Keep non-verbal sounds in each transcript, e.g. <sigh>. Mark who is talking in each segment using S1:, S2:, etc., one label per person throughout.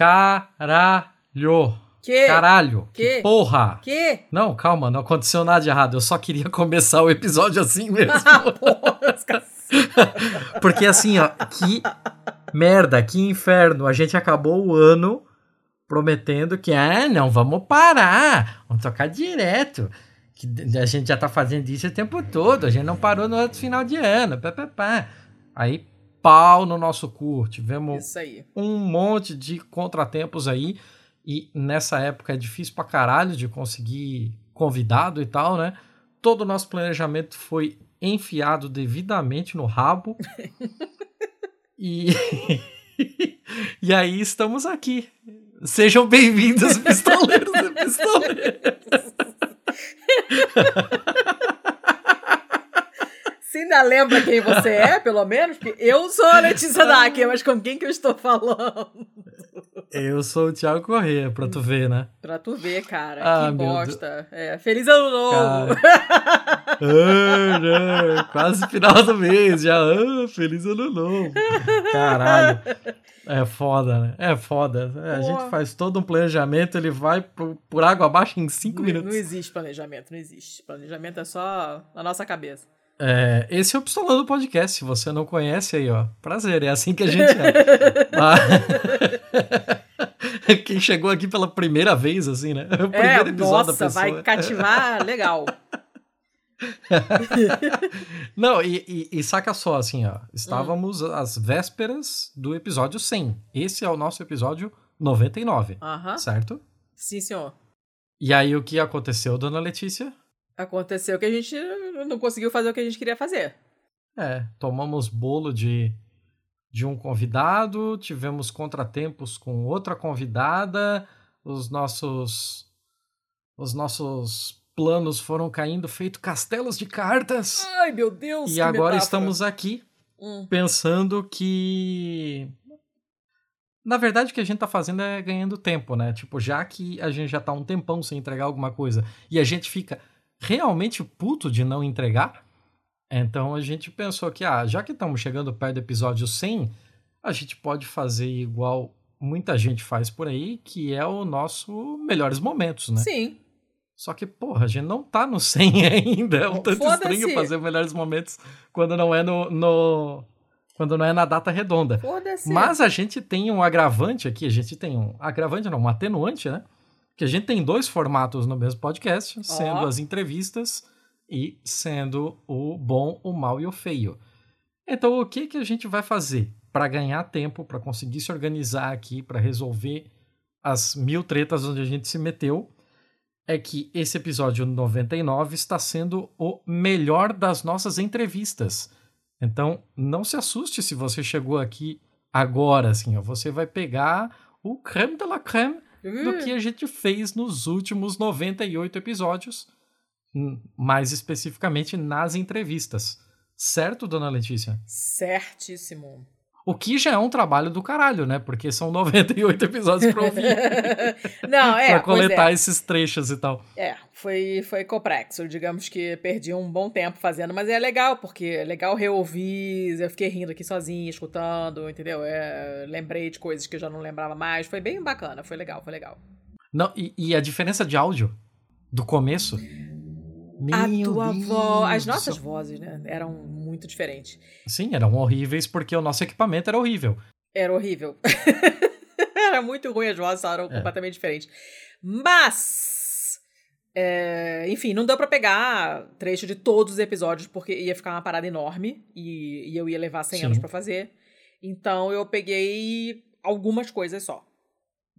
S1: Caralho.
S2: Que?
S1: Caralho.
S2: Que?
S1: Porra.
S2: Que?
S1: Não, calma, não aconteceu nada de errado. Eu só queria <laughs> começar o episódio assim mesmo.
S2: Ah, porra, <laughs>
S1: Porque assim, ó, que merda, que inferno. A gente acabou o ano prometendo que, ah, não, vamos parar, vamos tocar direto. Que a gente já tá fazendo isso o tempo todo, a gente não parou no outro final de ano. Pá, pá, pá. Aí, pau no nosso cu. Tivemos um monte de contratempos aí. E nessa época é difícil pra caralho de conseguir convidado e tal, né? Todo o nosso planejamento foi enfiado devidamente no rabo. <laughs> e... <laughs> e aí estamos aqui. Sejam bem-vindos, <laughs> pistoleiros e pistoleiros.
S2: Ainda lembra quem você é, <laughs> pelo menos? Porque eu sou a Letícia Dacker, mas com quem que eu estou falando?
S1: Eu sou o Thiago Corrêa, pra tu ver, né?
S2: Pra tu ver, cara.
S1: Ah,
S2: que bosta. É, feliz ano novo!
S1: Ah, não, quase final do mês já. Ah, feliz ano novo. Caralho. É foda, né? É foda. É, a gente faz todo um planejamento, ele vai por, por água abaixo em cinco
S2: Não,
S1: minutos.
S2: não existe planejamento, não existe. Planejamento é só na nossa cabeça.
S1: É, esse é o Pistolando Podcast. Se você não conhece aí, ó. Prazer, é assim que a gente é. <laughs> Mas- <laughs> Quem chegou aqui pela primeira vez, assim, né? <laughs> O
S2: É,
S1: primeiro episódio
S2: nossa, vai cativar legal.
S1: Não, e, e- e saca só, assim, ó. Estávamos às vésperas do episódio 100. Esse é o nosso episódio 99,
S2: Aham.
S1: certo?
S2: Sim, senhor.
S1: E aí, o que aconteceu, dona Letícia?
S2: Aconteceu que a gente não conseguiu fazer o que a gente queria fazer.
S1: É, tomamos bolo de, de um convidado, tivemos contratempos com outra convidada, os nossos os nossos planos foram caindo feito castelos de cartas.
S2: Ai, meu Deus!
S1: e agora
S2: metáfora.
S1: estamos aqui
S2: Hum.
S1: pensando que na verdade o que a gente tá fazendo é ganhando tempo, né? Tipo, já que a gente já tá um tempão sem entregar alguma coisa e a gente fica realmente puto de não entregar, então a gente pensou que, ah, já que estamos chegando perto do episódio 100, a gente pode fazer igual muita gente faz por aí, que é o nosso melhores momentos, né?
S2: Sim.
S1: Só que, porra, a gente não tá no 100 <laughs> ainda. É um tanto estranho fazer melhores momentos quando não é no, no- quando não é na data redonda. Mas a gente tem um agravante aqui, a gente tem um agravante não, um atenuante, né? Que a gente tem dois formatos no mesmo podcast, sendo as entrevistas e sendo o bom, o mal e o feio. Então, o que que a gente vai fazer para ganhar tempo, para conseguir se organizar aqui, para resolver as mil tretas onde a gente se meteu? É que esse episódio 99 está sendo o melhor das nossas entrevistas. Então, não se assuste se você chegou aqui agora, assim, ó. Você vai pegar o creme de la creme do que a gente fez nos últimos 98 episódios, hum, mais especificamente nas entrevistas. Certo, dona Letícia?
S2: Certíssimo.
S1: O que já é um trabalho do caralho, né? Porque são <laughs> 98 episódios pra ouvir, <laughs>
S2: Não, é.
S1: pra
S2: é.
S1: coletar esses trechos e tal.
S2: É, foi, foi complexo. Digamos que perdi um bom tempo fazendo, mas é legal, porque é legal reouvir. Eu fiquei rindo aqui sozinha, escutando, entendeu? É, lembrei de coisas que eu já não lembrava mais. Foi bem bacana, foi legal, foi legal.
S1: Não, e, e a diferença de áudio do começo.
S2: A
S1: Meu
S2: tua
S1: Deus
S2: voz. As nossas
S1: céu.
S2: vozes, né? Eram muito diferentes.
S1: Sim, eram horríveis porque o nosso equipamento era horrível.
S2: Era horrível. <laughs> Era muito ruim, as vozes eram
S1: É.
S2: completamente diferentes. Mas. é, enfim, não deu pra pegar trecho de todos os episódios, porque ia ficar uma parada enorme e, e eu ia levar 100
S1: Sim.
S2: anos pra fazer. Então eu peguei algumas coisas só.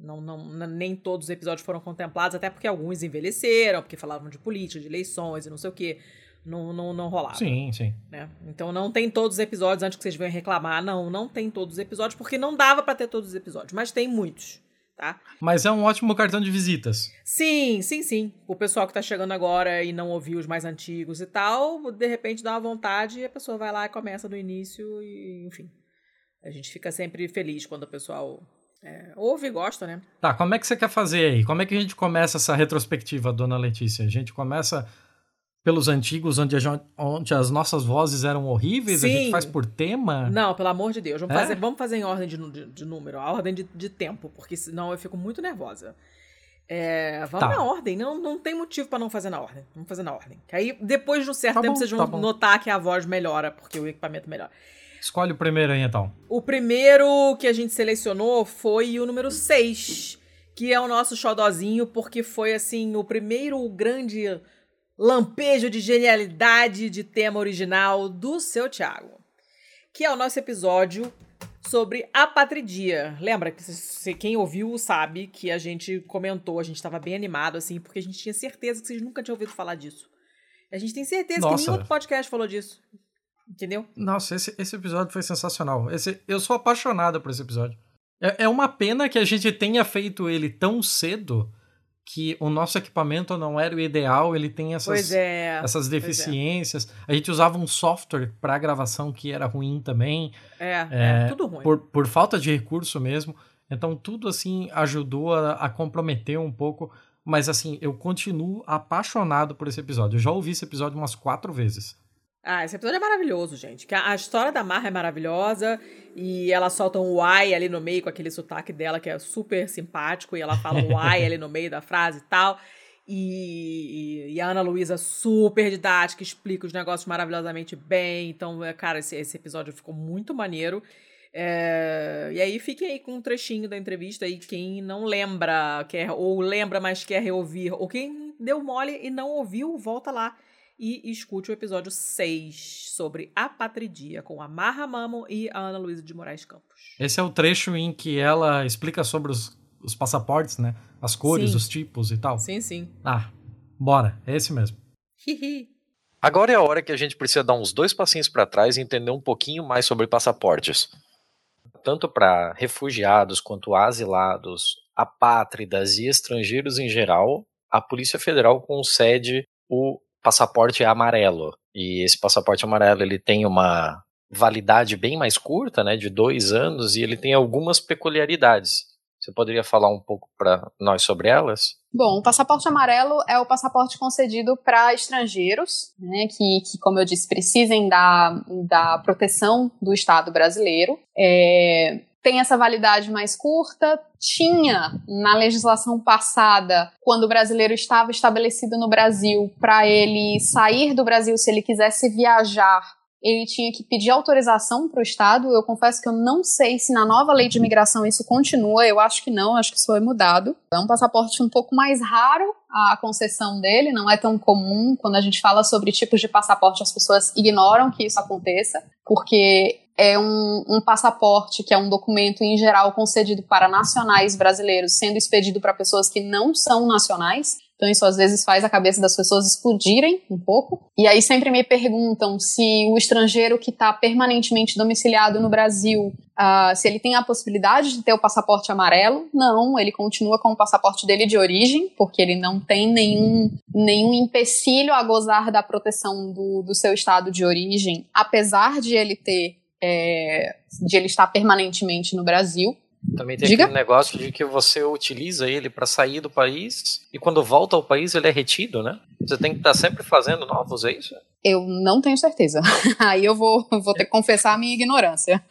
S2: Não, não, nem todos os episódios foram contemplados, até porque alguns envelheceram, porque falavam de política, de eleições e não sei o quê. Não, não, não rolava
S1: Sim, sim.
S2: né? Então não tem todos os episódios antes que vocês venham reclamar. Não, não tem todos os episódios, porque não dava pra ter todos os episódios, mas tem muitos, tá?
S1: Mas é um ótimo cartão de visitas.
S2: Sim, sim, sim. O pessoal que tá chegando agora e não ouviu os mais antigos e tal, de repente dá uma vontade e a pessoa vai lá e começa do início e, enfim. A gente fica sempre feliz quando o pessoal é, ouve e gosta, né?
S1: Tá, como é que você quer fazer aí? Como é que a gente começa essa retrospectiva, dona Letícia? A gente começa pelos antigos, onde, a, onde as nossas vozes eram horríveis? Sim. A gente faz por tema?
S2: Não, pelo amor de Deus. Vamos, é? fazer, vamos fazer em ordem de, de, de número, a ordem de, de, tempo, porque senão eu fico muito nervosa. É, vamos tá. na ordem, não, não tem motivo para não fazer na ordem. Vamos fazer na ordem. Que aí, depois de um certo tá tempo, bom, vocês vão tá notar que a voz melhora, porque o equipamento melhora.
S1: Escolhe o primeiro aí, então.
S2: O primeiro que a gente selecionou foi o número 6, que é o nosso xodozinho, porque foi, assim, o primeiro grande lampejo de genialidade de tema original do seu Thiago. Que é o nosso episódio sobre a patridia. Lembra que se, quem ouviu sabe que a gente comentou, a gente estava bem animado, assim, porque a gente tinha certeza que vocês nunca tinham ouvido falar disso. A gente tem certeza Nossa. que nenhum outro podcast falou disso. Entendeu?
S1: Nossa, esse, esse episódio foi sensacional. Esse, eu sou apaixonado por esse episódio. É, é uma pena que a gente tenha feito ele tão cedo que o nosso equipamento não era o ideal, ele tem essas, é, essas é. deficiências. É. A gente usava um software para gravação que era ruim também.
S2: É, é, é, tudo ruim.
S1: Por, por falta de recurso mesmo. Então tudo assim ajudou a, a comprometer um pouco. Mas assim, eu continuo apaixonado por esse episódio. Eu já ouvi esse episódio umas quatro vezes.
S2: Ah, esse episódio é maravilhoso, gente. A, a história da Marra é maravilhosa e ela solta um uai ali no meio com aquele sotaque dela que é super simpático e ela fala um uai <laughs> ali no meio da frase e tal. E, e, e a Ana Luísa super didática, explica os negócios maravilhosamente bem. Então, é, cara, esse, esse episódio ficou muito maneiro. É, e aí fiquem aí com um trechinho da entrevista aí, quem não lembra, quer, ou lembra, mas quer reouvir, ou quem deu mole e não ouviu, volta lá e escute o episódio 6 sobre a patridia com a Marra Mamo e a Ana Luísa de Moraes Campos.
S1: Esse é o trecho em que ela explica sobre os, os passaportes, né? As cores, sim. os tipos e tal.
S2: Sim, sim.
S1: Ah, bora. É esse mesmo.
S3: Agora é a hora que a gente precisa dar uns dois passinhos para trás e entender um pouquinho mais sobre passaportes. Tanto para refugiados quanto asilados, apátridas e estrangeiros em geral, a Polícia Federal concede o passaporte amarelo. E esse passaporte amarelo ele tem uma validade bem mais curta, né, de dois anos, e ele tem algumas peculiaridades. Você poderia falar um pouco para nós sobre elas?
S4: Bom, o passaporte amarelo é o passaporte concedido para estrangeiros, né, que, que, como eu disse, precisem da, da proteção do Estado brasileiro. É, tem essa validade mais curta. Tinha na legislação passada, quando o brasileiro estava estabelecido no Brasil, para ele sair do Brasil se ele quisesse viajar, ele tinha que pedir autorização para o Estado. Eu confesso que eu não sei se na nova lei de imigração isso continua, eu acho que não, acho que isso foi mudado. É um passaporte um pouco mais raro a concessão dele, não é tão comum. Quando a gente fala sobre tipos de passaporte, as pessoas ignoram que isso aconteça, porque é um, um, passaporte, que é um documento em geral concedido para nacionais brasileiros, sendo expedido para pessoas que não são nacionais. Então, isso às vezes faz a cabeça das pessoas explodirem um pouco. E aí sempre me perguntam se o estrangeiro que está permanentemente domiciliado no Brasil, uh, se ele tem a possibilidade de ter o passaporte amarelo. Não, ele continua com o passaporte dele de origem, porque ele não tem nenhum, nenhum empecilho a gozar da proteção do, do seu estado de origem, apesar de ele ter é, de ele estar permanentemente no Brasil.
S3: Também tem Diga? aquele negócio de que você utiliza ele para sair do país e quando volta ao país ele é retido, né? Você tem que estar sempre fazendo novos, é isso?
S4: Eu não tenho certeza. <laughs> Aí eu vou, vou ter que confessar a minha ignorância.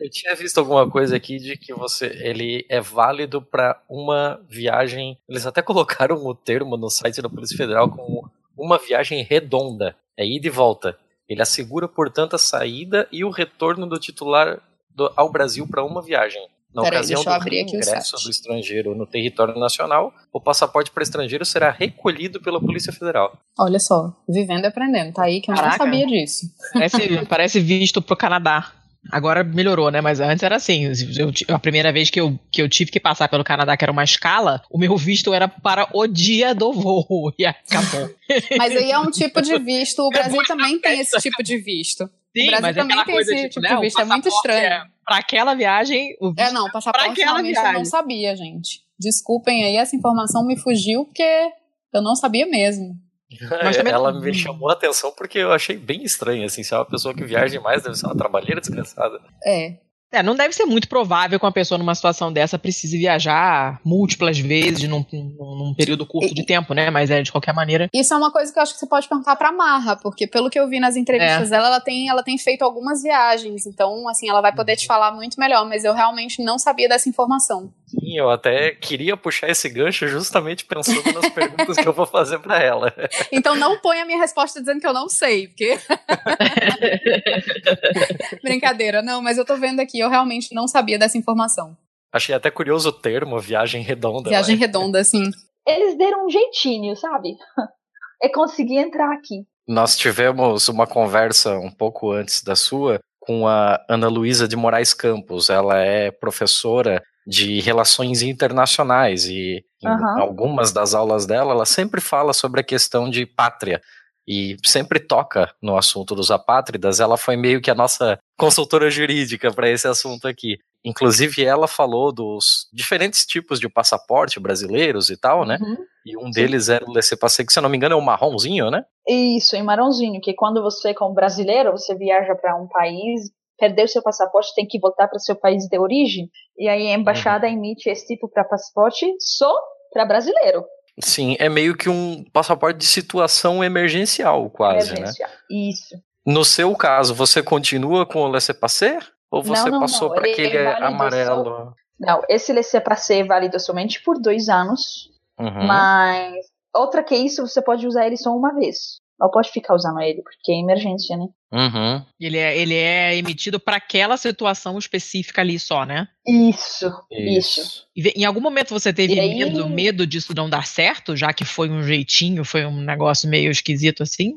S3: Eu tinha visto alguma coisa aqui de que você ele é válido para uma viagem. Eles até <laughs> colocaram o termo no site da Polícia Federal como uma viagem redonda. É ida e volta. Ele assegura, portanto, a saída e o retorno do titular do, ao Brasil para uma viagem. Na Pera ocasião aí, do ingresso do estrangeiro no território nacional, o passaporte para estrangeiro será recolhido pela Polícia Federal.
S4: Olha só, vivendo e aprendendo. Tá aí que eu Caraca. não sabia disso.
S2: Parece, parece visto pro Canadá. Agora melhorou, né? Mas antes era assim. Eu, a primeira vez que eu, que eu tive que passar pelo Canadá, que era uma escala, o meu visto era para o dia do voo. <laughs> E acabou.
S4: Mas aí é um tipo de visto. O Brasil também tem esse tipo de visto. Sim, o Brasil mas também tem esse tipo, tipo né, de visto. É muito estranho. É,
S2: para aquela viagem, o
S4: visto É, não, passaporte realmente viagem. eu não sabia, gente. Desculpem aí, essa informação me fugiu porque eu não sabia mesmo. <laughs>
S3: Também... Ela me chamou a atenção porque eu achei bem estranho, assim, se é uma pessoa que viaja demais, deve ser uma trabalheira desgraçada.
S4: É.
S5: É, não deve ser muito provável que uma pessoa numa situação dessa precise viajar múltiplas vezes num, num período curto de tempo, né? Mas é de qualquer maneira.
S4: Isso é uma coisa que eu acho que você pode perguntar pra Marra, porque pelo que eu vi nas entrevistas é. dela, ela tem, ela tem feito algumas viagens. Então, assim, ela vai poder te falar muito melhor, mas eu realmente não sabia dessa informação.
S3: Sim, eu até queria puxar esse gancho justamente pensando nas perguntas que eu vou fazer para ela. <laughs>
S4: Então não põe a minha resposta dizendo que eu não sei, porque. <laughs> Brincadeira, não, mas eu tô vendo aqui, eu realmente não sabia dessa informação.
S3: Achei até curioso o termo, viagem redonda.
S4: Viagem né? redonda, sim.
S6: Eles deram um jeitinho, sabe? <laughs> É conseguir entrar aqui.
S3: Nós tivemos uma conversa um pouco antes da sua com a Ana Luísa de Moraes Campos. Ela é professora de relações internacionais e uhum. em algumas das aulas dela ela sempre fala sobre a questão de pátria e sempre toca no assunto dos apátridas. Ela foi meio que a nossa consultora jurídica para esse assunto aqui. Inclusive, ela falou dos diferentes tipos de passaporte brasileiros e tal, né? Uhum. E um Sim. deles era o laissez-passer, que se eu não me engano é o marronzinho, né?
S6: Isso, em marronzinho, que quando você, como brasileiro, você viaja para um país, perdeu seu passaporte, tem que voltar para seu país de origem. E aí a embaixada uhum. emite esse tipo para passaporte só para brasileiro.
S3: Sim, é meio que um passaporte de situação emergencial, quase, né? emergencial.
S6: né? Isso.
S3: No seu caso, você continua com o laissez-passer? Ou você não, não, passou para aquele é amarelo? Só...
S6: Não, esse laissez-passer é válido somente por dois anos. Uhum. Mas outra que isso, você pode usar ele só uma vez. Não pode ficar usando ele, porque é emergência, né?
S3: Uhum.
S5: Ele, é, ele é emitido para aquela situação específica ali só, né?
S6: Isso, isso. isso.
S5: E, em algum momento você teve aí... medo, medo disso não dar certo, já que foi um jeitinho, foi um negócio meio esquisito assim?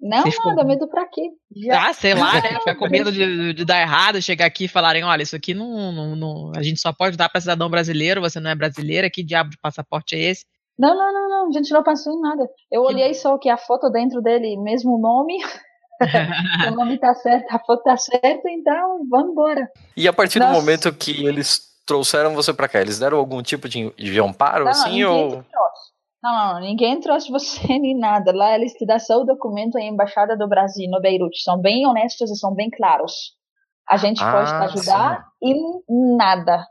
S6: Não, Você nada, ficou... medo pra quê?
S5: Já... Ah, sei lá, né? <laughs> Fica com medo de, de, dar errado, chegar aqui e falarem, olha, isso aqui não, não, não, a gente só pode dar para cidadão brasileiro, você não é brasileira, que diabo de passaporte é esse?
S6: Não, não, não, não, a gente não pensou em nada. Eu olhei só que a foto dentro dele, mesmo nome, <laughs> o nome tá certo, a foto tá certa, então vamos embora.
S3: E a partir Nossa. do momento que eles trouxeram você para cá, eles deram algum tipo de, de amparo,
S6: não,
S3: assim, ou...
S6: Não, não, ninguém trouxe você <laughs> nem nada. Lá eles te dão só o documento em Embaixada do Brasil, no Beirute. São bem honestos e são bem claros. A gente ah, pode te ajudar sim. em nada.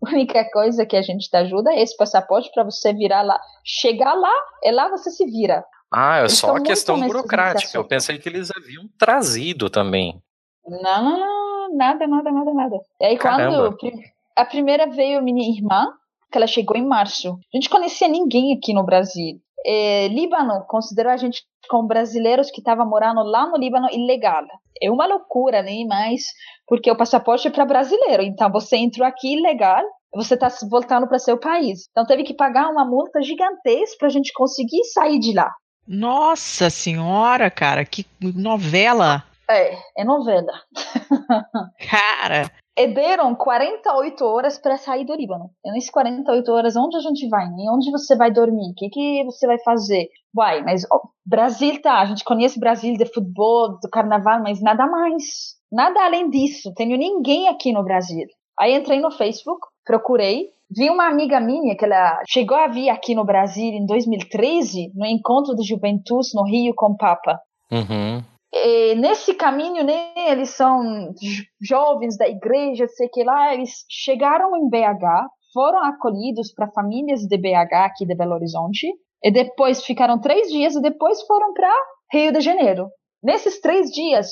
S6: <laughs> A única coisa que a gente te ajuda é esse passaporte para você virar lá. Chegar lá, é lá você se vira.
S3: Ah, é só a questão burocrática. Eu pensei que eles haviam trazido também.
S6: Não, não, não, nada, nada, nada, nada. E aí Caramba. quando a primeira veio minha irmã, que ela chegou em março. A gente conhecia ninguém aqui no Brasil. É, Líbano considerou a gente como brasileiros que estavam morando lá no Líbano ilegal. É uma loucura, né? Mas porque o passaporte é para brasileiro. Então você entrou aqui ilegal, você está voltando para seu país. Então teve que pagar uma multa gigantesca para a gente conseguir sair de lá.
S5: Nossa senhora, cara, que novela!
S6: É, é novela. <laughs>
S5: Cara,
S6: deram 48 horas para sair do Líbano. E nessas 48 horas, onde a gente vai? Né? Onde você vai dormir? O que, que você vai fazer? Uai, mas oh, Brasil tá, a gente conhece Brasil de futebol, do carnaval, mas nada mais. Nada além disso. Tenho ninguém aqui no Brasil. Aí entrei no Facebook, procurei, vi uma amiga minha que ela chegou a vir aqui no Brasil em 2013, no encontro de juventude no Rio com o Papa.
S3: Uhum.
S6: E nesse caminho, né, eles são jovens da igreja, sei que lá, eles chegaram em BH, foram acolhidos para famílias de BH aqui de Belo Horizonte, e depois ficaram três dias e depois foram para Rio de Janeiro. Nesses três dias,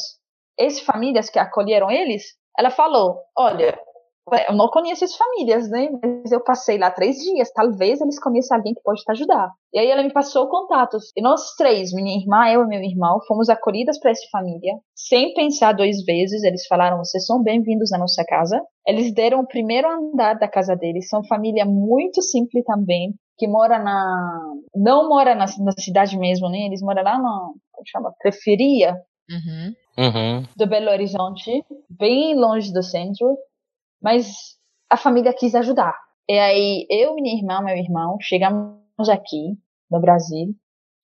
S6: essas famílias que acolheram eles, ela falou: olha, eu não conheço as famílias, né? Mas eu passei lá três dias. Talvez eles conheçam alguém que pode te ajudar. E aí ela me passou contatos. E nós três, minha irmã, eu e meu irmão, fomos acolhidas para essa família, sem pensar duas vezes. Eles falaram: vocês são bem-vindos na nossa casa. Eles deram o primeiro andar da casa deles. São família muito simples também, que mora na. Não mora na, na cidade mesmo, né? Eles moram lá na. Como chama? Periferia.
S3: Uhum. Uhum.
S6: do Belo Horizonte, bem longe do centro. Mas a família quis ajudar. E aí, eu, minha irmã, meu irmão, chegamos aqui no Brasil.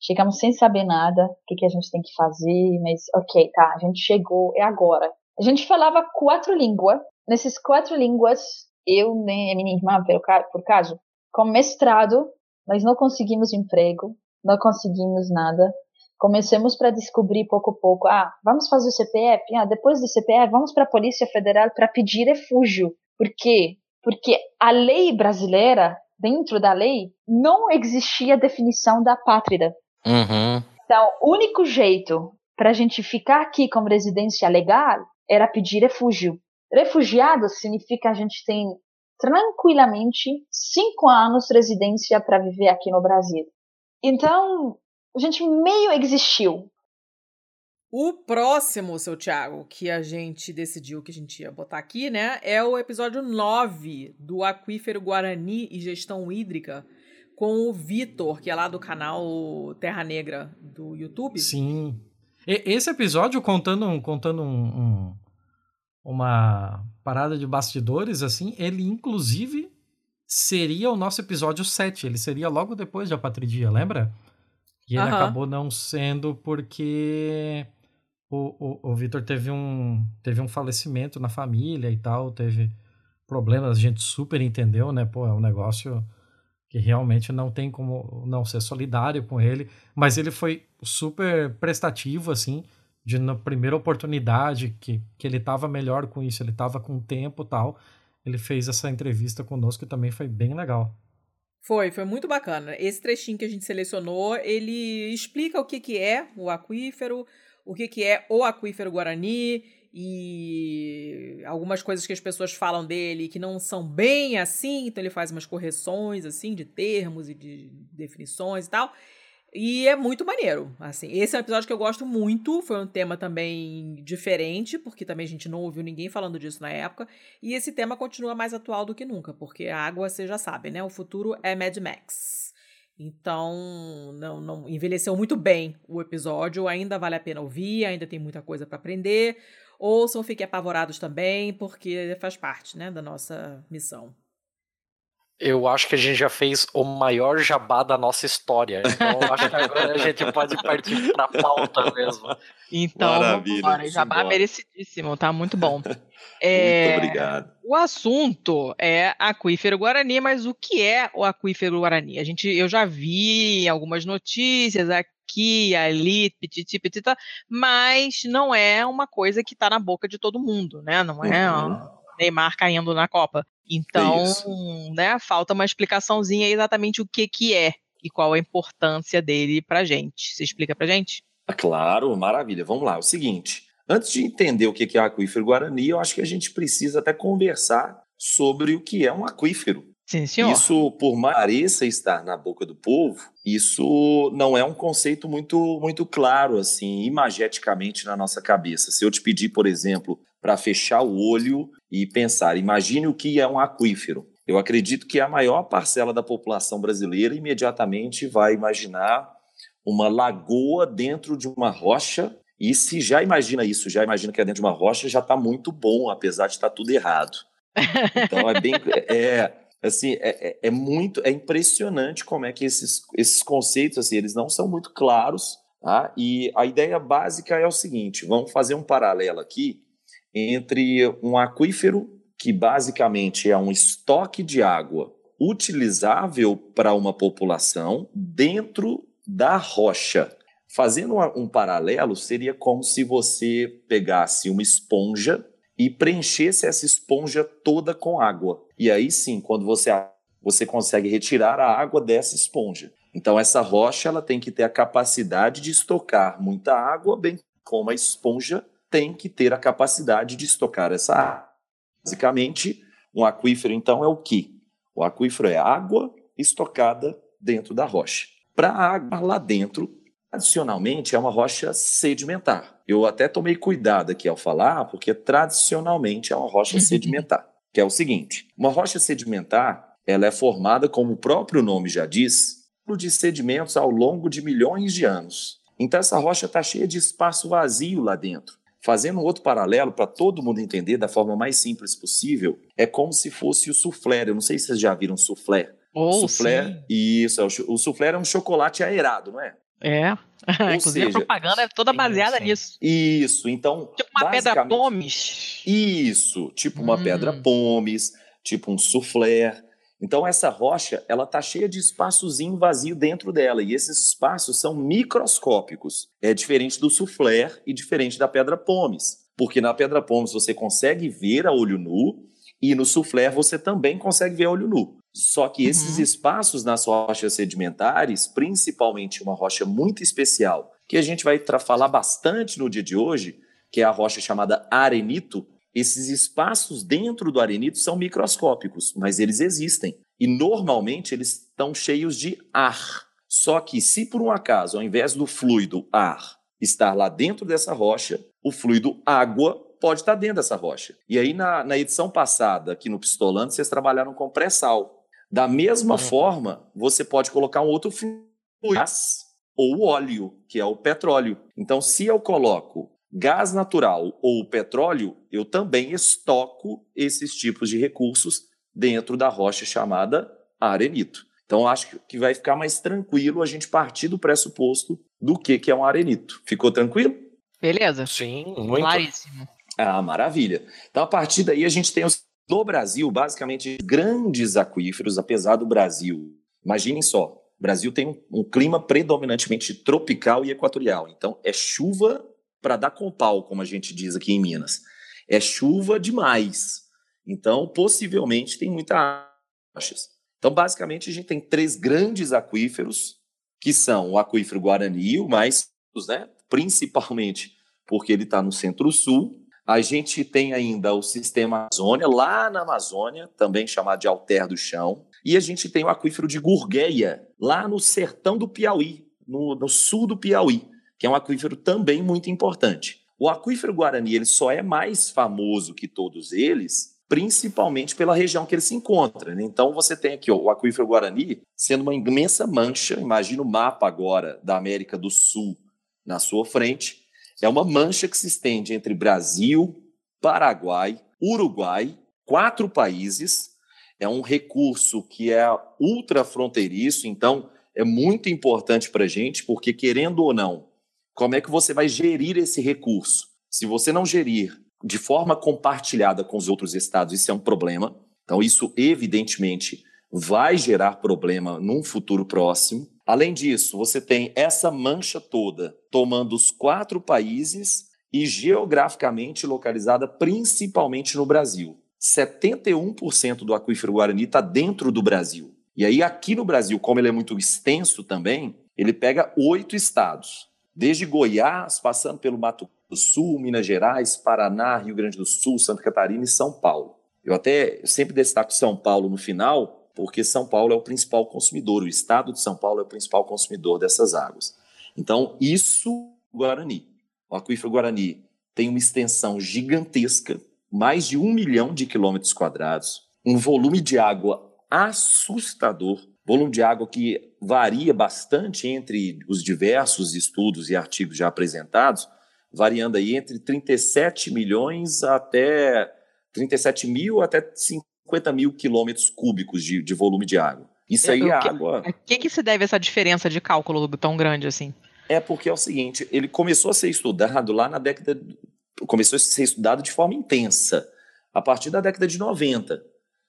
S6: Chegamos sem saber nada, o que, que a gente tem que fazer, mas ok, tá, a gente chegou, é agora. A gente falava quatro línguas. Nessas quatro línguas, eu né, e minha irmã, por caso, com mestrado, mas não conseguimos emprego, não conseguimos nada.
S7: Comecemos para descobrir pouco a pouco. Ah, vamos fazer o CPF. Ah, depois do CPF, vamos para a Polícia Federal para pedir refúgio. Por quê? Porque a lei brasileira, dentro da lei, não existia definição da pátria.
S3: Uhum.
S7: Então, o único jeito para a gente ficar aqui como residência legal era pedir refúgio. Refugiado significa a gente tem tranquilamente cinco anos de residência para viver aqui no Brasil. Então, a gente meio existiu.
S2: O próximo, seu Thiago, que a gente decidiu que a gente ia botar aqui, né, é o episódio 9 do Aquífero Guarani e Gestão Hídrica, com o Vitor, que é lá do canal Terra Negra do YouTube.
S1: Sim. E, esse episódio contando, contando um, um, uma parada de bastidores, assim, ele inclusive seria o nosso episódio 7. Ele seria logo depois de A Patridia, lembra? E ele
S2: Aham.
S1: acabou não sendo porque o, o, o Vitor teve um, teve um falecimento na família e tal, teve problemas, a gente super entendeu, né? Pô, é um negócio que realmente não tem como não ser solidário com ele, mas ele foi super prestativo, assim, de na primeira oportunidade que, que ele tava melhor com isso, ele tava com tempo e tal, ele fez essa entrevista conosco e também foi bem legal.
S2: Foi, foi muito bacana. Esse trechinho que a gente selecionou, ele explica o que, que é o aquífero, o que, que é o aquífero Guarani e algumas coisas que as pessoas falam dele que não são bem assim, então ele faz umas correções assim de termos e de definições e tal. E é muito maneiro, assim. Esse é um episódio que eu gosto muito, foi um tema também diferente, porque também a gente não ouviu ninguém falando disso na época, e esse tema continua mais atual do que nunca, porque a água, você já sabe, né? O futuro é Mad Max. Então, não, não envelheceu muito bem o episódio, ainda vale a pena ouvir, ainda tem muita coisa para aprender. Ouçam, fiquem apavorados também, porque faz parte, né, da nossa missão.
S3: Eu acho que a gente já fez o maior jabá da nossa história. Então, eu acho que agora a gente pode partir pra pauta mesmo.
S5: Então,
S8: Maravilha,
S5: vamos embora. Jabá
S8: simbora.
S5: merecidíssimo, tá? Muito bom. <laughs> É,
S8: Muito obrigado.
S5: O assunto é aquífero Guarani, mas o que é o aquífero Guarani? A gente, eu já vi algumas notícias aqui, ali, pititi, pitita, mas não é uma coisa que tá na boca de todo mundo, né? Não é
S8: Uhum.
S5: Neymar caindo na Copa. Então,
S8: isso.
S5: né, falta uma explicaçãozinha exatamente o que que é e qual a importância dele pra gente. Você explica pra gente?
S8: Ah, Claro, maravilha. Vamos lá. É o seguinte, antes de entender o que é aquífero Guarani, eu acho que a gente precisa até conversar sobre o que é um aquífero.
S5: Sim, senhor.
S8: Isso, por mais pareça estar na boca do povo, isso não é um conceito muito, muito claro, assim, imageticamente na nossa cabeça. Se eu te pedir, por exemplo, para fechar o olho e pensar, imagine o que é um aquífero. Eu acredito que a maior parcela da população brasileira imediatamente vai imaginar uma lagoa dentro de uma rocha. E se já imagina isso, já imagina que é dentro de uma rocha, já está muito bom, apesar de estar tudo errado. Então é bem. <laughs> É, assim, é, é- é muito. É impressionante como é que esses, esses conceitos, assim, eles não são muito claros. Tá? E a ideia básica é o seguinte: vamos fazer um paralelo aqui entre um aquífero, que basicamente é um estoque de água utilizável para uma população dentro da rocha. Fazendo um paralelo, seria como se você pegasse uma esponja e preenchesse essa esponja toda com água. E aí sim, quando você, você consegue retirar a água dessa esponja. Então essa rocha ela tem que ter a capacidade de estocar muita água, bem como a esponja tem que ter a capacidade de estocar essa água. Basicamente, um aquífero então é o quê? O aquífero é água estocada dentro da rocha. Para a água lá dentro, tradicionalmente é uma rocha sedimentar. Eu até tomei cuidado aqui ao falar, porque tradicionalmente é uma rocha <laughs> sedimentar, que é o seguinte: uma rocha sedimentar, ela é formada, como o próprio nome já diz, de sedimentos ao longo de milhões de anos. Então essa rocha está cheia de espaço vazio lá dentro. Fazendo outro paralelo para todo mundo entender da forma mais simples possível, é como se fosse o soufflé. Eu não sei se vocês já viram soufflé.
S5: Ou
S8: soufflé,
S5: sim.
S8: isso, é o, soufflé é um chocolate aerado, não é?
S5: É. <laughs> Inclusive
S8: seja,
S5: a propaganda é toda
S1: sim,
S5: baseada
S1: sim.
S5: nisso.
S8: Isso, então.
S5: Tipo uma pedra pomes.
S8: Isso, tipo uma
S5: Hum.
S8: pedra pomes, tipo um soufflé. Então essa rocha, ela tá cheia de espaçozinho vazio dentro dela e esses espaços são microscópicos. É diferente do soufflé e diferente da pedra pomes, porque na pedra pomes você consegue ver a olho nu e no soufflé você também consegue ver a olho nu. Só que esses uhum. espaços nas rochas sedimentares, principalmente uma rocha muito especial, que a gente vai falar bastante no dia de hoje, que é a rocha chamada arenito, esses espaços dentro do arenito são microscópicos, mas eles existem. E normalmente eles estão cheios de ar. Só que se por um acaso, ao invés do fluido ar estar lá dentro dessa rocha, o fluido água pode estar dentro dessa rocha. E aí, na, na edição passada, aqui no Pistolando, vocês trabalharam com pré-sal. Da mesma uhum. forma, você pode colocar um outro fluido, gás ou óleo, que é o petróleo. Então, se eu coloco gás natural ou petróleo, eu também estoco esses tipos de recursos dentro da rocha chamada arenito. Então, acho que vai ficar mais tranquilo a gente partir do pressuposto do que, que é um arenito. Ficou tranquilo?
S5: Beleza.
S3: Sim, muito.
S5: Claríssimo.
S8: Ah, maravilha. Então, a partir daí, a gente tem os, no Brasil, basicamente, grandes aquíferos, apesar do Brasil. Imaginem só, o Brasil tem um, um clima predominantemente tropical e equatorial. Então, é chuva para dar com pau, como a gente diz aqui em Minas. É chuva demais. Então, possivelmente, tem muita rochas. Então, basicamente, a gente tem três grandes aquíferos, que são o aquífero Guarani, o mais, né, principalmente porque ele está no centro-sul. A gente tem ainda o sistema Amazônia, lá na Amazônia, também chamado de Alter do Chão. E a gente tem o aquífero de Gurgueia, lá no sertão do Piauí, no, no sul do Piauí que é um aquífero também muito importante. O aquífero Guarani ele só é mais famoso que todos eles, principalmente pela região que ele se encontra. Né? Então você tem aqui ó, o aquífero Guarani sendo uma imensa mancha. Imagina o mapa agora da América do Sul na sua frente. É uma mancha que se estende entre Brasil, Paraguai, Uruguai, quatro países. É um recurso que é ultrafronteiriço, então é muito importante para a gente, porque querendo ou não, como é que você vai gerir esse recurso? Se você não gerir de forma compartilhada com os outros estados, isso é um problema. Então, isso evidentemente vai gerar problema num futuro próximo. Além disso, você tem essa mancha toda tomando os quatro países e geograficamente localizada principalmente no Brasil. 71% do aquífero Guarani está dentro do Brasil. E aí, aqui no Brasil, como ele é muito extenso também, ele pega oito estados desde Goiás, passando pelo Mato do Sul, Minas Gerais, Paraná, Rio Grande do Sul, Santa Catarina e São Paulo. Eu até sempre destaco São Paulo no final, porque São Paulo é o principal consumidor, o estado de São Paulo é o principal consumidor dessas águas. Então, isso, Guarani. O aquífero Guarani tem uma extensão gigantesca, mais de um milhão de quilômetros quadrados, um volume de água assustador, volume de água que varia bastante entre os diversos estudos e artigos já apresentados, variando aí entre 37 milhões até 37 mil até 50 mil quilômetros cúbicos de, de volume de água. Isso aí é água.
S5: A que, que se deve essa diferença de cálculo tão grande assim?
S8: É porque é o seguinte, ele começou a ser estudado lá na década. Começou a ser estudado de forma intensa, a partir da década de 90.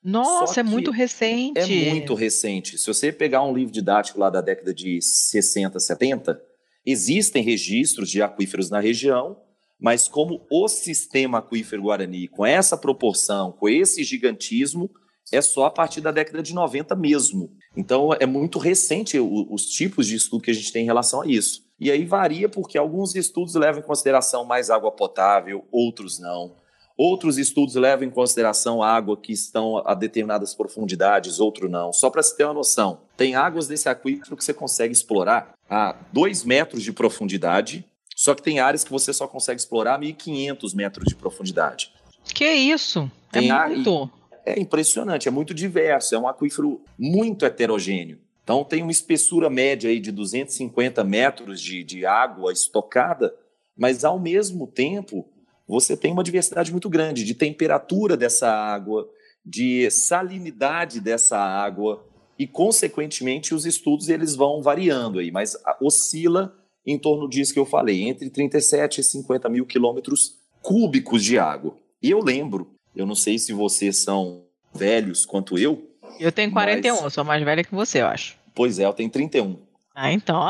S5: Nossa, é muito recente.
S8: É muito recente. Se você pegar um livro didático lá da década de 60, 70, existem registros de aquíferos na região, mas como o sistema aquífero Guarani, com essa proporção, com esse gigantismo, é só a partir da década de 90 mesmo. Então é muito recente os tipos de estudo que a gente tem em relação a isso. E aí varia porque alguns estudos levam em consideração mais água potável, outros não. Outros estudos levam em consideração água que estão a determinadas profundidades, outro não. Só para se ter uma noção, tem águas desse aquífero que você consegue explorar a 2 metros de profundidade, só que tem áreas que você só consegue explorar a 1.500 metros de profundidade.
S5: Que isso? É tem é muito.
S8: É impressionante, é muito diverso, é um aquífero muito heterogêneo. Então tem uma espessura média aí de 250 metros de, de água estocada, mas ao mesmo tempo você tem uma diversidade muito grande de temperatura dessa água, de salinidade dessa água e, consequentemente, os estudos eles vão variando aí, mas oscila em torno disso que eu falei, entre 37 e 50 mil quilômetros cúbicos de água. E eu lembro, eu não sei se vocês são velhos quanto eu,
S5: Eu tenho 41, Mas... sou mais velha que você, eu acho.
S8: Pois é, eu tenho 31.
S5: Ah, então,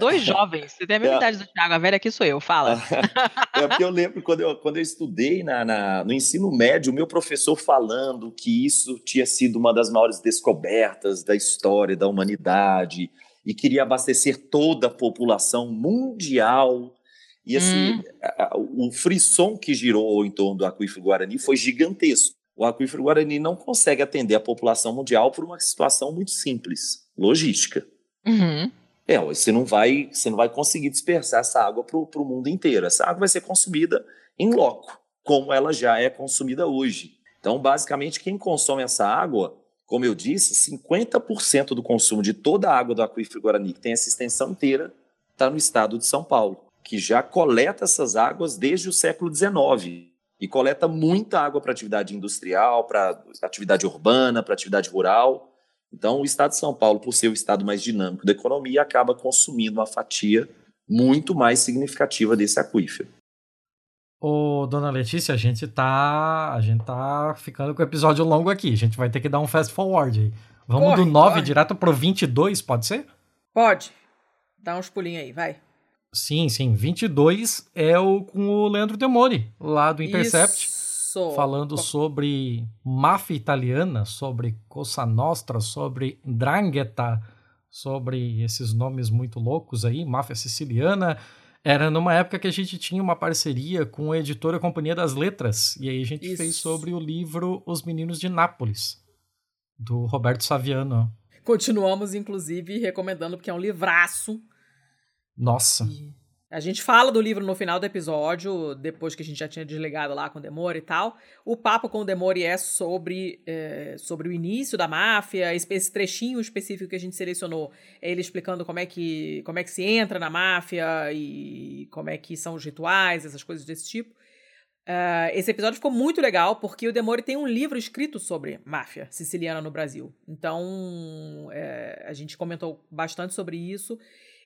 S5: dois jovens. Você tem a mesma <laughs> é. idade do Thiago, a velha aqui sou eu, fala. <laughs>
S8: É porque eu lembro quando eu, quando eu estudei na, na, no ensino médio, o meu professor falando que isso tinha sido uma das maiores descobertas da história da humanidade e queria abastecer toda a população mundial. E assim, hum. a, o frisson que girou em torno do aquífero Guarani foi gigantesco. O aquífero Guarani não consegue atender a população mundial por uma situação muito simples, logística.
S5: Uhum.
S8: É, você não vai, você não vai conseguir dispersar essa água para o mundo inteiro. Essa água vai ser consumida em loco, como ela já é consumida hoje. Então, basicamente, quem consome essa água, como eu disse, 50% do consumo de toda a água do aquífero Guarani, que tem essa extensão inteira, está no estado de São Paulo, que já coleta essas águas desde o século XIX e coleta muita água para atividade industrial, para atividade urbana, para atividade rural. Então, o estado de São Paulo, por ser o estado mais dinâmico da economia, acaba consumindo uma fatia muito mais significativa desse aquífero.
S1: Ô, dona Letícia, a gente tá, a gente tá ficando com o episódio longo aqui. A gente vai ter que dar um fast forward aí. Vamos corre, do 9 corre. direto pro 22, pode ser?
S2: Pode. Dá uns pulinhos aí, vai.
S1: Sim, sim. 22 é o com o Leandro Demori, lá do Intercept.
S2: Isso.
S1: Falando sobre máfia italiana, sobre Cosa Nostra, sobre Drangheta, sobre esses nomes muito loucos aí, máfia siciliana. Era numa época que a gente tinha uma parceria com a editora Companhia das Letras. E aí a gente Isso. fez sobre o livro Os Meninos de Nápoles, do Roberto Saviano.
S2: Continuamos, inclusive, recomendando, porque é um livraço
S1: nossa.
S2: E a gente fala do livro no final do episódio, depois que a gente já tinha desligado lá com o Demore e tal. O papo com o Demore é sobre, é, sobre o início da máfia, esse trechinho específico que a gente selecionou. É ele explicando como é, que, como é que se entra na máfia e como é que são os rituais, essas coisas desse tipo. Uh, esse episódio ficou muito legal porque o Demore tem um livro escrito sobre máfia siciliana no Brasil. Então, é, a gente comentou bastante sobre isso.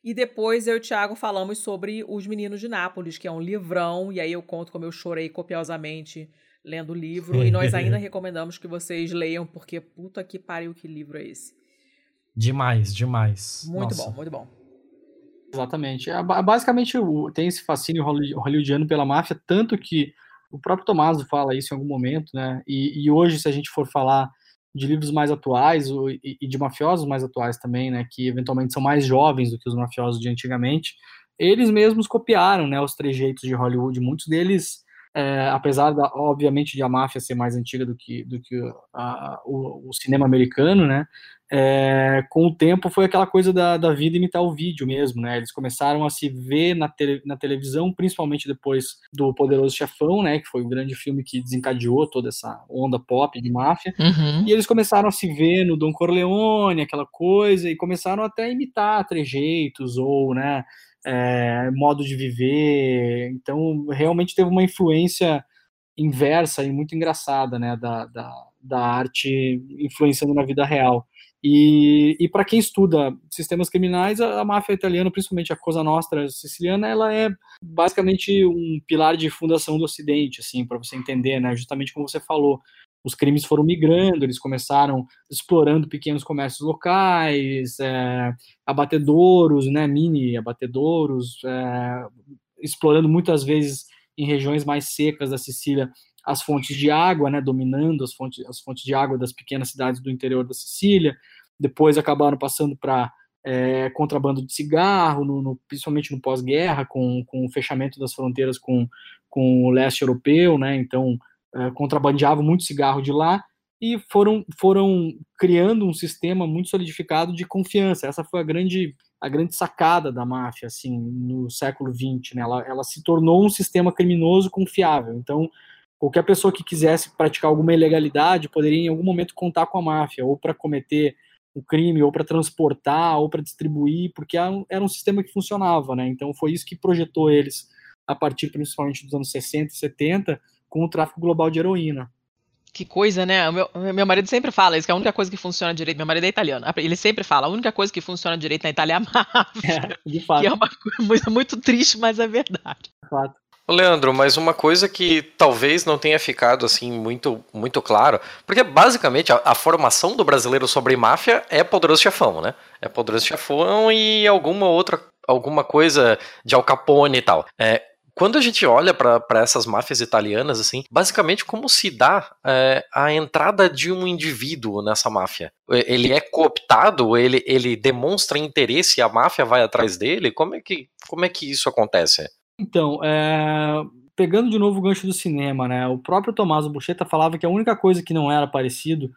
S2: E depois eu e o Thiago falamos sobre Os Meninos de Nápoles, que é um livrão, e aí eu conto como eu chorei copiosamente lendo o livro. e nós ainda <laughs> recomendamos que vocês leiam, porque puta que pariu, que livro é esse.
S1: Demais, demais.
S2: Muito
S1: Nossa.
S2: bom, muito bom.
S9: Exatamente. É, basicamente, tem esse fascínio hollywoodiano pela máfia, tanto que o próprio Tommaso fala isso em algum momento, né? E, e hoje, se a gente for falar de livros mais atuais e de mafiosos mais atuais também, né, que eventualmente são mais jovens do que os mafiosos de antigamente, eles mesmos copiaram, né, os trejeitos de Hollywood. Muitos deles, é, apesar da, obviamente de a máfia ser mais antiga do que, do que a, o, o, cinema americano, né, é, com o tempo foi aquela coisa da, da vida imitar o vídeo mesmo, né? Eles começaram a se ver na, tele, na televisão, principalmente depois do Poderoso Chefão, né? Que foi o grande filme que desencadeou toda essa onda pop de máfia.
S5: Uhum.
S9: E eles começaram a se ver no Don Corleone, aquela coisa, e começaram até a imitar trejeitos ou, né? É, modo de viver. Então, realmente teve uma influência inversa e muito engraçada, né? Da, da, da arte influenciando na vida real. E, e para quem estuda sistemas criminais, a, a, máfia italiana, principalmente a Cosa Nostra siciliana, ela é basicamente um pilar de fundação do Ocidente, assim, para você entender, né? Justamente como você falou, os crimes foram migrando, eles começaram explorando pequenos comércios locais, é, abatedouros, né, mini abatedouros, é, explorando muitas vezes em regiões mais secas da Sicília as fontes de água, né, dominando as fontes, as fontes de água das pequenas cidades do interior da Sicília. Depois acabaram passando para é, contrabando de cigarro, no, no, principalmente no pós-guerra, com, com o fechamento das fronteiras com, com o leste europeu, né? Então é, contrabandeavam muito cigarro de lá e foram, foram criando um sistema muito solidificado de confiança. Essa foi a grande a grande sacada da máfia assim no século XX, né? Ela, ela se tornou um sistema criminoso confiável. Então qualquer pessoa que quisesse praticar alguma ilegalidade poderia em algum momento contar com a máfia, ou para cometer o crime, ou para transportar, ou para distribuir, porque era um sistema que funcionava, né? Então foi isso que projetou eles a partir principalmente dos anos 60 e 70 com o tráfico global de heroína.
S5: Que coisa, né? Meu, meu marido sempre fala isso, que a única coisa que funciona direito. Meu marido é italiano. Ele sempre fala: a única coisa que funciona direito na Itália é a máfia. <laughs>
S9: É, de fato.
S5: Que é uma coisa muito triste, mas é verdade.
S9: De fato.
S3: Leandro, mas uma coisa que talvez não tenha ficado assim muito, muito claro, porque basicamente a, a, formação do brasileiro sobre máfia é Poderoso Chefão, né? É Poderoso Chefão e alguma outra, alguma coisa de Al Capone e tal. É, quando a gente olha para essas máfias italianas, assim, basicamente como se dá é, a entrada de um indivíduo nessa máfia? Ele é cooptado? Ele, ele demonstra interesse e a máfia vai atrás dele? Como é que, como é que isso acontece?
S9: Então, é, pegando de novo o gancho do cinema, né? O próprio Tommaso Buscetta falava que a única coisa que não era parecido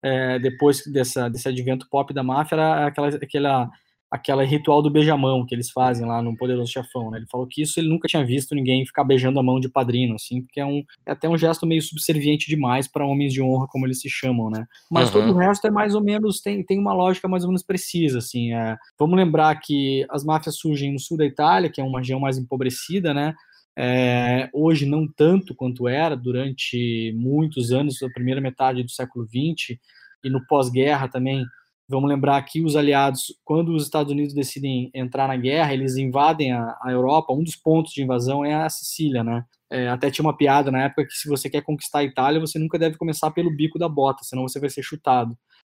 S9: é, depois dessa, desse advento pop da máfia era aquela, aquela aquela ritual do beijamão que eles fazem lá no Poderoso Chefão, né? Ele falou que isso ele nunca tinha visto ninguém ficar beijando a mão de padrinho, assim, porque é, um, é até um gesto meio subserviente demais para homens de honra, como eles se chamam, né? Mas uhum. todo o resto é mais ou menos, tem, tem uma lógica mais ou menos precisa, assim. É, vamos lembrar que as máfias surgem no sul da Itália, que é uma região mais empobrecida, né? É, hoje não tanto quanto era durante muitos anos, a primeira metade do século XX e no pós-guerra também Vamos lembrar que os aliados, quando os Estados Unidos decidem entrar na guerra, eles invadem a, a Europa. Um dos pontos de invasão é a Sicília, né? É, até tinha uma piada na época que se você quer conquistar a Itália, você nunca deve começar pelo bico da bota, senão você vai ser chutado.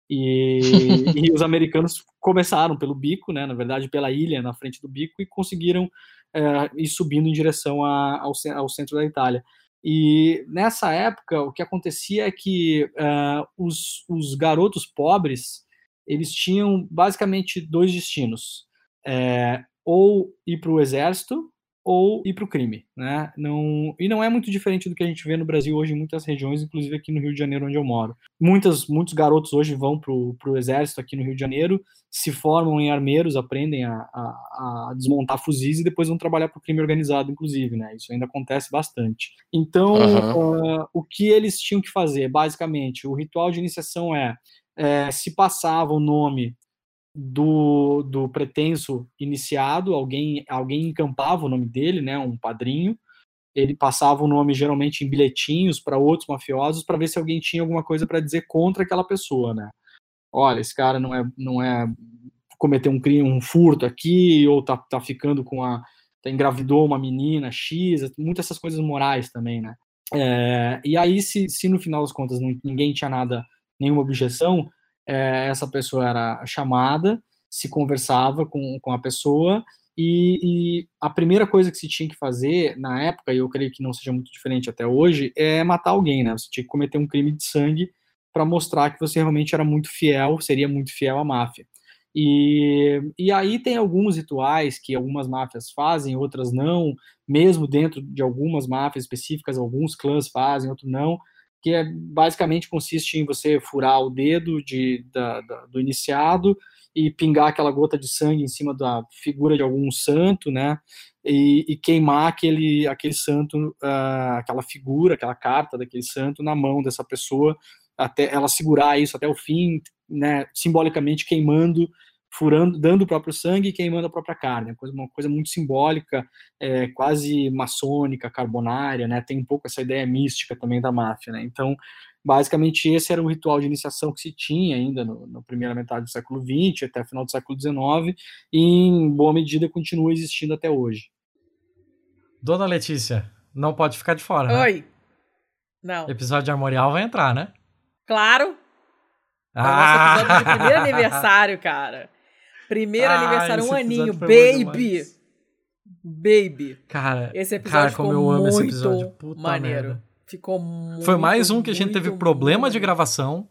S9: E, <laughs> e os americanos começaram pelo bico, né? Na verdade, pela ilha na frente do bico e conseguiram é, ir subindo em direção a, ao, ao centro da Itália. E nessa época, o que acontecia é que uh, os, os garotos pobres eles tinham basicamente dois destinos: é, ou ir para o exército ou ir para o crime, né? Não, e não é muito diferente do que a gente vê no Brasil hoje em muitas regiões, inclusive aqui no Rio de Janeiro, onde eu moro. Muitas, muitos garotos hoje vão para o exército aqui no Rio de Janeiro, se formam em armeiros, aprendem a, a, a desmontar fuzis e depois vão trabalhar para o crime organizado, inclusive, né? Isso ainda acontece bastante. Então, uhum. uh, o que eles tinham que fazer? Basicamente, o ritual de iniciação é é, se passava o nome do, do pretenso iniciado, alguém, alguém encampava o nome dele, né, um padrinho, ele passava o nome geralmente em bilhetinhos para outros mafiosos para ver se alguém tinha alguma coisa para dizer contra aquela pessoa, né? Olha, esse cara não é não é cometeu um crime, um furto aqui ou tá, tá ficando com a tá, engravidou uma menina X, muitas essas coisas morais também, né? É, e aí se, se no final das contas ninguém tinha nada nenhuma objeção, é, essa pessoa era chamada, se conversava com, com a pessoa e, e, a primeira coisa que se tinha que fazer na época, e eu creio que não seja muito diferente até hoje, é matar alguém, né? Você tinha que cometer um crime de sangue para mostrar que você realmente era muito fiel, seria muito fiel à máfia. E, e aí tem alguns rituais que algumas máfias fazem, outras não, mesmo dentro de algumas máfias específicas, alguns clãs fazem, outros não, que é, basicamente consiste em você furar o dedo de, da, da, do iniciado e pingar aquela gota de sangue em cima da figura de algum santo, né? E, e queimar aquele, aquele santo, uh, aquela figura, aquela carta daquele santo na mão dessa pessoa, até ela segurar isso até o fim, né? Simbolicamente queimando furando, dando o próprio sangue e queimando a própria carne. Uma coisa, uma coisa muito simbólica, é, quase maçônica, carbonária, né? Tem um pouco essa ideia mística também da máfia, né? Então, basicamente, esse era o ritual de iniciação que se tinha ainda no, na primeira metade do século XX, até o final do século XIX, e em boa medida continua existindo até hoje.
S1: Dona Letícia, não pode ficar de fora, né?
S2: Oi. Não.
S1: Episódio de Armorial vai entrar, né?
S2: Claro. Ah! É nosso episódio de primeiro aniversário, cara. Primeiro ah, aniversário, um aninho, baby. Baby.
S1: Cara, esse episódio cara, como eu amo esse episódio. Puta maneiro. Merda.
S2: Ficou muito.
S1: Foi mais um que a gente teve problema de gravação.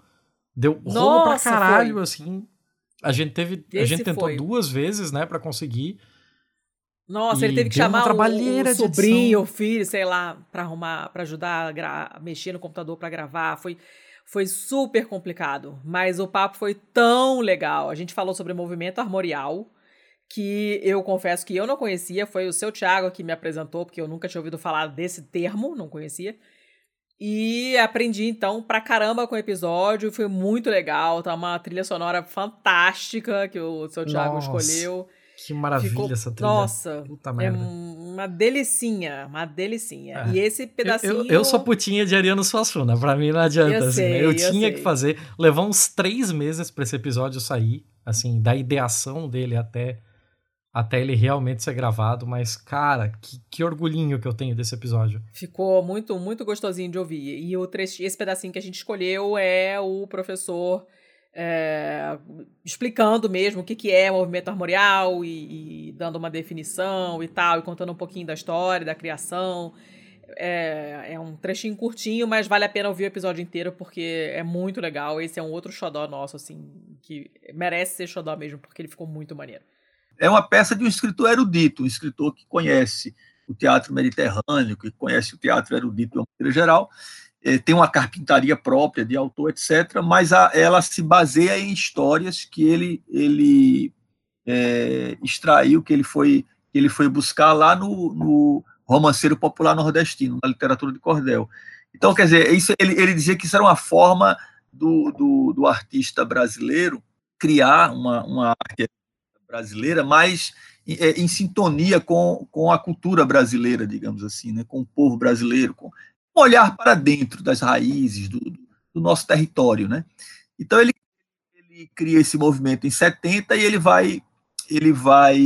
S1: Deu rolo pra caralho, foi. assim. A gente teve. Esse a gente tentou foi. duas vezes, né, pra conseguir.
S2: Nossa, ele teve que chamar um, um sobrinho, o filho, sei lá, pra arrumar, pra ajudar a, a mexer no computador pra gravar. Foi. Foi super complicado, mas o papo foi tão legal. A gente falou sobre movimento armorial, que eu confesso que eu não conhecia, foi o seu Thiago que me apresentou, porque eu nunca tinha ouvido falar desse termo, não conhecia. E aprendi então pra caramba com o episódio, foi muito legal, tá uma trilha sonora fantástica que o seu Thiago Nossa. escolheu.
S1: Que maravilha Ficou, essa trilha.
S2: Nossa, Puta é merda. uma delicinha, uma delicinha. É. E esse pedacinho...
S1: Eu, eu, sou putinha de Ariano Suassuna, pra mim não adianta, eu assim, sei, né? Eu, eu tinha sei. que fazer, levar uns três meses pra esse episódio sair, assim, da ideação dele até até ele realmente ser gravado, mas, cara, que, que orgulhinho que eu tenho desse episódio.
S2: Ficou muito, muito gostosinho de ouvir. E o trecho, esse pedacinho que a gente escolheu é o professor é, explicando mesmo o que, que é movimento armorial e, e, dando uma definição e tal, e contando um pouquinho da história, da criação. É, é, um trechinho curtinho, mas vale a pena ouvir o episódio inteiro porque é muito legal. Esse é um outro xodó nosso, assim, que merece ser xodó mesmo, porque ele ficou muito maneiro.
S10: É uma peça de um escritor erudito, um escritor que conhece o teatro mediterrâneo, que conhece o teatro erudito de uma maneira geral, tem uma carpintaria própria de autor, etc., mas a, ela se baseia em histórias que ele, ele é, extraiu, que ele foi, ele foi buscar lá no, no romanceiro popular nordestino, na literatura de cordel. Então, quer dizer, isso, ele, ele dizia que isso era uma forma do, do, do artista brasileiro criar uma, uma arte brasileira mais em, é, em, sintonia com, com a cultura brasileira, digamos assim, né? com o povo brasileiro, com, um olhar para dentro das raízes do, do nosso território, né? Então ele, ele, cria esse movimento em 70 e ele vai ele vai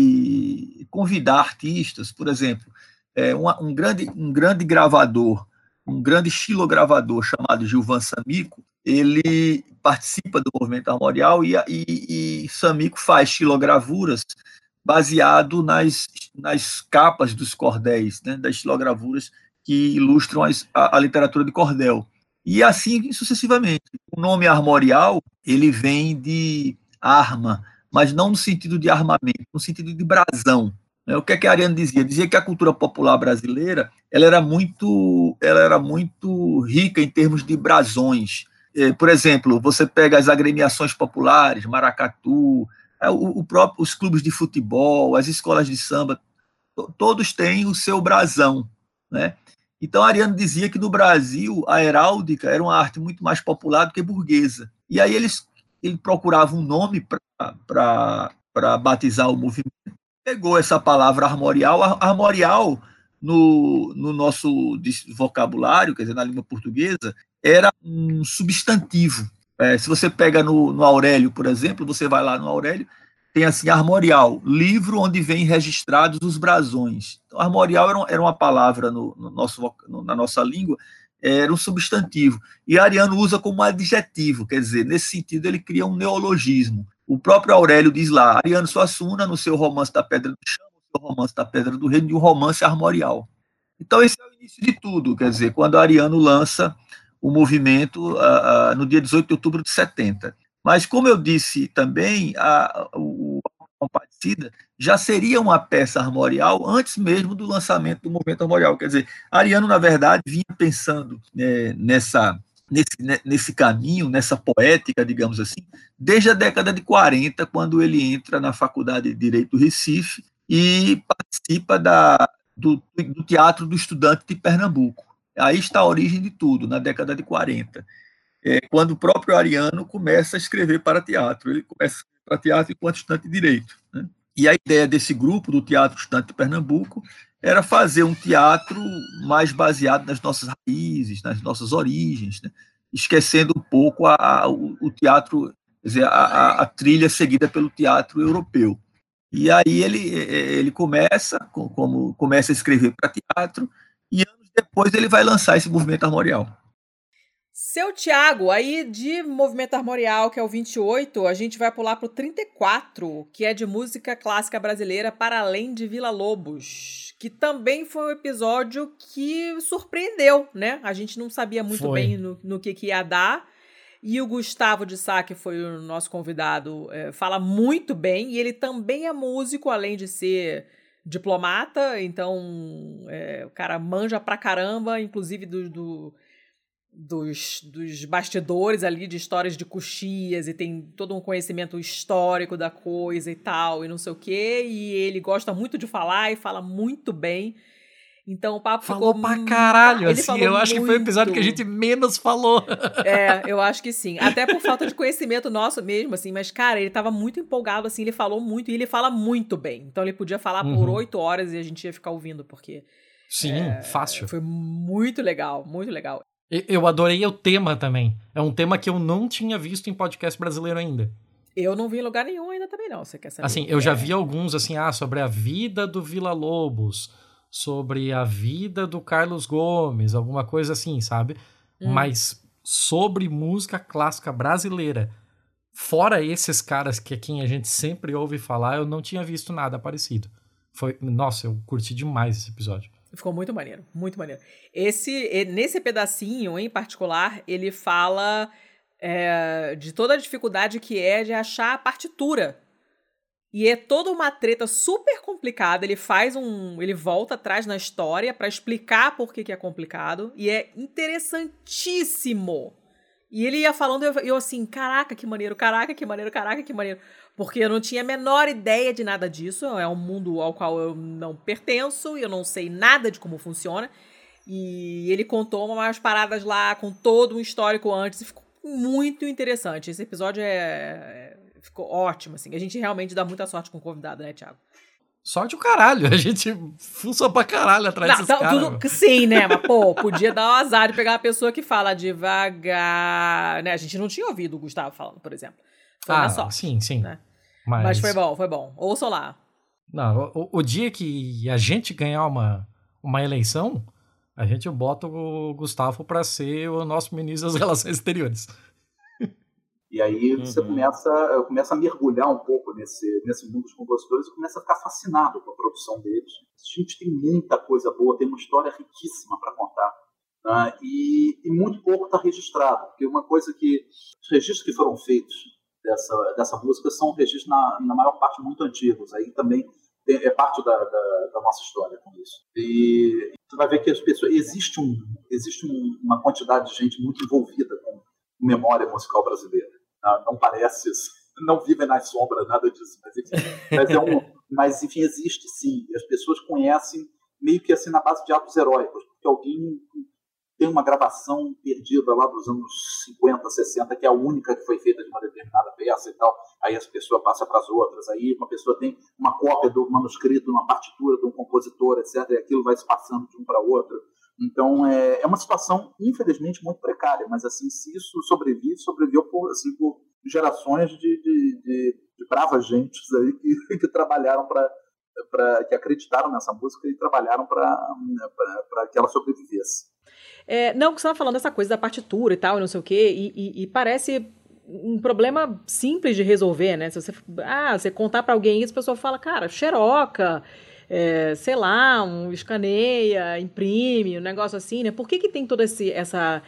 S10: convidar artistas, por exemplo, é, um, um, grande um grande gravador, um grande estilogravador chamado Gilvan Samico, ele participa do movimento armorial e, e, e Samico faz estilogravuras baseado nas, nas capas dos cordéis, né, das estilogravuras que ilustram a, a, literatura de cordel. E assim sucessivamente. O nome armorial, ele vem de arma, mas não no sentido de armamento, no sentido de brasão. Né? O que é que a Ariane dizia? Dizia que a cultura popular brasileira ela era muito, ela era muito rica em termos de brasões. É, por exemplo, você pega as agremiações populares, maracatu, é, o, próprio, os clubes de futebol, as escolas de samba, todos têm o seu brasão, né? Então, Ariano dizia que no Brasil a heráldica era uma arte muito mais popular do que burguesa. E aí eles ele procurava um nome para batizar o movimento. Pegou essa palavra armorial. Armorial, no, no nosso vocabulário, quer dizer, na língua portuguesa, era um substantivo. É, se você pega no, no Aurélio, por exemplo, você vai lá no Aurélio, tem assim armorial, livro onde vêm registrados os brasões. Então, armorial era, era uma palavra no, no nosso, no, na nossa língua, era um substantivo. E Ariano usa como adjetivo, quer dizer, nesse sentido ele cria um neologismo. O próprio Aurélio diz lá, Ariano Suassuna, no seu romance da Pedra do Chão, no seu romance da Pedra do Reino, de um romance armorial. Então esse é o início de tudo, quer dizer, quando Ariano lança o movimento uh, uh, no dia 18 de outubro de 70. Mas, como eu disse também, a, o Compadecida já seria uma peça armorial antes mesmo do lançamento do movimento armorial. Quer dizer, Ariano, na verdade, vinha pensando né, nessa, nesse, né, nesse caminho, nessa poética, digamos assim, desde a década de 40, quando ele entra na Faculdade de Direito do Recife e participa da, do, do Teatro do Estudante de Pernambuco. Aí está a origem de tudo, na década de 40 é, quando o próprio Ariano começa a escrever para teatro. Ele começa a para teatro enquanto estudante de direito. Né? E a ideia desse grupo, do Teatro Estudante de Pernambuco, era fazer um teatro mais baseado nas nossas raízes, nas nossas origens, né? esquecendo um pouco a, a, o, teatro, dizer, a, a, trilha seguida pelo teatro europeu. E aí ele, ele começa, como começa a escrever para teatro, e anos depois ele vai lançar esse movimento armorial.
S2: Seu Tiago, aí de movimento armorial, que é o 28, a gente vai pular pro 34, que é de música clássica brasileira para além de Vila Lobos, que também foi um episódio que surpreendeu, né? A gente não sabia muito foi. bem no, no que, que ia dar. E o Gustavo de Sá, que foi o nosso convidado, é, fala muito bem. E ele também é músico, além de ser diplomata. Então, é, o cara manja pra caramba, inclusive do, do dos, dos bastidores ali de histórias de coxias e tem todo um conhecimento histórico da coisa e tal, e não sei o quê. E ele gosta muito de falar e fala muito bem. Então o papo
S1: falou
S2: ficou.
S1: pra caralho, ele assim. Eu acho que foi o episódio que a gente menos falou.
S2: É, eu acho que sim. Até por falta de conhecimento nosso mesmo, assim. Mas, cara, ele tava muito empolgado, assim. Ele falou muito e ele fala muito bem. Então ele podia falar uhum. por oito horas e a gente ia ficar ouvindo, porque.
S1: Sim, é, fácil.
S2: Foi muito legal, muito legal.
S1: Eu adorei o tema também. É um tema que eu não tinha visto em podcast brasileiro ainda.
S2: Eu não vi em lugar nenhum ainda também não, você quer saber?
S1: Assim, eu já vi alguns, assim, ah, sobre a vida do Vila Lobos, sobre a vida do Carlos Gomes, alguma coisa assim, sabe? Hum. Mas sobre música clássica brasileira, fora esses caras que é quem a gente sempre ouve falar, eu não tinha visto nada parecido. Foi, nossa, eu curti demais esse episódio.
S2: Ficou muito maneiro, muito maneiro. Esse, nesse pedacinho em particular, ele fala é, de toda a dificuldade que é de achar a partitura. E é toda uma treta super complicada. Ele faz um. Ele volta atrás na história para explicar por que, que é complicado. E é interessantíssimo. E ele ia falando, eu, eu assim, caraca, que maneiro, caraca, que maneiro, caraca, que maneiro. Porque eu não tinha a menor ideia de nada disso. É um mundo ao qual eu não pertenço, eu não sei nada de como funciona. E ele contou umas paradas lá com todo um histórico antes e ficou muito interessante. Esse episódio é, é ficou ótimo, assim. A gente realmente dá muita sorte com o convidado, né, Thiago?
S1: Sorte o caralho, a gente fuça pra caralho atrás não, desses
S2: tá, tudo, Sim, né, mas pô, <laughs> podia dar o um azar de pegar uma pessoa que fala devagar, né, a gente não tinha ouvido o Gustavo falando, por exemplo. Foi ah, sorte,
S1: sim, sim.
S2: Né? Mas... Mas foi bom, foi bom. Ouçam lá.
S1: Não, o, o, dia que a gente ganhar uma, uma eleição, a gente bota o Gustavo para ser o nosso ministro das <laughs> Relações Exteriores.
S11: E aí você uhum. começa, começa a mergulhar um pouco nesse, nesse mundo dos compositores e começa a ficar fascinado com a produção deles. A gente tem muita coisa boa, tem uma história riquíssima para contar. Né? E, e, muito pouco está registrado, porque uma coisa que os registros que foram feitos dessa, dessa música são registros, na, na maior parte, muito antigos. Aí também tem, é parte da, da, da, nossa história com isso. E você vai ver que as pessoas existe, um, existe um, uma quantidade de gente muito envolvida com memória musical brasileira. Não, não parece, <laughs> não vivem nas sombras, nada disso, mas mas, é um, mas, enfim existe sim. As pessoas conhecem meio que assim na base de atos heróicos, porque alguém tem uma gravação perdida lá dos anos 50, 60, que é a única que foi feita de uma determinada peça e tal. Aí essa pessoa passa para as outras. Aí uma pessoa tem uma cópia do manuscrito, uma partitura de um compositor, etc. E aquilo vai se passando de um para outro. Então é, é uma situação, infelizmente, muito precária. Mas assim, se isso sobrevive, sobreviveu por, assim, por gerações de, de, de, de bravas gentes aí que, <laughs> que trabalharam para Pra, que acreditaram nessa música e trabalharam para que ela sobrevivesse.
S2: É, não, que você estava falando dessa coisa da partitura e tal, e não sei o quê, e, e, e, parece um problema simples de resolver, né? Se você, ah, você contar para alguém isso, a pessoa fala, cara, xeroca, é, sei lá, um escaneia, imprime, um negócio assim, né? Por que, que tem toda esse, essa,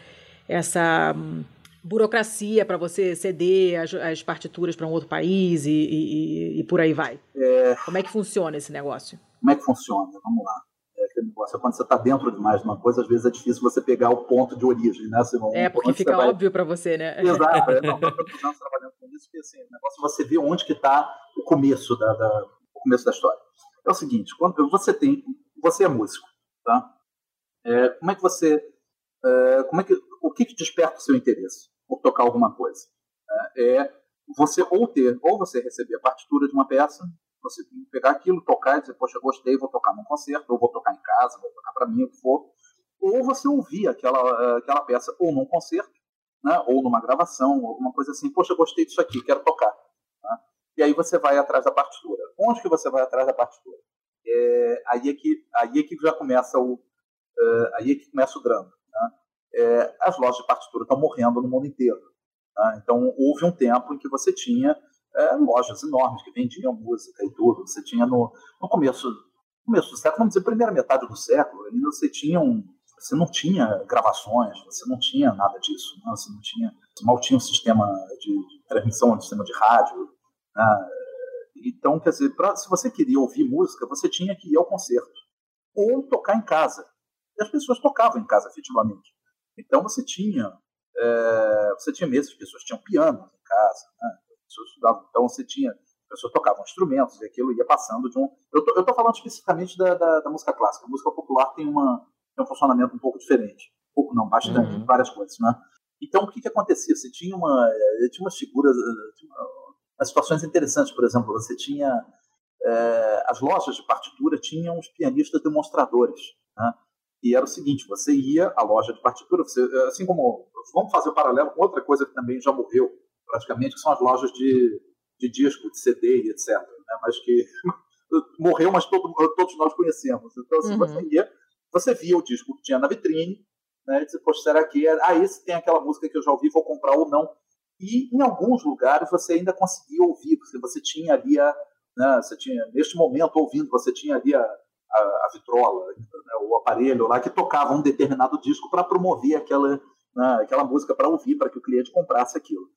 S2: essa hum, burocracia para você ceder as, as partituras para um outro país e, e, e por aí vai? É... Como é que funciona esse negócio?
S11: Como é que funciona? Vamos lá aquele negócio. Quando você está dentro demais de uma coisa, às vezes é difícil você pegar o ponto de origem, né?
S2: É, porque fica vai... óbvio para você, né?
S11: Exato. É, <laughs> não, estou trabalhando com isso, porque assim, o negócio é você ver onde que está o começo da, da, o começo da história. É o seguinte, quando você tem, você é músico, tá? É, como é que você, é, como é que, o que, que desperta o seu interesse por tocar alguma coisa? É, é você ou ter, ou você receber a partitura de uma peça, você tem que pegar aquilo, tocar e dizer, poxa, gostei, vou tocar num concerto, ou vou tocar em casa, vou tocar para mim, o que for. Ou você ouvir aquela, aquela peça ou num concerto, né, ou numa gravação, alguma coisa assim, poxa, gostei disso aqui, quero tocar. Né? E aí você vai atrás da partitura. Onde que você vai atrás da partitura? É, aí, é que, aí é que já começa o, é, aí é que começa o drama. Né? É, as lojas de partitura estão morrendo no mundo inteiro. Né? Então, houve um tempo em que você tinha é, lojas enormes que vendiam música e tudo. Você tinha no, no começo, começo do século, vamos dizer, primeira metade do século, ainda você tinha um, você não tinha gravações, você não tinha nada disso, né? você não tinha, você mal tinha um sistema de, de transmissão, um sistema de rádio. Né? Então, quer dizer, pra, se você queria ouvir música, você tinha que ir ao concerto ou tocar em casa. E as pessoas tocavam em casa, efetivamente. Então você tinha, é, você tinha mesmo, as pessoas tinham piano em casa, né? Pessoas estudavam. Então você tinha, as pessoas tocavam instrumentos e aquilo ia passando de um. Eu tô, eu tô falando especificamente da, da, da música clássica. A música popular tem, uma, tem um funcionamento um pouco diferente. Um pouco não, bastante, uhum. várias coisas, né? Então o que que acontecia? Você tinha uma, eh, tinha umas figuras, eh, tinha umas situações interessantes, por exemplo, você tinha é, as lojas de partitura tinham os pianistas demonstradores, né? E era o seguinte: você ia à loja de partitura, você, assim como. Vamos fazer o um paralelo com outra coisa que também já morreu, praticamente, que são as lojas de, de disco, de CD e etc. Né? Mas que <laughs> morreu, mas todo, todos nós conhecemos. Então, assim, uhum. você, ia, você via o disco que tinha na vitrine, né? E disse, poxa, será que é? Ah, esse tem aquela música que eu já ouvi, vou comprar ou não. E em alguns lugares você ainda conseguia ouvir, porque você tinha ali a. Né, você tinha, neste momento, ouvindo, você tinha ali a, a, a vitrola, né, o aparelho lá que tocava um determinado disco para promover aquela, né, aquela música para ouvir, para que o cliente comprasse aquilo.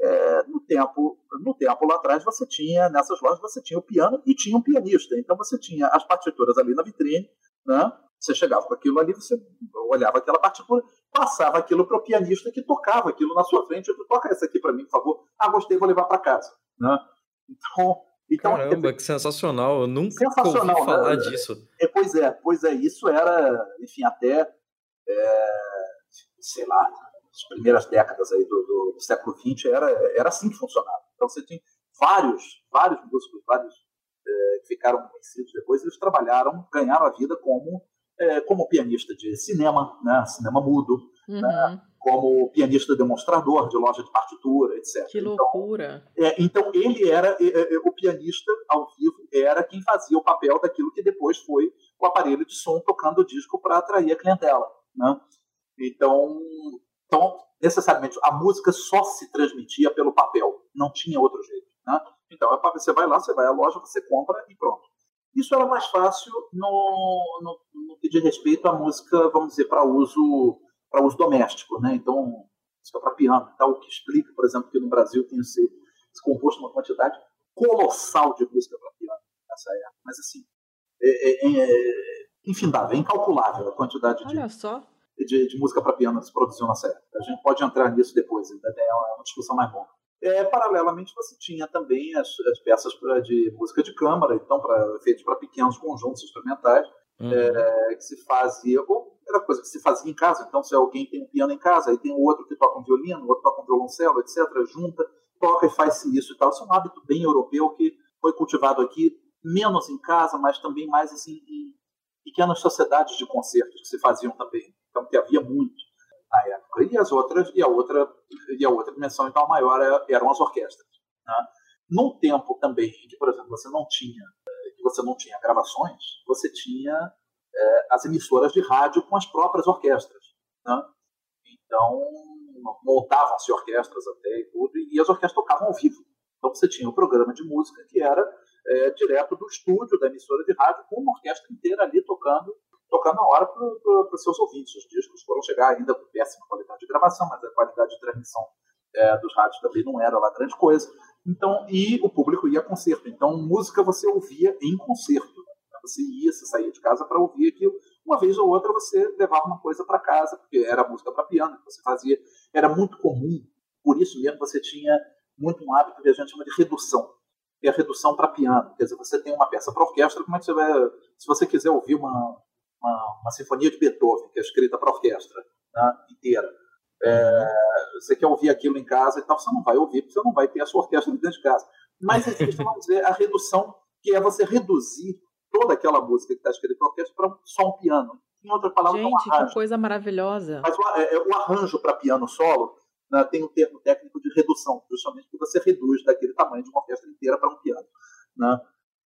S11: É, no tempo no tempo lá atrás você tinha nessas lojas você tinha o piano e tinha um pianista então você tinha as partituras ali na vitrine né você chegava com aquilo ali, você olhava aquela partitura, passava aquilo para o pianista que tocava aquilo na sua frente. Toca essa aqui para mim, por favor. Ah, gostei, vou levar para casa. Né? Então, então,
S3: Caramba, que sensacional! Eu nunca sensacional, ouvi falar né? disso.
S11: É, pois é, pois é, isso era, enfim, até é, sei lá, as primeiras décadas aí do, do, do, século XX era, era assim que funcionava. Então você tinha vários, vários músicos, vários é, que ficaram conhecidos depois, eles trabalharam, ganharam a vida como é, como pianista de cinema, né, cinema mudo, né, uhum. né, como pianista demonstrador de loja de partitura, etc.
S2: Que então, loucura!
S11: Então, é, então ele era é, é, o pianista ao vivo era quem fazia o papel daquilo que depois foi o aparelho de som tocando o disco para atrair a clientela, né? Então, então necessariamente a música só se transmitia pelo papel, não tinha outro jeito, né? Então você vai lá, você vai à loja, você compra e pronto. Isso era mais fácil no, no, no que diz respeito à música, vamos dizer, para uso, uso doméstico. Né? Então, música para piano tal, o que explica, por exemplo, que no Brasil tem se, composto uma quantidade colossal de música para piano nessa época. Mas, assim, é, é, é infindável, é incalculável a quantidade
S2: Olha de, só.
S11: De, de música para piano se produziu nessa época. A gente pode entrar nisso depois, ainda é uma discussão mais longa. É, paralelamente, você tinha também as, as peças pra, de música de câmara, então, pra, feitas para pequenos conjuntos instrumentais, uhum. é, que se fazia, ou era coisa que se fazia em casa. Então, se alguém tem um piano em casa, aí tem outro que toca um violino, outro toca um violoncelo, etc., junta, toca e faz-se isso e tal. Isso é um hábito bem europeu que foi cultivado aqui, menos em casa, mas também mais assim, em pequenas sociedades de concertos que se faziam também. Então, que havia muito na época. E as outras, e a outra, e a outra dimensão então maior é, eram as orquestras. Né? Num tempo também em que, por exemplo, você não tinha, que você não tinha gravações, você tinha é, as emissoras de rádio com as próprias orquestras. Né? Então montavam-se orquestras até e tudo, e as orquestras tocavam ao vivo. Então você tinha um programa de música que era é, direto do estúdio da emissora de rádio, com uma orquestra inteira ali tocando tocar na hora para os seus ouvintes. Os discos foram chegar ainda com péssima qualidade de gravação, mas a qualidade de transmissão é, dos rádios também não era lá grande coisa. Então, e o público ia a concerto. Então, música você ouvia em concerto. Você ia, você saía de casa para ouvir aquilo. Uma vez ou outra você levava uma coisa para casa, porque era música para piano que você fazia. Era muito comum. Por isso mesmo você tinha muito um hábito que a gente chama de redução. E a redução para piano. Quer dizer, você tem uma peça para orquestra, como é que você vai. Se você quiser ouvir uma, uma, uma sinfonia de Beethoven, que é escrita para orquestra né, inteira. É, você quer ouvir aquilo em casa e tal, você não vai ouvir, porque você não vai ter a sua orquestra dentro de casa. Mas existe, <laughs> vamos dizer, a redução, que é você reduzir toda aquela música que está escrita para orquestra para só um piano. Em outras palavras,
S2: Gente,
S11: um
S2: que coisa maravilhosa.
S11: Mas o, é, é, o arranjo para piano solo né, tem um termo técnico de redução, justamente porque você reduz daquele tamanho de uma orquestra inteira para um piano. Né?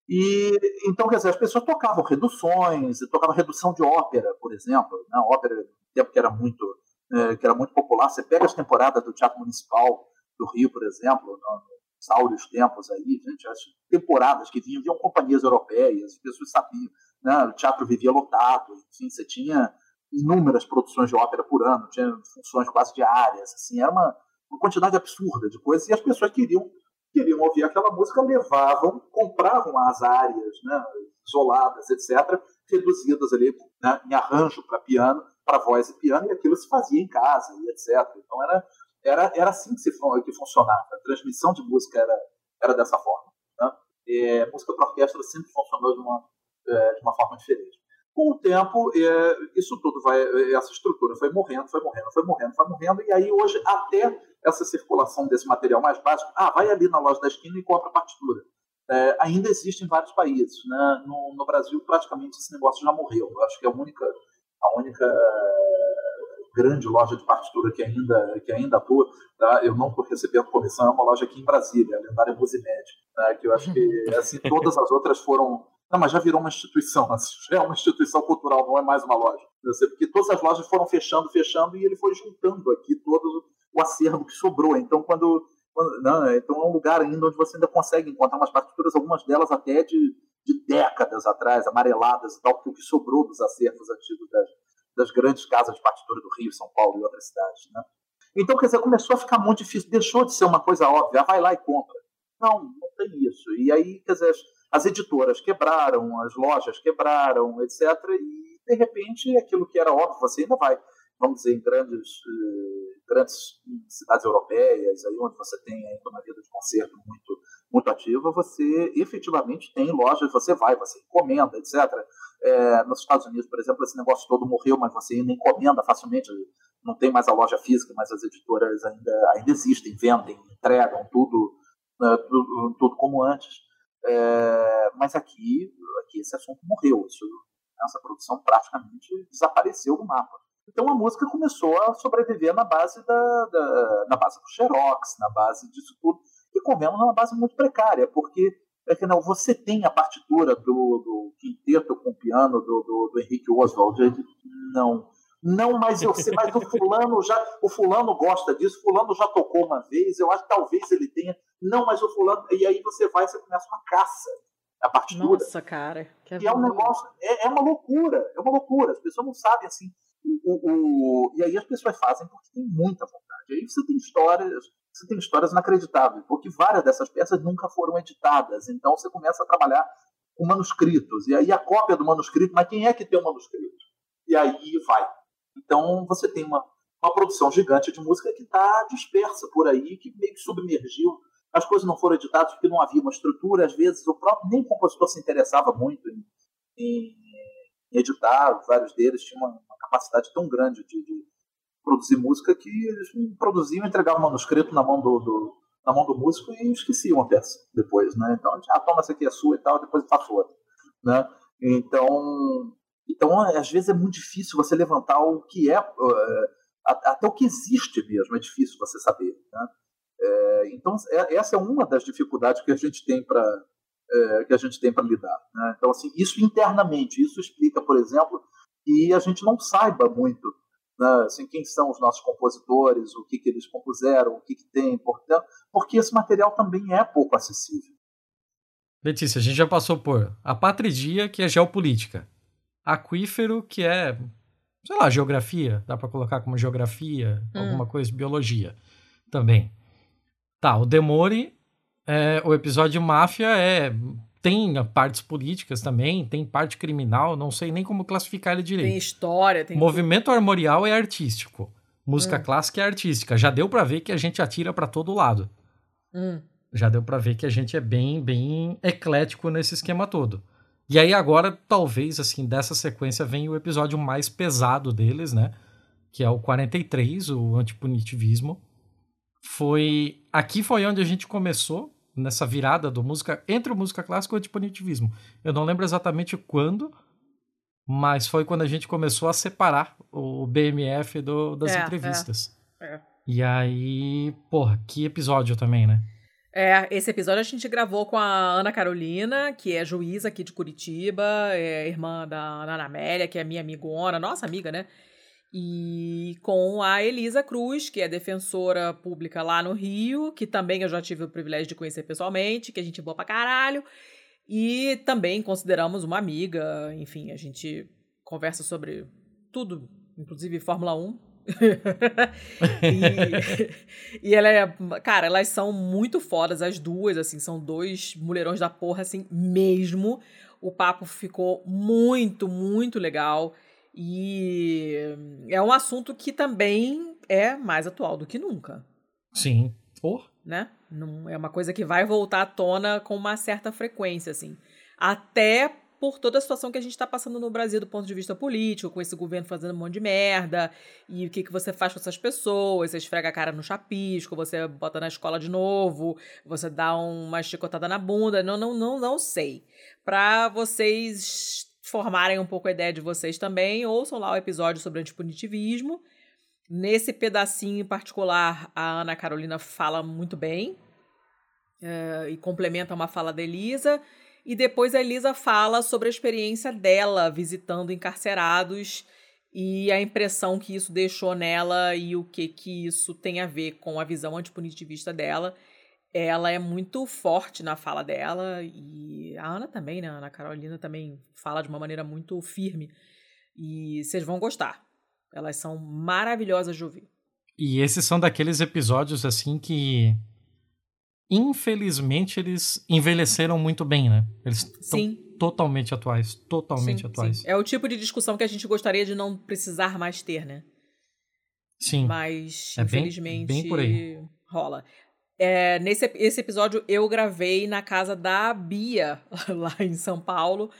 S11: E então, quer dizer, as pessoas tocavam reduções, tocavam redução de ópera, por exemplo, né? ópera, tempo que era muito é, que era muito popular. Você pega as temporadas do Teatro Municipal do Rio, por exemplo, nos áureos tempos aí, gente, as temporadas que vinham, vinham companhias europeias, as pessoas sabiam, né? o teatro vivia lotado, enfim, você tinha inúmeras produções de ópera por ano, tinha funções quase diárias, assim, era uma, uma quantidade absurda de coisas, e as pessoas queriam queriam ouvir aquela música, levavam, compravam as áreas né, isoladas, etc., reduzidas ali né, em arranjo para piano, para voz e piano, e aquilo se fazia em casa, e etc. Então era, era, era assim que, se, que funcionava. A transmissão de música era, era dessa forma. Né? E, música para orquestra sempre funcionou de uma, é, de uma forma diferente. Com o tempo, é, isso tudo vai, essa estrutura foi morrendo, foi morrendo, foi morrendo, foi morrendo, e aí hoje até essa circulação desse material mais básico, ah, vai ali na loja da esquina e compra a partitura. É, ainda existe em vários países. Né? No, no, Brasil, praticamente esse negócio já morreu. Eu acho que a única, a única grande loja de partitura que ainda, que ainda atua. Tá? Eu não estou recebendo comissão, é uma loja aqui em Brasília, a lendária Musimed, tá? que eu acho que <laughs> assim, todas as outras foram. Não, mas já virou uma instituição, <laughs> já é uma instituição cultural, não é mais uma loja. Porque todas as lojas foram fechando, fechando, e ele foi juntando aqui todo o acervo que sobrou. Então, quando. quando não, então é um lugar ainda onde você ainda consegue encontrar umas partituras, algumas delas até de, de décadas atrás, amareladas e tal, que o que sobrou dos acervos antigos das, das grandes casas de partitura do Rio, São Paulo e outras cidades. Né? Então, quer dizer, começou a ficar muito difícil, deixou de ser uma coisa óbvia, vai lá e compra. Não, não tem isso. E aí, quer dizer, as, as editoras quebraram, as lojas quebraram, etc. E, de repente, aquilo que era óbvio, você ainda vai, vamos dizer, em grandes, eh, grandes cidades europeias, aí onde você tem ainda uma vida de concerto muito, muito ativa, você efetivamente tem lojas, você vai, você encomenda, etc. É, nos Estados Unidos, por exemplo, esse negócio todo morreu, mas você ainda encomenda facilmente. Não tem mais a loja física, mas as editoras ainda, ainda existem, vendem, entregam tudo, né, tudo, tudo, como antes. É, mas aqui, aqui esse assunto morreu. Isso, essa produção praticamente desapareceu do mapa. Então a música começou a sobreviver na base da, da na base do xerox, na base disso tudo, e comemos uma base muito precária, porque afinal, você tem a partitura do, do quinteto com piano do, do, do Henrique Oswald? Não. Não, mas eu sei, mas o fulano já, o fulano gosta disso, fulano já tocou uma vez, eu acho que talvez ele tenha. Não, mas o fulano. E aí você vai, você começa uma caça a partitura.
S2: Nossa, cara.
S11: e é um negócio, é, é, uma loucura, é uma loucura. As pessoas não sabem assim. O, o, e aí as pessoas fazem porque tem muita vontade. Aí você tem histórias, você tem histórias inacreditáveis, porque várias dessas peças nunca foram editadas. Então você começa a trabalhar com manuscritos. E aí a cópia do manuscrito, mas quem é que tem o manuscrito? E aí vai. Então você tem uma, uma produção gigante de música que está dispersa por aí, que meio que submergiu. As coisas não foram editadas porque não havia uma estrutura. Às vezes o próprio nem o compositor se interessava muito em, em, editar. Vários deles tinham uma, uma capacidade tão grande de, de produzir música que eles produziam, entregavam o manuscrito na mão do, do, na mão do músico e esqueciam a peça depois, né? Então, ah, toma essa aqui é sua e tal, depois faço outra, né? Então, então às vezes é muito difícil você levantar o que é, uh, até o que existe mesmo, é difícil você saber, né? É, então, é, essa é uma das dificuldades que a gente tem para é, que a gente tem para lidar. Né? Então, assim, isso internamente, isso explica, por exemplo, que a gente não saiba muito né, assim, quem são os nossos compositores, o que, que eles compuseram, o que, que tem, portanto, porque esse material também é pouco acessível.
S1: Letícia, a gente já passou por a patridia, que é geopolítica, aquífero, que é, sei lá, geografia, dá para colocar como geografia, hum. alguma coisa, biologia também. Tá, o Demore, é, o episódio máfia é tem partes políticas também, tem parte criminal, não sei nem como classificar ele direito.
S2: Tem história, tem.
S1: Movimento tudo. armorial é artístico. Música hum. clássica é artística. Já deu para ver que a gente atira para todo lado.
S2: Hum.
S1: Já deu para ver que a gente é bem, bem eclético nesse esquema todo. E aí agora, talvez, assim, dessa sequência vem o episódio mais pesado deles, né? Que é o 43, o antipunitivismo. Foi... Aqui foi onde a gente começou nessa virada do música entre o música clássica e o antipunitivismo. Eu não lembro exatamente quando, mas foi quando a gente começou a separar o BMF do, das é, entrevistas.
S2: É, é.
S1: E aí, porra, que episódio também, né?
S2: É, esse episódio a gente gravou com a Ana Carolina, que é juíza aqui de Curitiba, é irmã da Ana Amélia, que é minha amigona, nossa amiga, né? E com a Elisa Cruz, que é defensora pública lá no Rio, que também eu já tive o privilégio de conhecer pessoalmente, que a gente é boa pra caralho. E também consideramos uma amiga, enfim, a gente conversa sobre tudo, inclusive Fórmula 1. <laughs> e, <laughs> e ela é. Cara, elas são muito fodas, as duas, assim, são dois mulherões da porra, assim, mesmo. O papo ficou muito, muito legal. E é um assunto que também é mais atual do que nunca.
S1: Sim. Por?
S2: Né? Não, é uma coisa que vai voltar à tona com uma certa frequência, assim. Até por toda a situação que a gente está passando no Brasil do ponto de vista político, com esse governo fazendo um monte de merda, e o que, que você faz com essas pessoas, você esfrega a cara no chapisco, você bota na escola de novo, você dá uma chicotada na bunda, não, não, não, não sei. Para vocês formarem um pouco a ideia de vocês também, ouçam lá o episódio sobre antipunitivismo. Nesse pedacinho em particular, a Ana Carolina fala muito bem é, e complementa uma fala da Elisa. E depois a Elisa fala sobre a experiência dela visitando encarcerados e a impressão que isso deixou nela e o que que isso tem a ver com a visão antipunitivista dela. Ela é muito forte na fala dela e a Ana também, né? A Ana Carolina também fala de uma maneira muito firme. E vocês vão gostar. Elas são maravilhosas de ouvir.
S1: E esses são daqueles episódios assim que infelizmente eles envelheceram muito bem, né? Eles estão totalmente atuais, totalmente
S2: sim,
S1: atuais.
S2: Sim. É o tipo de discussão que a gente gostaria de não precisar mais ter, né?
S1: Sim.
S2: Mas
S1: é
S2: infelizmente
S1: bem, bem por aí.
S2: rola. É, nesse esse episódio eu gravei na casa da Bia, <laughs> lá em São Paulo.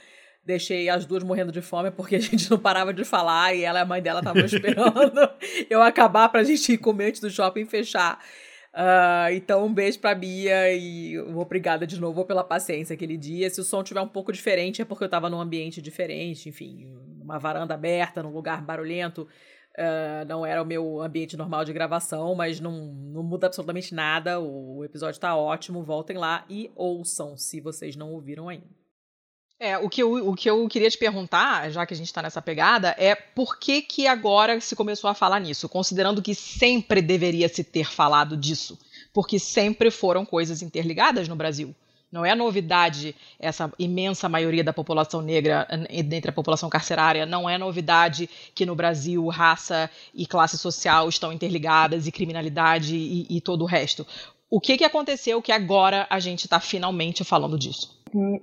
S2: Deixei as duas morrendo de fome porque a gente não parava de falar e ela e a mãe dela estavam <laughs> esperando eu acabar pra gente ir comer antes do shopping fechar. Uh, então, um beijo pra Bia e obrigada de novo pela paciência aquele dia. Se o som tiver um pouco diferente, é porque eu tava num ambiente diferente, enfim, uma varanda aberta, num lugar barulhento. Uh, não era o meu ambiente normal de gravação, mas não, não muda absolutamente nada. O, episódio tá ótimo. Voltem lá e ouçam se vocês não ouviram ainda.
S5: É, o que, eu, o que eu queria te perguntar, já que a gente está nessa pegada, é por que que agora se começou a falar nisso, considerando que sempre deveria se ter falado disso, porque sempre foram coisas interligadas no Brasil. Não é novidade essa imensa maioria da população negra dentre a população carcerária. Não é novidade que no Brasil raça e classe social estão interligadas e criminalidade e, e todo o resto. O que, que aconteceu que agora a gente está finalmente falando disso?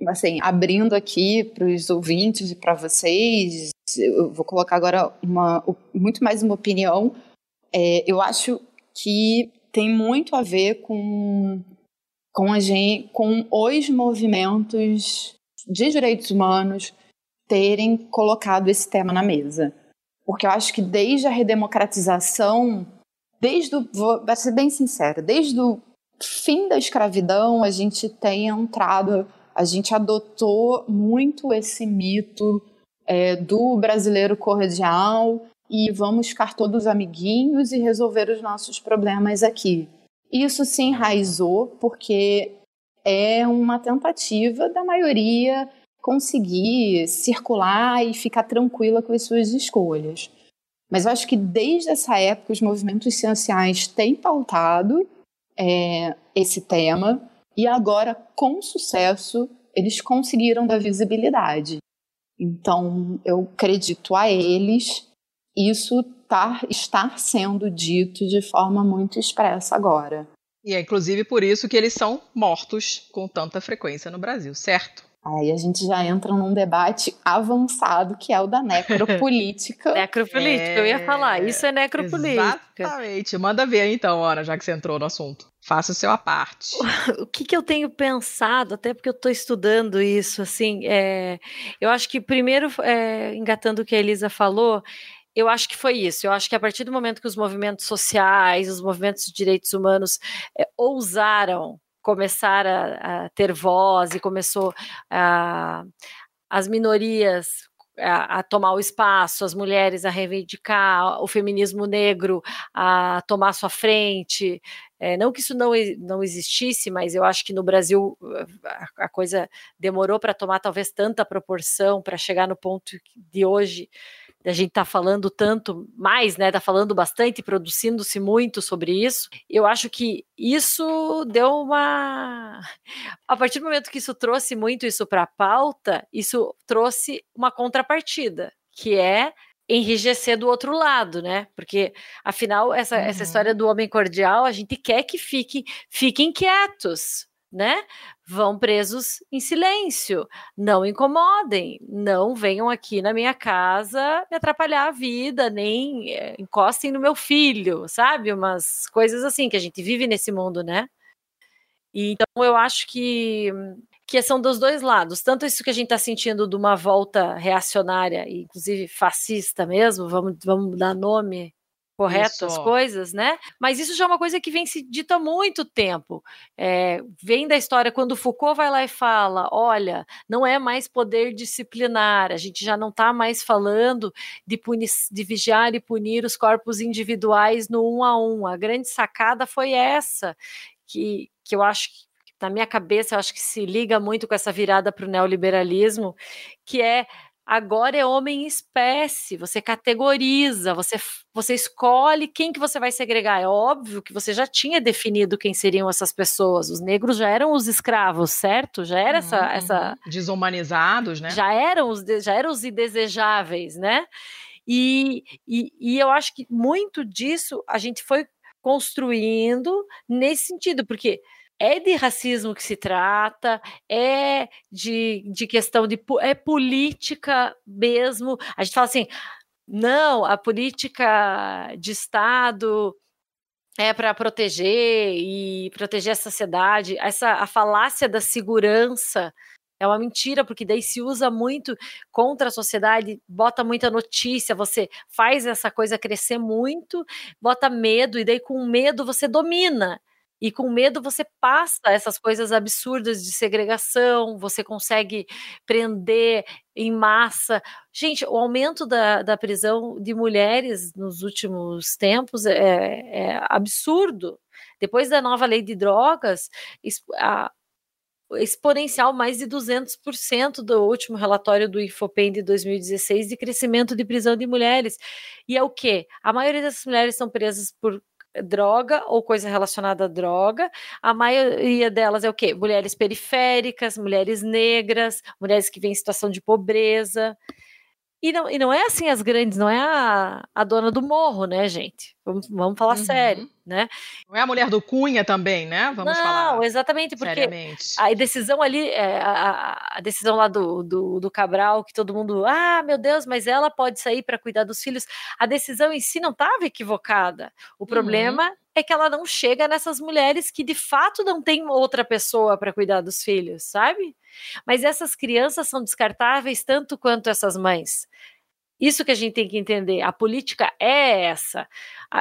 S12: Assim, abrindo aqui para os ouvintes e para vocês, eu vou colocar agora uma, muito mais uma opinião. É, eu acho que tem muito a ver com, com, a gente, com os movimentos de direitos humanos terem colocado esse tema na mesa. Porque eu acho que desde a redemocratização, desde o, vou ser bem sincera, desde o fim da escravidão, a gente tem entrado a gente adotou muito esse mito é, do brasileiro cordial e vamos ficar todos amiguinhos e resolver os nossos problemas aqui. Isso se enraizou porque é uma tentativa da maioria conseguir circular e ficar tranquila com as suas escolhas. Mas eu acho que desde essa época os movimentos sociais têm pautado é, esse tema e agora, com sucesso, eles conseguiram dar visibilidade. Então, eu acredito a eles isso tá, estar sendo dito de forma muito expressa agora.
S5: E é inclusive por isso que eles são mortos com tanta frequência no Brasil, certo?
S12: Aí a gente já entra num debate avançado que é o da necropolítica. <laughs>
S13: necropolítica, é... eu ia falar, isso é necropolítica.
S5: Exatamente. Manda ver então, Ana, já que você entrou no assunto. Faça o seu a parte. <laughs>
S13: o que, que eu tenho pensado, até porque eu estou estudando isso, assim, é, eu acho que primeiro, é, engatando o que a Elisa falou, eu acho que foi isso. Eu acho que a partir do momento que os movimentos sociais, os movimentos de direitos humanos é, ousaram começar a, a, ter voz e começou a, as minorias a, a, tomar o espaço, as mulheres a reivindicar, o feminismo negro a tomar sua frente. É, não que isso não, não existisse, mas eu acho que no Brasil a, a coisa demorou para tomar talvez tanta proporção para chegar no ponto de hoje a gente está falando tanto mais, né? Está falando bastante, produzindo-se muito sobre isso. Eu acho que isso deu uma. A partir do momento que isso trouxe muito isso para a pauta, isso trouxe uma contrapartida, que é enrijecer do outro lado, né? Porque, afinal, essa, uhum. essa história do homem cordial, a gente quer que fiquem, fiquem quietos, né? Vão presos em silêncio, não incomodem, não venham aqui na minha casa me atrapalhar a vida, nem é, encostem no meu filho, sabe? Umas coisas assim que a gente vive nesse mundo, né? E, então eu acho que que são dos dois lados, tanto isso que a gente está sentindo de uma volta reacionária, inclusive fascista mesmo, vamos, vamos dar nome correto as coisas, né? Mas isso já é uma coisa que vem se dita há muito tempo. É, vem da história quando Foucault vai lá e fala: olha, não é mais poder disciplinar, a gente já não está mais falando de, puni- de vigiar e punir os corpos individuais no um a um. A grande sacada foi essa, que, que eu acho que. Na minha cabeça, eu acho que se liga muito com essa virada para o neoliberalismo, que é Agora é homem espécie, você categoriza, você, você escolhe quem que você vai segregar. É óbvio que você já tinha definido quem seriam essas pessoas. Os negros já eram os escravos, certo? Já era essa,
S5: Uhum,
S13: essa
S5: uhum. Desumanizados, né?
S13: já eram os já eram os indesejáveis, né? E, e, e eu acho que muito disso a gente foi construindo nesse sentido, porque é de racismo que se trata, é de, de questão de é política mesmo. A gente fala assim, não, a política de Estado é para proteger e proteger a sociedade. Essa a falácia da segurança é uma mentira, porque daí se usa muito contra a sociedade, bota muita notícia, você faz essa coisa crescer muito, bota medo, e daí com medo você domina. E com medo você passa essas coisas absurdas de segregação, você consegue prender em massa. Gente, o aumento da, da prisão de mulheres nos últimos tempos é, é absurdo. Depois da nova lei de drogas, a- exponencial mais de 200% do último relatório do Infopen de 2016 de crescimento de prisão de mulheres. E é o quê? A maioria dessas mulheres são presas por droga ou coisa relacionada à droga. A maioria delas é o quê? Mulheres periféricas, mulheres negras, mulheres que vêm em situação de pobreza. E não, e não é assim as grandes, não é a, a dona do morro, né, gente? Vamos, vamos falar
S5: Uhum.
S13: sério, né?
S5: Não é a mulher do Cunha também, né? Vamos
S13: não,
S5: falar
S13: exatamente, porque
S5: seriamente.
S13: a decisão ali, é, a, a- decisão lá do, do, do Cabral, que todo mundo, ah, meu Deus, mas ela pode sair para cuidar dos filhos. A decisão em si não estava equivocada. O problema é que ela não chega nessas mulheres que de fato não tem outra pessoa para cuidar dos filhos, sabe? Mas essas crianças são descartáveis tanto quanto essas mães. Isso que a gente tem que entender. A política é essa.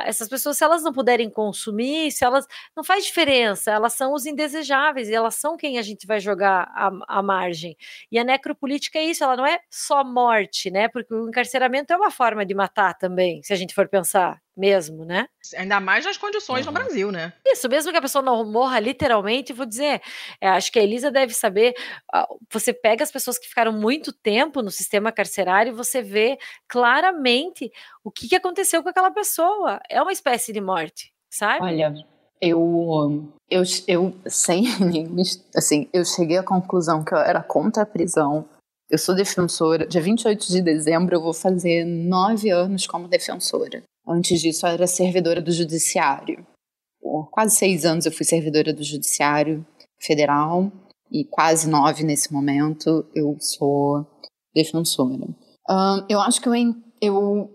S13: Essas pessoas, se elas não puderem consumir, se elas. Não faz diferença, elas são os indesejáveis e elas são quem a gente vai jogar à margem. E a necropolítica é isso, ela não é só morte, né? Porque o encarceramento é uma forma de matar também, se a gente for pensar mesmo, né?
S5: Ainda mais nas condições no Brasil, né?
S13: Isso, mesmo que a pessoa não morra literalmente, vou dizer, é, acho que a Elisa deve saber. Você pega as pessoas que ficaram muito tempo no sistema carcerário e você vê claramente o que, que aconteceu com aquela pessoa. É uma espécie de morte, sabe?
S12: Olha, eu, eu, eu sem <laughs> assim, eu cheguei à conclusão que eu era contra a prisão. Eu sou defensora. Dia 28 de dezembro eu vou fazer nove anos como defensora. Antes disso, eu era servidora do judiciário. Por quase seis anos eu fui servidora do judiciário federal e quase nove nesse momento eu sou defensora. Eu acho que eu, eu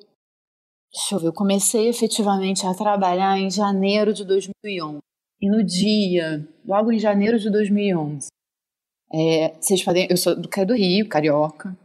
S12: Deixa eu ver, eu comecei efetivamente a trabalhar em janeiro de 2011. E no dia, logo em janeiro de 2011, é, vocês podem, eu sou do, do Rio, carioca.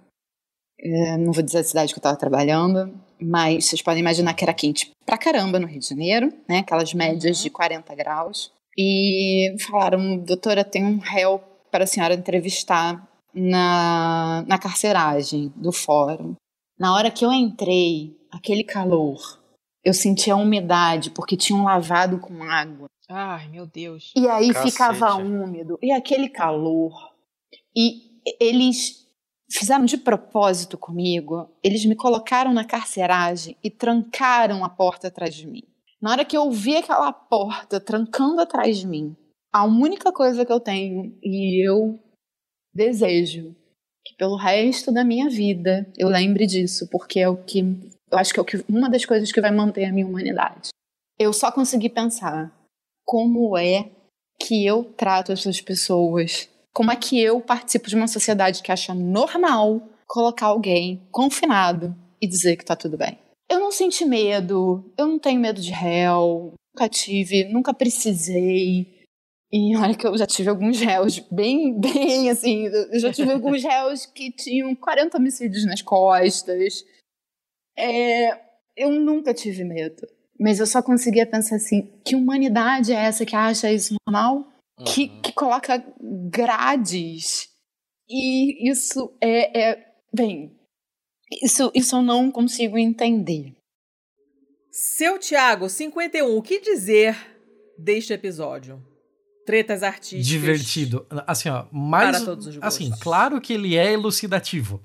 S12: É, não vou dizer a cidade que eu estava trabalhando, mas vocês podem imaginar que era quente pra caramba no Rio de Janeiro, né? Aquelas médias de 40 graus. E falaram, doutora, tem um réu para a senhora entrevistar na, na carceragem do fórum. Na hora que eu entrei, aquele calor, eu senti a umidade, porque tinham lavado com água.
S5: Ai, meu Deus.
S12: E aí
S5: Cacete.
S12: ficava úmido. E aquele calor. E eles fizeram de propósito comigo. Eles me colocaram na carceragem e trancaram a porta atrás de mim. Na hora que eu vi aquela porta trancando atrás de mim, a única coisa que eu tenho e eu desejo que pelo resto da minha vida eu lembre disso, porque é o que eu acho que é o que, uma das coisas que vai manter a minha humanidade. Eu só consegui pensar como é que eu trato essas pessoas, como é que eu participo de uma sociedade que acha normal colocar alguém confinado e dizer que tá tudo bem. Eu não senti medo, eu não tenho medo de réu, nunca tive, nunca precisei. E <laughs> olha que eu já tive alguns réus bem, <laughs> bem assim, eu já tive alguns <laughs> réus que tinham 40 homicídios nas costas. É, eu nunca tive medo. Mas eu só conseguia pensar assim: que humanidade é essa que acha isso normal? Uhum. Que, que coloca grades. E isso é, é. Bem, isso, isso eu não consigo entender.
S2: Seu Tiago, 51, o que dizer deste episódio? Tretas artísticas.
S1: Divertido. Assim, ó, mais.
S2: Para todos os
S1: Assim, claro que ele é elucidativo.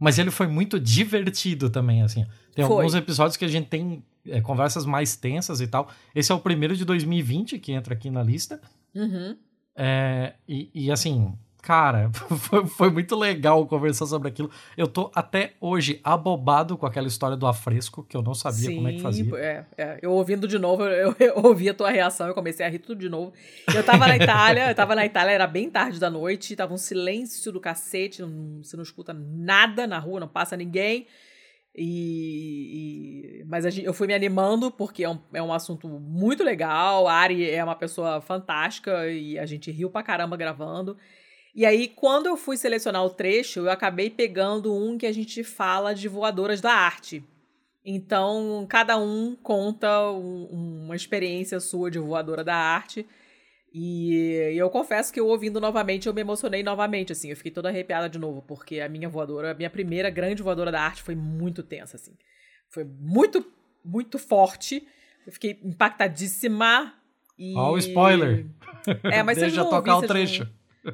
S1: Mas ele foi muito divertido também, assim. Tem foi. alguns episódios que a gente tem é, conversas mais tensas e tal. Esse é o primeiro de 2020 que entra aqui na lista.
S2: Uhum.
S1: É, e, e, assim, cara, <laughs> foi, foi, muito legal conversar sobre aquilo. Eu tô até hoje abobado com aquela história do afresco, que eu não sabia
S2: Sim,
S1: como é que fazia.
S2: É, é. Eu ouvindo de novo, eu, <laughs> eu, ouvi a tua reação, eu comecei a rir tudo de novo. Eu tava na Itália, eu tava na Itália, era bem tarde da noite, tava um silêncio do cacete, não, você não escuta nada na rua, não passa ninguém. E, e, mas gente, eu fui me animando porque é um, é um assunto muito legal. A Ari é uma pessoa fantástica e a gente riu pra caramba gravando. E aí, quando eu fui selecionar o trecho, eu acabei pegando um que a gente fala de voadoras da arte. Então, cada um conta um, uma experiência sua de voadora da arte. E eu confesso que eu ouvindo novamente, eu me emocionei novamente, assim. Eu fiquei toda arrepiada de novo, porque a minha voadora, a minha primeira grande voadora da arte foi muito tensa, assim. Foi muito, muito forte. Eu fiquei impactadíssima. E...
S1: Ó, o spoiler!
S2: É, mas
S1: Deixa
S2: vocês
S1: tocar o trecho.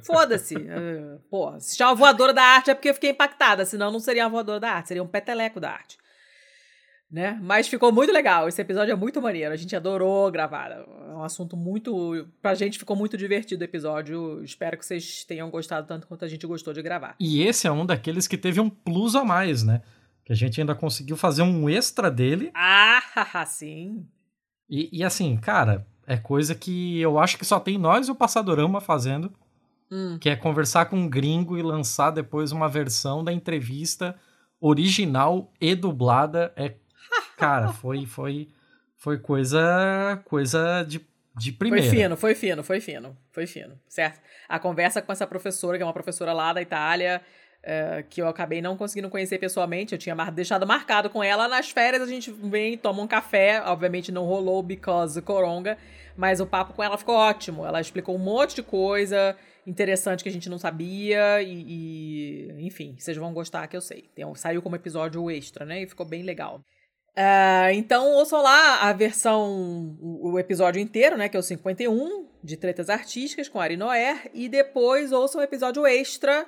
S2: Foda-se. Uh, <laughs> pô, se chama voadora da arte é porque eu fiquei impactada, senão não seria uma voadora da arte, seria um peteleco da arte né? Mas ficou muito legal. Esse episódio é muito maneiro. A gente adorou gravar. É um assunto muito. Pra gente ficou muito divertido o episódio. Espero que vocês tenham gostado tanto quanto a gente gostou de gravar.
S1: E esse é um daqueles que teve um plus a mais, né? Que a gente ainda conseguiu fazer um extra dele.
S2: Ah, sim.
S1: E, e assim, cara, é coisa que eu acho que só tem nós e o Passadorama fazendo.
S2: Hum.
S1: Que é conversar com um gringo e lançar depois uma versão da entrevista original e dublada. É Cara, foi, foi, foi coisa, coisa de, de primeira.
S2: Foi fino, foi fino, foi fino, foi fino, certo? A conversa com essa professora, que é uma professora lá da Itália, é, que eu acabei não conseguindo conhecer pessoalmente, eu tinha mar deixado marcado com ela. Nas férias a gente vem toma um café, obviamente não rolou because coronga, mas o papo com ela ficou ótimo. Ela explicou um monte de coisa interessante que a gente não sabia e, e enfim, vocês vão gostar que eu sei. Tem, saiu como episódio extra, né? E ficou bem legal. Uh, então, ouçam lá a versão, o, episódio inteiro, né, que é o 51, de Tretas Artísticas, com Ari Noer, e depois ouçam o episódio extra,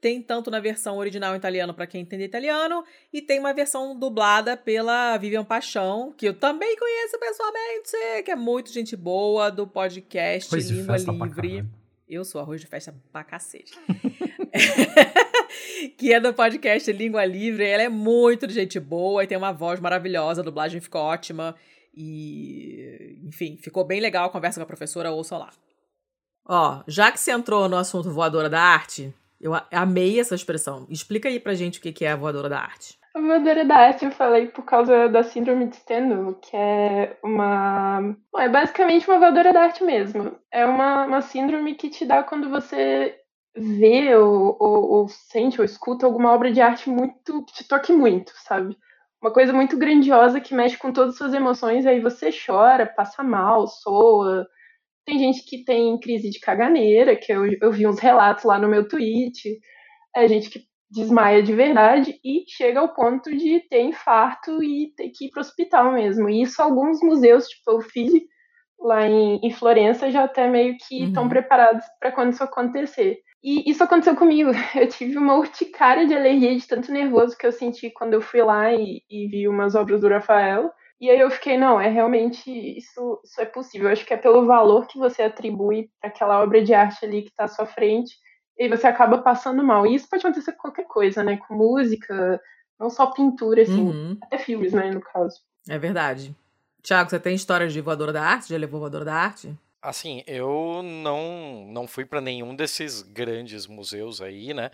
S2: tem tanto na versão original italiano para quem entende italiano, e tem uma versão dublada pela Vivian Paixão, que eu também conheço pessoalmente, que é muito gente boa, do podcast
S1: Coisa
S2: Língua
S1: Livre.
S2: Eu sou arroz de festa pra cacete. <laughs> que é do podcast Língua Livre. Ela é muito de gente boa e tem uma voz maravilhosa, a dublagem ficou ótima. E, enfim, ficou bem legal a conversa com a professora, ouça lá. Ó, já que você entrou no assunto voadora da arte, eu amei essa expressão. Explica aí pra gente o que é a voadora da arte.
S14: A voadora da arte eu falei por causa da síndrome de Stendhal, que é uma. Bom, é basicamente uma voadora da arte mesmo. É uma, uma síndrome que te dá quando você vê ou, ou, ou, sente ou escuta alguma obra de arte muito que te toque muito, sabe? Uma coisa muito grandiosa que mexe com todas as suas emoções, aí você chora, passa mal, soa. Tem gente que tem crise de caganeira, que eu, eu vi uns relatos lá no meu tweet. É gente que desmaia de verdade e chega ao ponto de ter infarto e ter que ir para o hospital mesmo. E isso alguns museus, tipo o FID, lá em, em Florença, já até meio que estão uhum. preparados para quando isso acontecer. E isso aconteceu comigo. <laughs> Eu tive uma urticária de alergia de tanto nervoso que eu senti quando eu fui lá e, e vi umas obras do Rafael. E aí eu fiquei, não, é realmente isso, isso é possível. Eu acho que é pelo valor que você atribui para aquela obra de arte ali que está à sua frente, e você acaba passando mal. E isso pode acontecer com qualquer coisa, né? Com música, não só pintura, assim,
S2: uhum.
S14: até filmes, né, no caso.
S2: É verdade. Tiago, você tem história de voadora da arte? Já levou voadora da arte?
S3: Assim, eu não, não fui para nenhum desses grandes museus aí, né?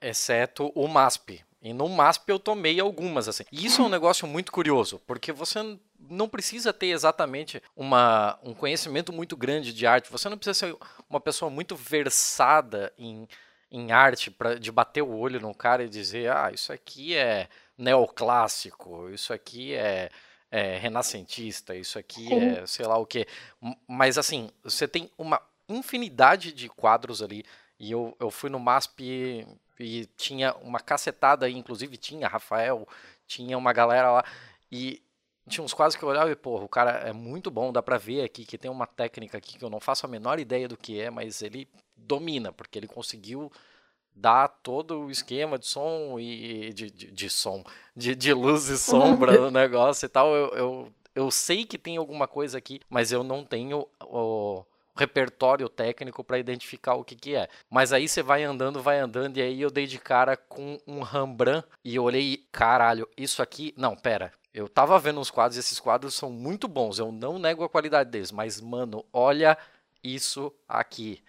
S3: Exceto o MASP. E no MASP eu tomei algumas, assim. E isso é um <laughs> negócio muito curioso, porque você não precisa ter exatamente uma, um conhecimento muito grande de arte. Você não precisa ser uma pessoa muito versada em, em arte para de bater o olho no cara e dizer, ah, isso aqui é neoclássico, isso aqui é
S1: é renascentista, isso aqui
S14: Sim.
S1: é sei lá o quê. M- Mas assim, você tem uma infinidade de quadros ali. E eu, eu fui no MASP e, e tinha uma cacetada inclusive tinha Rafael, tinha uma galera lá. E tinha uns quadros que eu olhava e, porra, o cara é muito bom, dá pra ver aqui que tem uma técnica aqui que eu não faço a menor ideia do que é, mas ele domina, porque ele conseguiu dar todo o esquema de som e de, de, de som, de, de luz e sombra <laughs> no negócio e tal. Eu, eu, eu sei que tem alguma coisa aqui, mas eu não tenho o repertório técnico para identificar o que que é. Mas aí você vai andando, vai andando, e aí eu dei de cara com um Rembrandt e eu olhei, caralho, isso aqui. Não, pera. Eu tava vendo uns quadros, e esses quadros são muito bons, eu não nego a qualidade deles, mas, mano, olha isso aqui.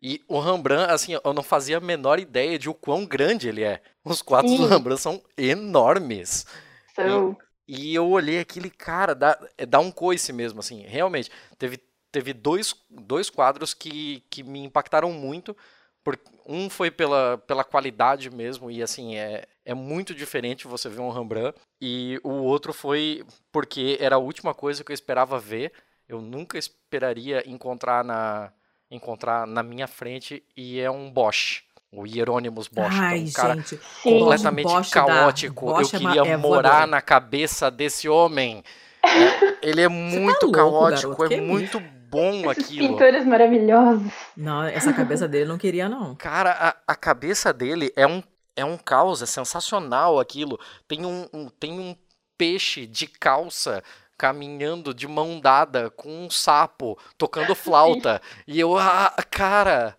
S1: E o Rembrandt, assim, eu não fazia a menor ideia de o quão grande ele é. Os quadros do
S14: Sim.
S1: Rembrandt são enormes.
S14: São.
S1: E eu olhei aquele cara, dá, é, dá um coice mesmo, assim, realmente. Teve, teve dois, dois quadros que, que me impactaram muito. Por, um foi pela, pela qualidade mesmo, e assim, é, é muito diferente você ver um Rembrandt. E o outro foi porque era a última coisa que eu esperava ver. Eu nunca esperaria encontrar na, encontrar na minha frente, e é um Bosch. O Hieronymus Bosch, é
S2: Ai,
S1: um cara
S2: gente.
S1: completamente
S2: Bosch da-
S1: caótico.
S2: Bosch
S1: eu
S2: é
S1: queria
S2: é
S1: morar na cabeça desse homem. <laughs> É, ele é muito
S2: louco,
S1: caótico,
S2: garoto,
S1: é muito bom
S14: Esses
S1: aquilo.
S14: pintores maravilhosos.
S2: Não, essa cabeça dele não queria, não.
S1: Cara, a, a cabeça dele é um, é um caos, é sensacional aquilo. Tem um, um- tem um peixe de calça caminhando de mão dada com um sapo tocando <laughs> flauta. e eu, ah, cara,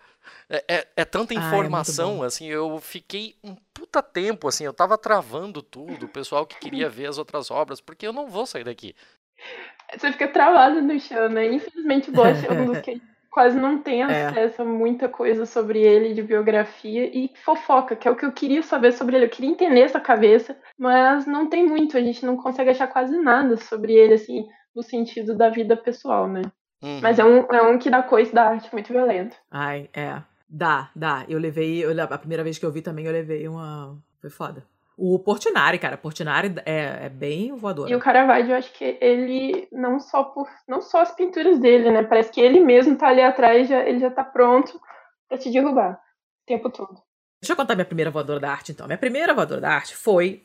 S1: é, é- é tanta
S2: Ah, é
S1: informação,
S2: bom.
S1: assim, eu fiquei um puta tempo, assim, eu tava travando tudo, o pessoal que queria ver as outras obras, porque eu não vou sair daqui.
S14: Você fica travado no chão, né? Infelizmente, o Bosch é um dos que quase não tem
S2: É.
S14: acesso a muita coisa sobre ele, de biografia e fofoca, que é o que eu queria saber sobre ele. Eu queria entender essa cabeça, mas não tem muito. A gente não consegue achar quase nada sobre ele, assim, no sentido da vida pessoal, né?
S1: Uhum.
S14: Mas é um, é um que dá coisa da arte muito violento.
S2: Ai, é. Dá, dá. Eu levei. eu- a primeira vez que eu vi também, eu levei uma. Foi foda. O Portinari, cara. Portinari é, é bem voador.
S14: E o Caravaggio, eu acho que ele, não só por. Não só as pinturas dele, né? Parece que ele mesmo tá ali atrás, já, ele já tá pronto pra te derrubar o tempo todo.
S2: Deixa eu contar minha primeira voadora da arte, então. Minha primeira voadora da arte foi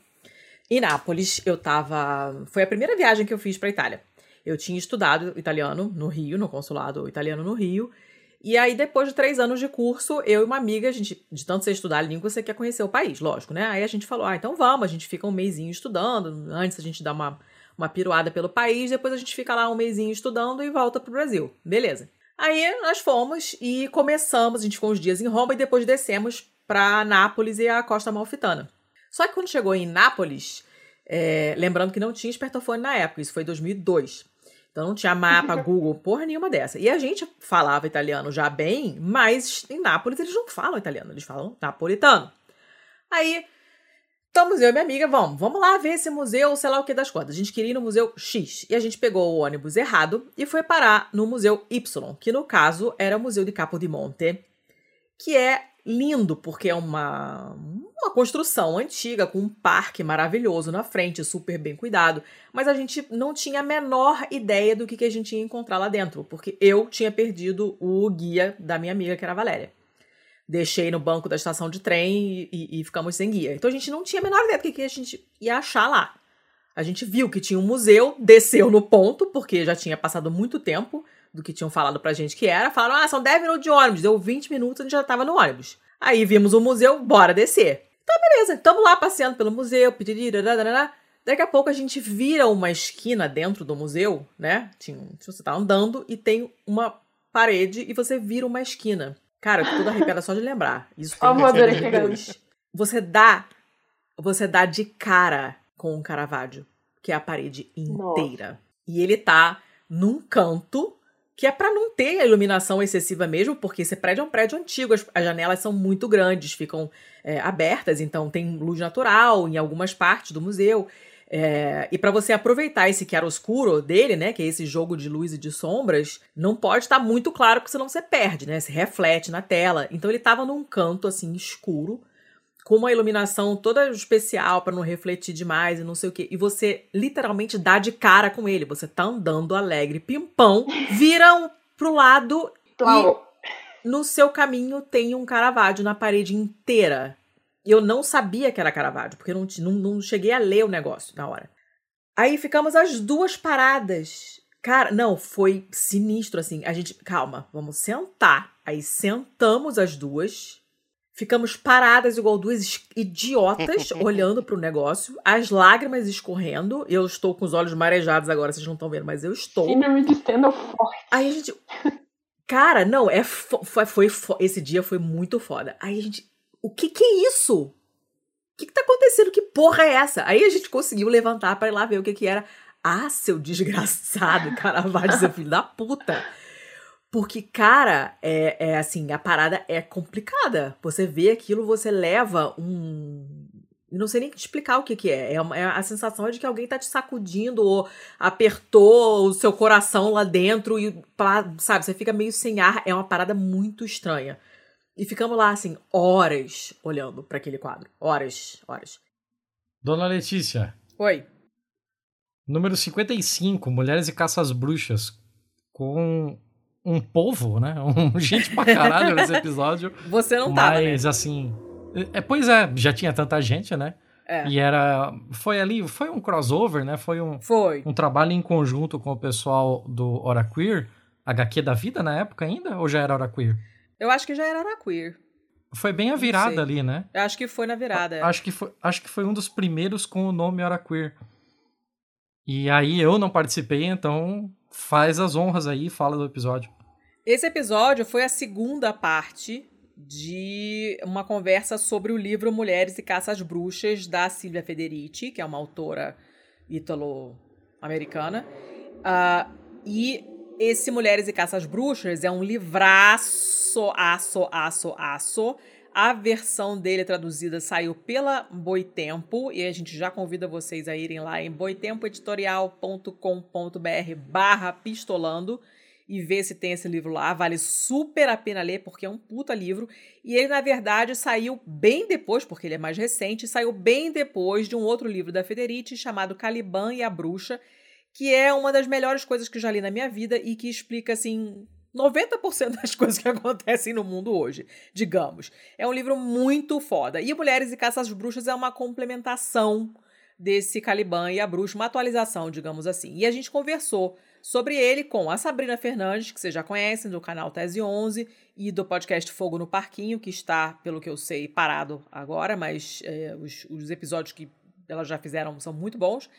S2: em Nápoles. Eu tava. Foi a primeira viagem que eu fiz pra Itália. Eu tinha estudado italiano no Rio, no consulado italiano no Rio. E aí, depois de três anos de curso, eu e uma amiga, a gente, de tanto você estudar a língua, você quer conhecer o país, lógico, né? Aí a gente falou, ah, então vamos, a gente fica um mêsinho estudando, antes a gente dá uma, uma piruada pelo país, depois a gente fica lá um mêsinho estudando e volta pro Brasil. Beleza. Aí nós fomos e começamos, a gente ficou uns dias em Roma e depois descemos para Nápoles e a Costa Amalfitana. Só que quando chegou em Nápoles, é, lembrando que não tinha espertofone na época, isso foi em 2002. Então não tinha mapa, <laughs> Google, porra nenhuma dessa. E a gente falava italiano já bem, mas em Nápoles eles não falam italiano, eles falam napolitano. Aí, estamos eu e minha amiga, vamos, vamos lá ver esse museu, sei lá o que das contas. A gente queria ir no museu X. E a gente pegou o ônibus errado e foi parar no museu Y, que no caso era o Museu de Capodimonte, que é lindo porque é uma, uma construção antiga com um parque maravilhoso na frente, super bem cuidado. Mas a gente não tinha a menor ideia do que, que a gente ia encontrar lá dentro, porque eu tinha perdido o guia da minha amiga, que era a Valéria. Deixei no banco da estação de trem e, e- e ficamos sem guia. Então a gente não tinha a menor ideia do que, que a gente ia achar lá. A gente viu que tinha um museu, desceu no ponto, porque já tinha passado muito tempo do que tinham falado pra gente que era. Falaram, ah, são 10 minutos de ônibus. Deu 20 minutos, a gente já tava no ônibus. Aí vimos o museu, bora descer. Então, beleza, estamos lá passeando pelo museu, piririririrarará. Daqui a pouco a gente vira uma esquina dentro do museu, né? Tinha, você tá andando e tem uma parede e você vira uma esquina. Cara, eu tô toda arrepiada só de lembrar. Isso tem 2002. Você dá, você dá de cara com o Caravaggio, que é a parede inteira. E ele tá num canto que é pra não ter a iluminação excessiva mesmo, porque esse prédio é um prédio antigo, as, as janelas são muito grandes, ficam é, abertas, então tem luz natural em algumas partes do museu. É, e para você aproveitar esse chiaroscuro dele, né, que é esse jogo de luz e de sombras, não pode estar muito claro, porque senão você perde, né? Se reflete na tela. Então ele tava num canto assim escuro, com uma iluminação toda especial para não refletir demais e não sei o quê. E você literalmente dá de cara com ele. Você tá andando alegre, pimpão, vira um, pro lado e no seu caminho tem um Caravaggio na parede inteira. Eu não sabia que era Caravaggio, porque eu não, não, não cheguei a ler o negócio na hora. Aí ficamos as duas paradas. Cara, não, foi sinistro assim. A gente, calma, vamos sentar. Aí sentamos as duas Ficamos paradas igual duas idiotas <laughs> olhando para o negócio, as lágrimas escorrendo. Eu estou com os olhos marejados agora, vocês não estão vendo, mas eu estou.
S14: De stand forte.
S2: Aí a gente. Cara, não, é foi, foi, foi, esse dia foi muito foda. Aí a gente, o que que é isso? O que que tá acontecendo? Que porra é essa? Aí a gente conseguiu levantar para ir lá ver o que que era. Ah, seu desgraçado, <laughs> Caravaggio, seu filho da puta. Porque, cara, é, é assim, a parada é complicada. Você vê aquilo, você leva um. Não sei nem explicar o que, que é. É, uma, é a sensação de que alguém tá te sacudindo ou apertou o seu coração lá dentro e, sabe, você fica meio sem ar. É uma parada muito estranha. E ficamos lá, assim, horas olhando para aquele quadro. Horas, horas.
S1: Dona Letícia.
S2: Oi.
S1: Número 55, Mulheres e Caças Bruxas. Com um povo, né? <laughs> Um gente pra caralho nesse episódio. <laughs>
S2: Você não tava,
S1: Mas, né? assim... É, pois é, já tinha tanta gente, né? É. E era... Foi ali... Foi um crossover, né? Foi um...
S2: Foi.
S1: Um trabalho em conjunto com o pessoal do Hora Queer. HQ da vida na época ainda? Ou já era Hora Queer?
S2: Eu acho que já era Hora Queer.
S1: Foi bem a virada ali, né?
S2: Eu acho que foi na virada. É.
S1: Acho que foi, acho que foi um dos primeiros com o nome Hora Queer. E aí eu não participei, então faz as honras aí e fala do episódio.
S2: Esse episódio foi a segunda parte de uma conversa sobre o livro Mulheres e Caças Bruxas, da Silvia Federici, que é uma autora ítalo-americana. Uh, e esse Mulheres e Caças Bruxas é um livraço, aço, aço, aço. A versão dele traduzida saiu pela Boitempo e a gente já convida vocês a irem lá em boitempoeditorial.com.br barra pistolando e ver se tem esse livro lá. Vale super a pena ler, porque é um puta livro. E ele, na verdade, saiu bem depois, porque ele é mais recente, saiu bem depois de um outro livro da Federici chamado Caliban e a Bruxa, que é uma das melhores coisas que já li na minha vida e que explica, assim, 90% das coisas que <laughs> acontecem no mundo hoje, digamos. É um livro muito foda. E Mulheres e Caças Bruxas é uma complementação desse Caliban e a Bruxa, uma atualização, digamos assim. E a gente conversou sobre ele com a Sabrina Fernandes, que vocês já conhecem, do canal Tese 11 e do podcast Fogo no Parquinho, que está, pelo que eu sei, parado agora, mas é, os, os, episódios que elas já fizeram são muito bons,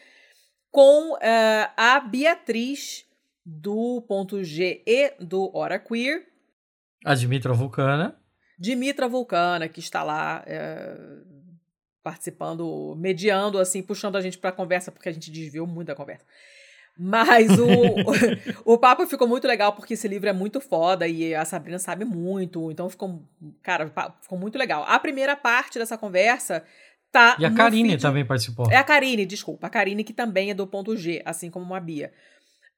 S2: com é, a Beatriz do ponto G e do Hora Queer.
S1: A Dimitra Vulcana.
S2: Dimitra Vulcana, que está lá é, participando, mediando, assim, puxando a gente para a conversa, porque a gente desviou muito da conversa. Mas o, <laughs> o, o papo ficou muito legal porque esse livro é muito foda e a Sabrina sabe muito. Então ficou, cara, ficou muito legal. A primeira parte dessa conversa tá.
S1: E a Karine feed... também participou.
S2: É a Karine, desculpa. A Karine, que também é do ponto G, assim como a Bia.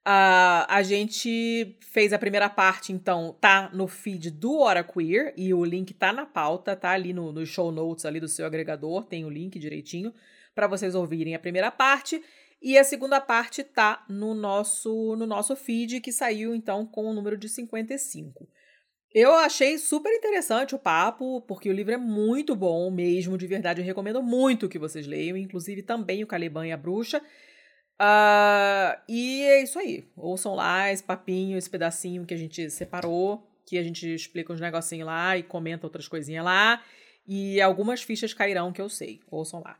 S2: Uh, a gente fez a primeira parte, então, tá no feed do Hora Queer e o link tá na pauta, tá ali no, no show notes ali do seu agregador, tem o link direitinho para vocês ouvirem a primeira parte. E a segunda parte tá no nosso no nosso feed que saiu então com o número de 55. Eu achei super interessante o papo, porque o livro é muito bom mesmo, de verdade. Eu recomendo muito que vocês leiam, inclusive também o Caliban e a Bruxa. Uh, e é isso aí. Ouçam lá esse papinho, esse pedacinho que a gente separou, que a gente explica uns negocinhos lá e comenta outras coisinhas lá. E algumas fichas cairão que eu sei. Ouçam lá.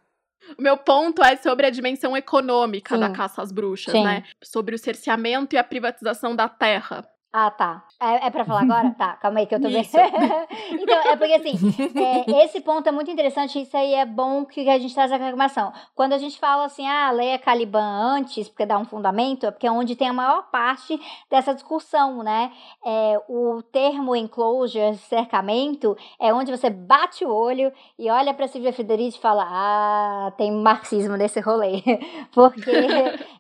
S15: O meu ponto é sobre a dimensão econômica Sim. da caça às bruxas, Sim. né? Sobre o cerceamento e a privatização da terra.
S16: Ah, tá. É, é pra falar agora? <laughs> tá, calma aí que eu tô vendo. <laughs> então, é porque assim, é, esse ponto é muito interessante, isso aí é bom que a gente traz a reclamação. Quando a gente fala assim, ah, leia Caliban antes, porque dá um fundamento, é porque é onde tem a maior parte dessa discussão, né? É, o termo enclosure, cercamento, é onde você bate o olho e olha pra Silvia Federici e fala, ah, tem marxismo nesse rolê. <laughs> porque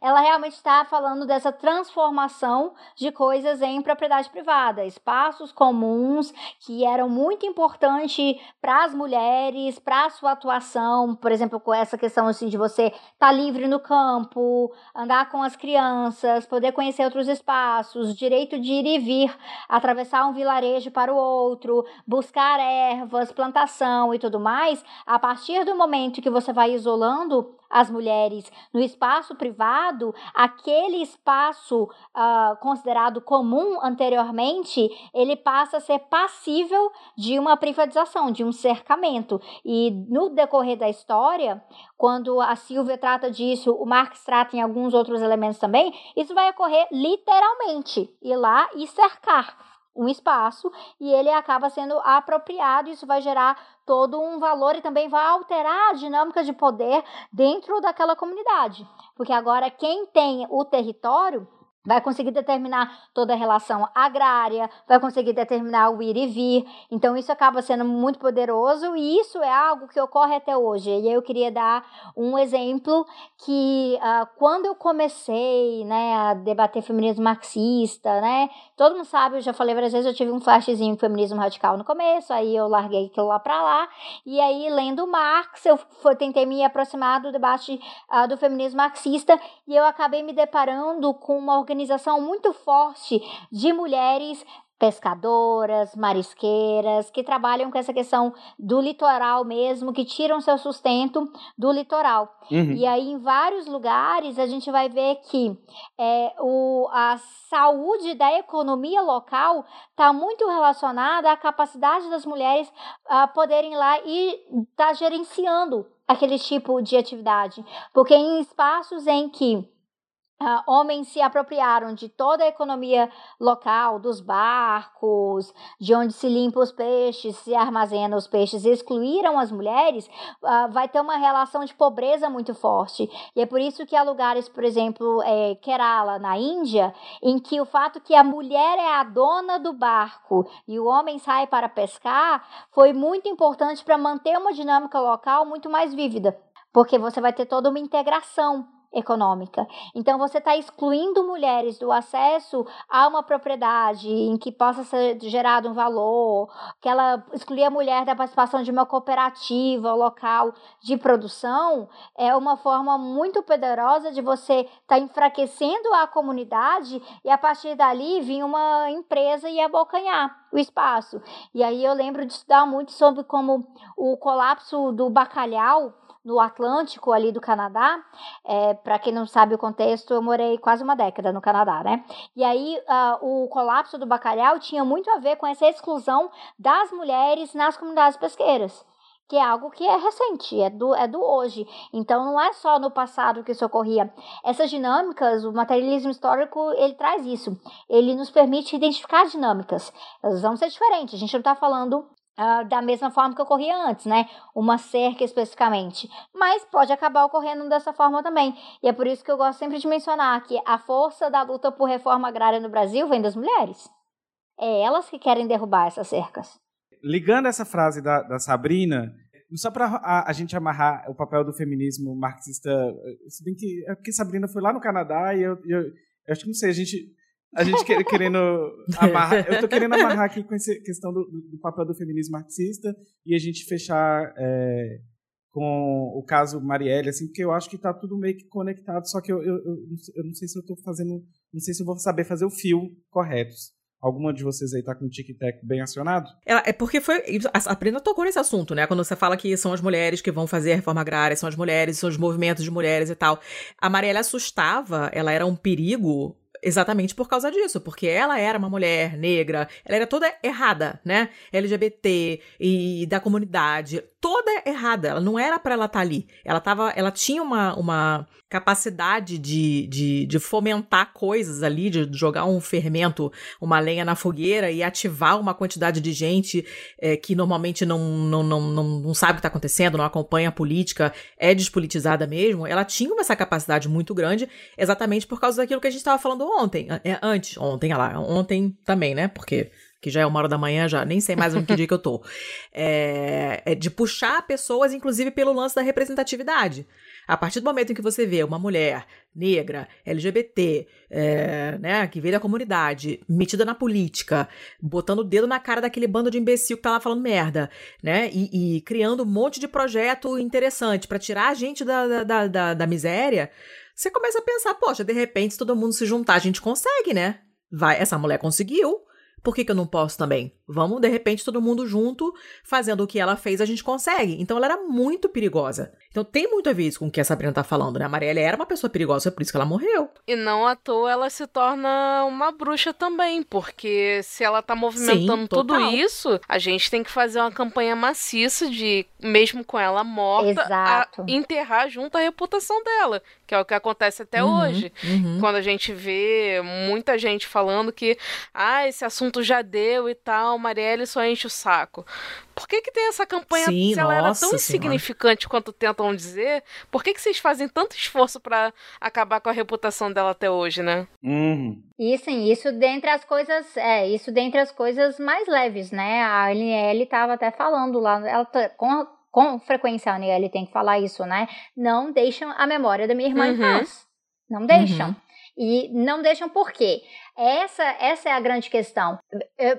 S16: ela realmente está falando dessa transformação de coisas em propriedade privada, espaços comuns que eram muito importantes para as mulheres, para a sua atuação, por exemplo, com essa questão assim de você estar tá livre no campo, andar com as crianças, poder conhecer outros espaços, direito de ir e vir, atravessar um vilarejo para o outro, buscar ervas, plantação e tudo mais, a partir do momento que você vai isolando as mulheres no espaço privado, aquele espaço uh, considerado comum anteriormente, ele passa a ser passível de uma privatização, de um cercamento. E no decorrer da história, quando a Silvia trata disso, o Marx trata em alguns outros elementos também, isso vai ocorrer literalmente, ir lá e cercar um espaço e ele acaba sendo apropriado, isso vai gerar todo um valor e também vai alterar a dinâmica de poder dentro daquela comunidade. Porque agora quem tem o território vai conseguir determinar toda a relação agrária, vai conseguir determinar o ir e vir. Então isso acaba sendo muito poderoso e isso é algo que ocorre até hoje. E eu queria dar um exemplo que uh, quando eu comecei, né, a debater feminismo marxista, né, todo mundo sabe, eu já falei várias vezes, eu tive um flashzinho feminismo radical no começo, aí eu larguei aquilo lá para lá e aí lendo Marx eu foi, tentei me aproximar do debate uh, do feminismo marxista e eu acabei me deparando com uma organização muito forte de mulheres pescadoras, marisqueiras, que trabalham com essa questão do litoral mesmo, que tiram seu sustento do litoral. Uhum. E aí, em vários lugares, a gente vai ver que é, o, a saúde da economia local está muito relacionada à capacidade das mulheres a poderem ir lá e estar tá gerenciando aquele tipo de atividade. Porque em espaços em que Uh, homens se apropriaram de toda a economia local, dos barcos, de onde se limpa os peixes, se armazena os peixes, excluíram as mulheres, uh, vai ter uma relação de pobreza muito forte. E é por isso que há lugares, por exemplo, é, Kerala, na Índia, em que o fato que a mulher é a dona do barco e o homem sai para pescar foi muito importante para manter uma dinâmica local muito mais vívida, porque você vai ter toda uma integração econômica. Então você está excluindo mulheres do acesso a uma propriedade em que possa ser gerado um valor, que ela excluir a mulher da participação de uma cooperativa local de produção, é uma forma muito poderosa de você estar tá enfraquecendo a comunidade e a partir dali vir uma empresa e abocanhar o espaço. E aí eu lembro de estudar muito sobre como o colapso do bacalhau no Atlântico ali do Canadá. É, para quem não sabe o contexto, eu morei quase uma década no Canadá, né? E aí uh, o colapso do bacalhau tinha muito a ver com essa exclusão das mulheres nas comunidades pesqueiras que é algo que é recente, é do, é do hoje. Então não é só no passado que isso ocorria. Essas dinâmicas, o materialismo histórico, ele traz isso. Ele nos permite identificar dinâmicas. Elas vão ser diferentes. A gente não está falando Uh, da mesma forma que ocorria antes, né? Uma cerca especificamente. Mas pode acabar ocorrendo dessa forma também. E é por isso que eu gosto sempre de mencionar que a força da luta por reforma agrária no Brasil vem das mulheres. É elas que querem derrubar essas cercas.
S17: Ligando essa frase da, da Sabrina, só para a, a, gente amarrar o papel do feminismo marxista, se bem que é porque Sabrina foi lá no Canadá e eu, eu, eu acho que não sei, a gente a gente querendo <laughs> amarrar. Eu tô querendo amarrar aqui com essa questão do, do papel do feminismo marxista e a gente fechar é, com o caso Marielle, assim, porque eu acho que tá tudo meio que conectado, só que eu, eu, eu, eu não sei se eu tô fazendo. Não sei se eu vou saber fazer o fio correto. Alguma de vocês aí tá com o tic-tac bem acionado?
S2: É, é porque foi. A Prenda tocou nesse assunto, né? Quando você fala que são as mulheres que vão fazer a reforma agrária, são as mulheres, são os movimentos de mulheres e tal. A Marielle assustava, ela era um perigo exatamente por causa disso, porque ela era uma mulher negra, ela era toda errada, né? LGBT e da comunidade, toda errada. Ela não era para ela estar tá ali. Ela tava, ela tinha uma, uma capacidade de, de, de, fomentar coisas ali, de jogar um fermento, uma lenha na fogueira e ativar uma quantidade de gente é, que normalmente não, não, não, não, não sabe o que está acontecendo, não acompanha a política, é despolitizada mesmo. Ela tinha essa capacidade muito grande, exatamente por causa daquilo que a gente estava falando ontem, é, antes, ontem, lá, ontem também, né? Porque que já é uma hora da manhã, já nem sei mais em que dia que eu tô. É, é de puxar pessoas, inclusive pelo lance da representatividade. A partir do momento em que você vê uma mulher negra, LGBT, é, né, que veio da comunidade, metida na política, botando o dedo na cara daquele bando de imbecil que tá lá falando merda, né, e, e criando um monte de projeto interessante para tirar a gente da, da, da, da miséria, você começa a pensar, poxa, de repente, se todo mundo se juntar, a gente consegue, né? Vai, essa mulher conseguiu. Por que, que eu não posso também? Vamos, de repente, todo mundo junto, fazendo o que ela fez, a gente consegue. Então ela era muito perigosa. Então tem muito a ver isso com o que a Sabrina tá falando, né? A Marielle era uma pessoa perigosa, é por isso que ela morreu.
S18: E não à toa ela se torna uma bruxa também, porque se ela tá movimentando
S2: Sim,
S18: tudo isso, a gente tem que fazer uma campanha maciça de, mesmo com ela morta, enterrar junto a reputação dela, que é o que acontece até
S2: Uhum,
S18: hoje.
S2: uhum.
S18: Quando a gente vê muita gente falando que, ah, esse assunto já deu e tal, Marielle só enche o saco. Por que que tem essa campanha,
S2: Sim,
S18: se ela era tão
S2: Senhora.
S18: insignificante quanto tentam dizer, por que que vocês fazem tanto esforço pra acabar com a reputação dela até hoje, né?
S17: Uhum.
S16: E sim, isso dentre as coisas, é, isso dentre as coisas mais leves, né? A Aniele estava até falando lá, ela tá- com, com frequência a Aniele tem que falar isso, né? Não deixam a memória da minha irmã em
S18: Uhum.
S16: paz. Não deixam.
S2: Uhum.
S16: E não deixam por quê? Essa, essa é a grande questão.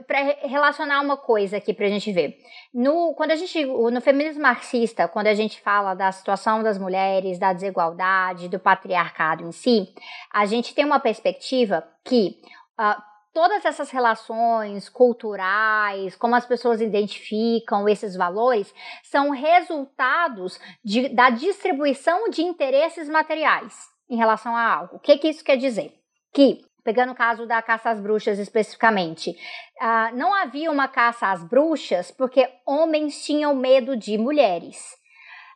S16: Para relacionar uma coisa aqui pra gente ver. No, quando a gente, no feminismo marxista, quando a gente fala da situação das mulheres, da desigualdade, do patriarcado em si, a gente tem uma perspectiva que ah, todas essas relações culturais, como as pessoas identificam esses valores, são resultados de- da distribuição de interesses materiais em relação a algo. O que, que isso quer dizer? Que, pegando o caso da caça às bruxas especificamente, ah, não havia uma caça às bruxas porque homens tinham medo de mulheres.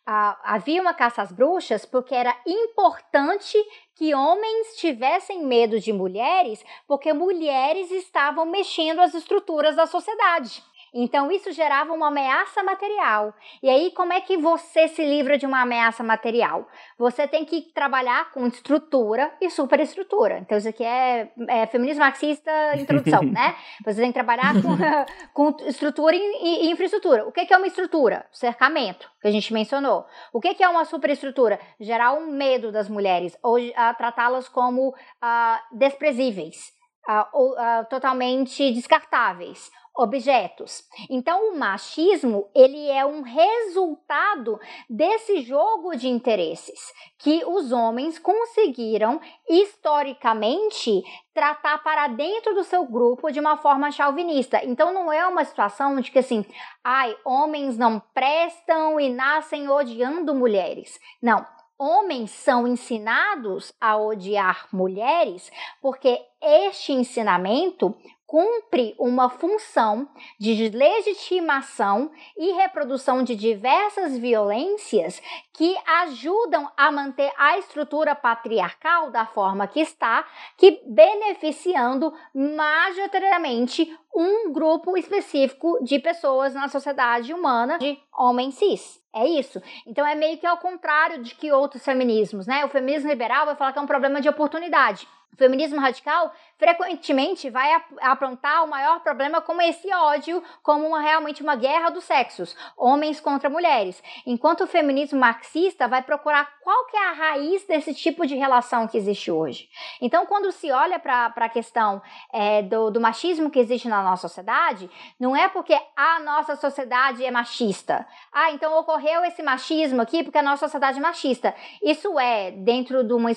S16: Havia uma caça às bruxas porque era importante que homens tivessem medo de mulheres, porque mulheres estavam mexendo as estruturas da sociedade. Então isso gerava uma ameaça material. E aí como é que você se livra de uma ameaça material? Você tem que trabalhar com estrutura e superestrutura. Então isso aqui é, é feminismo marxista introdução, <laughs> né? Você tem que trabalhar com, <laughs> com estrutura e, e infraestrutura. O que, que é uma estrutura? Cercamento, que a gente mencionou. O que, que é uma superestrutura? Gerar um medo das mulheres ou ah, tratá-las como ah, desprezíveis, ah, ou totalmente descartáveis objetos. Então o machismo, ele é um resultado desse jogo de interesses que os homens conseguiram historicamente tratar para dentro do seu grupo de uma forma chauvinista. Então não é uma situação de que assim, ai, homens não prestam e nascem odiando mulheres. Não, homens são ensinados a odiar mulheres porque este ensinamento cumpre uma função de legitimação e reprodução de diversas violências que ajudam a manter a estrutura patriarcal da forma que está, que beneficiando majoritariamente um grupo específico de pessoas na sociedade humana de homens cis. É isso. Então é meio que ao contrário de que outros feminismos, né? O feminismo liberal vai falar que é um problema de oportunidade. O feminismo radical frequentemente vai ap aprontar o maior problema como esse ódio, como uma, realmente uma guerra dos sexos, homens contra mulheres. Enquanto o feminismo marxista vai procurar qual que é a raiz desse tipo de relação que existe hoje. Então, quando se olha para a questão é, do, do machismo que existe na nossa sociedade, não é porque a nossa sociedade é machista. Ah, então ocorreu esse machismo aqui porque a nossa sociedade é machista. Isso é, dentro de uma,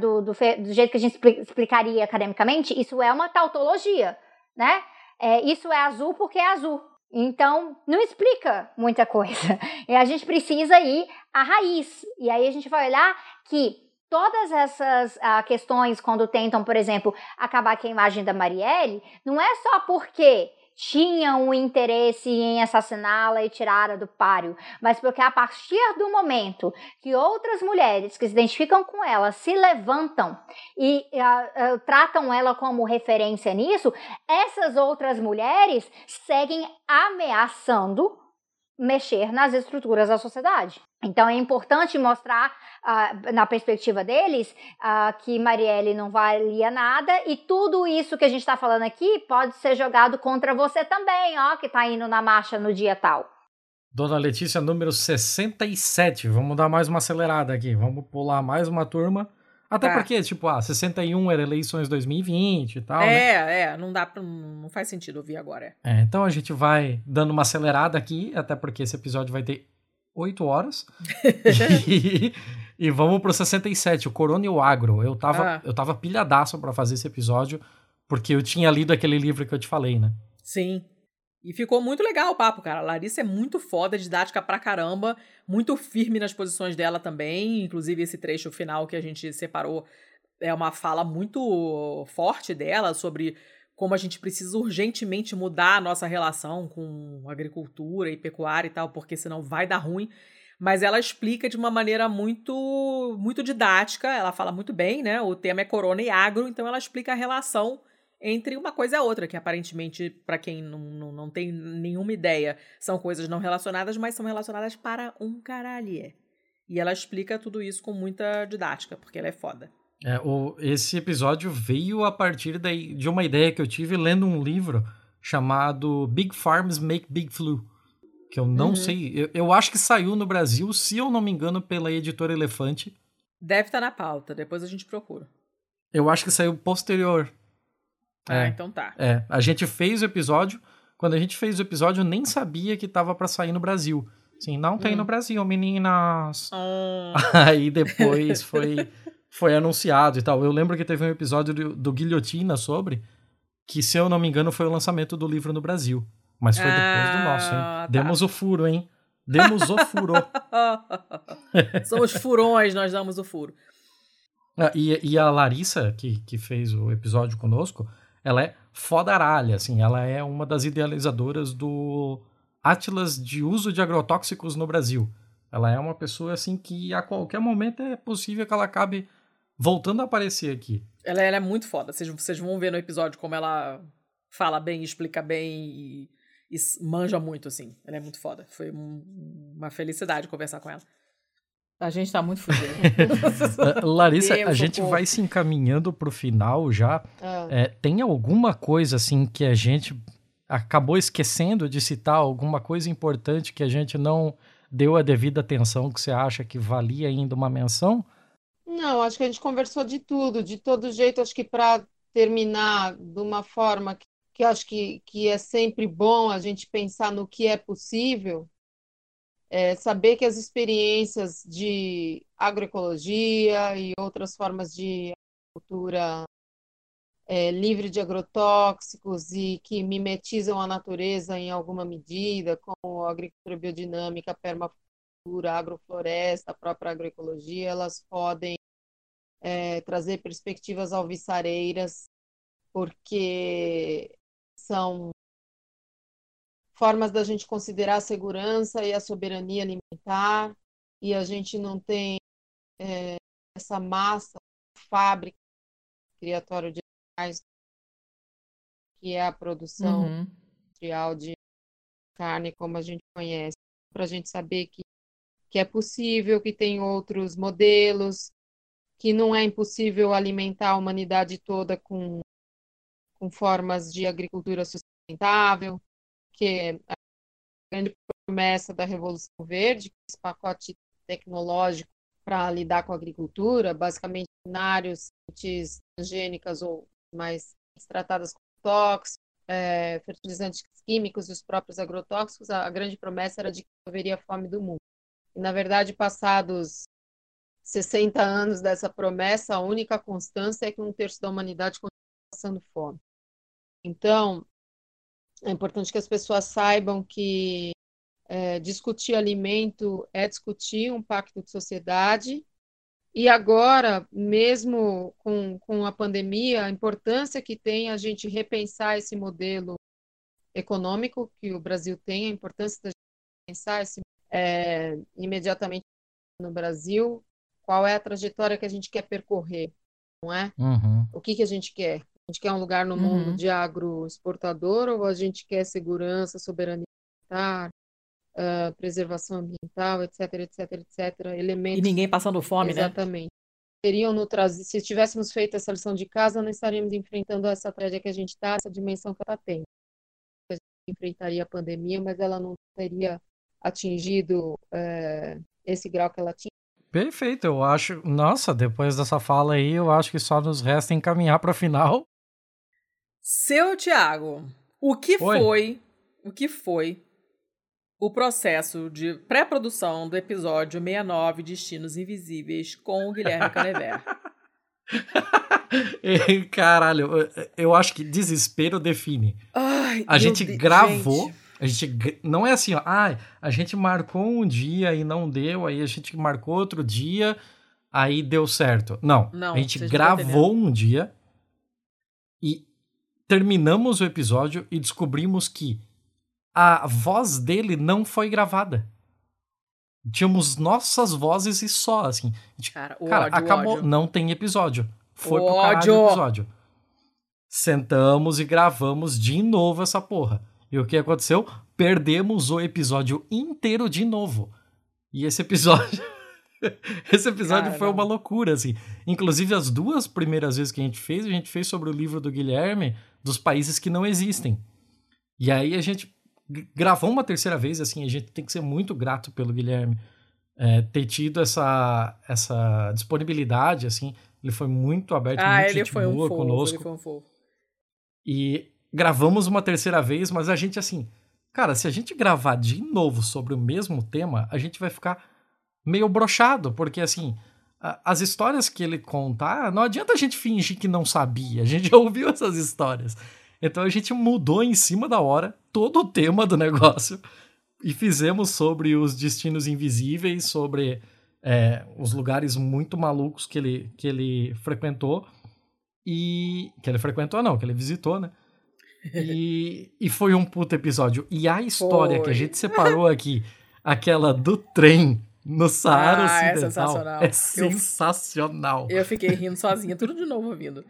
S16: do, do, do jeito que a gente explicaria academicamente, isso é uma tautologia, né? É, isso é azul porque é azul. Então, não explica muita coisa. <laughs> E a gente precisa ir à raiz. E aí a gente vai olhar que todas essas ah, questões, quando tentam, por exemplo, acabar com a imagem da Marielle, não é só porque tinham um interesse em assassiná-la e tirá-la do páreo, mas porque a partir do momento que outras mulheres que se identificam com ela se levantam e uh, uh, tratam ela como referência nisso, essas outras mulheres seguem ameaçando mexer nas estruturas da sociedade. Então é importante mostrar, uh, na perspectiva deles, uh, que Marielle não valia nada e tudo isso que a gente está falando aqui pode ser jogado contra você também, ó, que está indo na marcha no dia tal.
S1: Dona Letícia, número 67. Vamos dar mais uma acelerada aqui. Vamos pular mais uma turma. Até
S2: Tá.
S1: porque, tipo, ah, 61 era eleições 2020 e tal, né?
S2: é, é, não dá pra, não faz sentido ouvir agora. é.
S1: É, então a gente vai dando uma acelerada aqui, até porque esse episódio vai ter 8 horas. <laughs> e, e vamos pro 67, o Corona e o Agro. Eu tava,
S2: Ah.
S1: eu tava pilhadaço pra fazer esse episódio, porque eu tinha lido aquele livro que eu te falei, né?
S2: Sim. E ficou muito legal o papo, cara. A Larissa é muito foda, didática pra caramba, muito firme nas posições dela também. Inclusive, esse trecho final que a gente separou é uma fala muito forte dela sobre como a gente precisa urgentemente mudar a nossa relação com agricultura e pecuária e tal, porque senão vai dar ruim. Mas ela explica de uma maneira muito muito didática, ela fala muito bem, né? O tema é corona e agro, então ela explica a relação entre uma coisa e a outra, que aparentemente, para quem não, não, não tem nenhuma ideia, são coisas não relacionadas, mas são relacionadas para um caralho. E ela explica tudo isso com muita didática, porque ela é foda.
S1: É, o, esse episódio veio a partir daí, de uma ideia que eu tive lendo um livro chamado Big Farms Make Big Flu. Que eu não
S2: Uhum.
S1: sei. Eu, eu acho que saiu no Brasil, se eu não me engano, pela editora Elefante.
S2: Deve estar na pauta, depois a gente procura.
S1: Eu acho que saiu posterior.
S2: Ah,
S1: É.
S2: então tá.
S1: É, a gente fez o episódio. Quando a gente fez o episódio, eu nem sabia que tava pra sair no Brasil. Sim, não tem
S2: Hum.
S1: no Brasil, meninas.
S2: Ah. <laughs>
S1: Aí depois foi, foi anunciado e tal. Eu lembro que teve um episódio do, do Guilhotina sobre, que se eu não me engano foi o lançamento do livro no Brasil. Mas foi depois do nosso, hein?
S2: Ah, tá.
S1: Demos o furo, hein? Demos o furo. <laughs>
S2: Somos furões, nós damos o furo.
S1: Ah, e, e a Larissa, que, que fez o episódio conosco, ela é fodaralha, assim, ela é uma das idealizadoras do Atlas de uso de agrotóxicos no Brasil. Ela é uma pessoa, assim, que a qualquer momento é possível que ela acabe voltando a aparecer aqui.
S2: Ela, ela é muito foda. Vocês, vocês vão ver no episódio como ela fala bem, explica bem e, e manja muito, assim. Ela é muito foda. Foi um- uma felicidade conversar com ela. A gente tá muito fudido.
S1: Ah, <laughs> Larissa, a gente
S2: socorro.
S1: vai se encaminhando pro final já.
S2: Ah.
S1: É, tem alguma coisa, assim, que a gente acabou esquecendo de citar? Alguma coisa importante que a gente não deu a devida atenção, que você acha que valia ainda uma menção?
S19: Não, acho que a gente conversou de tudo, de todo jeito, acho que para terminar de uma forma que, que acho que, que é sempre bom a gente pensar no que é possível, é saber que as experiências de agroecologia e outras formas de agricultura é, livre de agrotóxicos e que mimetizam a natureza em alguma medida, como a agricultura biodinâmica, permacultura, agrofloresta, a própria agroecologia, elas podem é, trazer perspectivas alvissareiras, porque são formas da gente considerar a segurança e a soberania alimentar, e a gente não tem é, essa massa fábrica criatório de animais que é a produção
S2: Uhum.
S19: industrial de carne como a gente conhece, para a gente saber que, que é possível, que tem outros modelos, que não é impossível alimentar a humanidade toda com, com formas de agricultura sustentável, que a grande promessa da Revolução Verde, esse pacote tecnológico para lidar com a agricultura, basicamente cenários, sementes transgênicas ou mais tratadas como tóxicos, é, fertilizantes químicos e os próprios agrotóxicos, a, a grande promessa era de que haveria fome do mundo. E, na verdade, passados 60 anos dessa promessa, a única constância é que um terço da humanidade continua passando fome. Então, é importante que as pessoas saibam que é, discutir alimento é discutir um pacto de sociedade. E agora, mesmo com, com a pandemia, a importância que tem a gente repensar esse modelo econômico que o Brasil tem, a importância da gente pensar esse, é, imediatamente no Brasil, qual é a trajetória que a gente quer percorrer, não é?
S1: Uhum.
S19: O que, que a gente quer? A gente quer um lugar no mundo
S2: Uhum.
S19: de agroexportador ou a gente quer segurança, soberania alimentar, ah, preservação ambiental, etc, etc, etc, elementos.
S2: E ninguém passando fome, né?
S19: Exatamente. Teriam no se tivéssemos feito essa lição de casa, não estaríamos enfrentando essa tragédia que a gente está, essa dimensão que ela tem. A gente enfrentaria a pandemia, mas ela não teria atingido é, esse grau que ela tinha.
S1: Perfeito, eu acho. Nossa, depois dessa fala aí, eu acho que só nos resta encaminhar para a final.
S2: Seu Tiago, o que Oi. foi, o que foi o processo de pré-produção do episódio 69 Destinos Invisíveis com o Guilherme Canever? <laughs>
S1: Caralho, eu acho que desespero define.
S2: Ai,
S1: a gente de... gravou. Gente. A gente não é assim, ó, ah, a gente marcou um dia e não deu, aí a gente marcou outro dia, aí deu certo. Não, não a gente gravou um dia terminamos o episódio e descobrimos que a voz dele não foi gravada. Tínhamos nossas vozes e só, assim. Gente, cara, cara ódio, acabou, ódio. não tem episódio. Foi o pro caralho o episódio. Sentamos e gravamos de novo essa porra. E o que aconteceu? Perdemos o episódio inteiro de novo. E esse episódio. <laughs> esse episódio Caramba. foi uma loucura, assim. Inclusive, as duas primeiras vezes que a gente fez, a gente fez sobre o livro do Guilherme dos países que não existem. E aí a gente gravou uma terceira vez, assim, a gente tem que ser muito grato pelo Guilherme é, ter tido essa, essa disponibilidade, assim, ele foi muito aberto, ah, muito ele foi um fofo, conosco. Ele foi um fofo. E gravamos uma terceira vez, mas a gente, assim, cara, se a gente gravar de novo sobre o mesmo tema, a gente vai ficar meio brochado, porque, assim, as histórias que ele conta, ah, não adianta a gente fingir que não sabia, a gente <laughs> já ouviu essas histórias. Então a gente mudou em cima da hora todo o tema do <laughs> negócio e fizemos sobre os destinos invisíveis, sobre é, os lugares muito malucos que ele, que ele frequentou. E. Que ele frequentou, não, que ele visitou, né? E, e foi um puto episódio. E a história foi. que a gente separou aqui, aquela do trem no Saara ah, é Ocidental, é sensacional. É sensacional.
S2: Eu, eu fiquei rindo sozinha, tudo de novo ouvindo.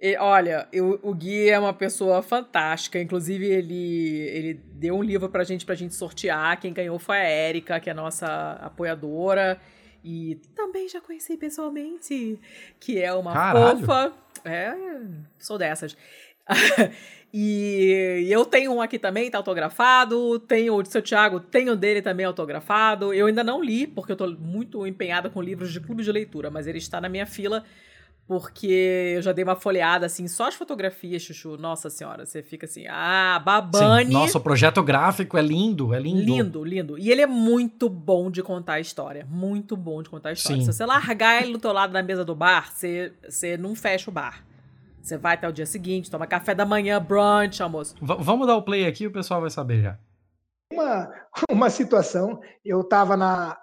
S2: E, olha, eu, o Gui é uma pessoa fantástica. Inclusive, ele, ele deu um livro pra gente, pra gente sortear. Quem ganhou foi a Érica, que é a nossa apoiadora. E também já conheci pessoalmente, que é uma Caralho. fofa. É, sou dessas. <laughs> e eu tenho um aqui também, tá autografado. Tenho o de seu Thiago, tenho dele também autografado. Eu ainda não li, porque eu tô muito empenhada com livros de clube de leitura, mas ele está na minha fila porque eu já dei uma folheada, assim, só as fotografias, Chuchu. Nossa senhora, você fica assim, ah, babane. Sim.
S1: Nossa, o projeto gráfico é lindo, é lindo.
S2: Lindo, lindo. E ele é muito bom de contar a história. Muito bom de contar a história. Sim. Se você largar ele do teu lado na mesa do bar, você, você não fecha o bar. Você vai até o dia seguinte, toma café da manhã, brunch, almoço.
S1: V vamos dar o play aqui, o pessoal vai saber já.
S20: Uma, uma situação, eu estava na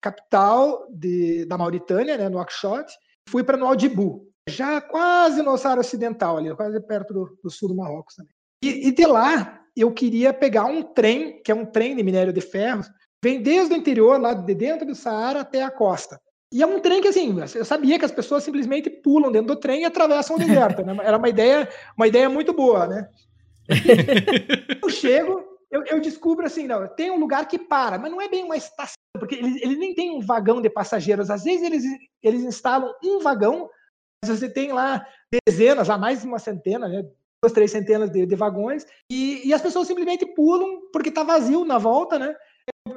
S20: capital de, da Mauritânia, né, no Nouakchott, fui para Nouadhibou, já quase no Saara Ocidental, ali, quase perto do, do sul do Marrocos também. E, e, de lá eu queria pegar um trem, que é um trem de minério de ferro, vem desde o interior, lá de dentro do Saara até a costa. E é um trem que, assim, eu sabia que as pessoas simplesmente pulam dentro do trem e atravessam o deserto. Né? Era uma ideia, uma ideia muito boa, né? <laughs> eu chego, eu, eu, descubro assim, não, tem um lugar que para, mas não é bem uma estação, porque ele, ele nem tem um vagão de passageiros. Às vezes eles, eles instalam um vagão, mas você tem lá dezenas, há mais de uma centena, né? duas, três centenas de, de vagões, e, e, as pessoas simplesmente pulam porque está vazio na volta, né?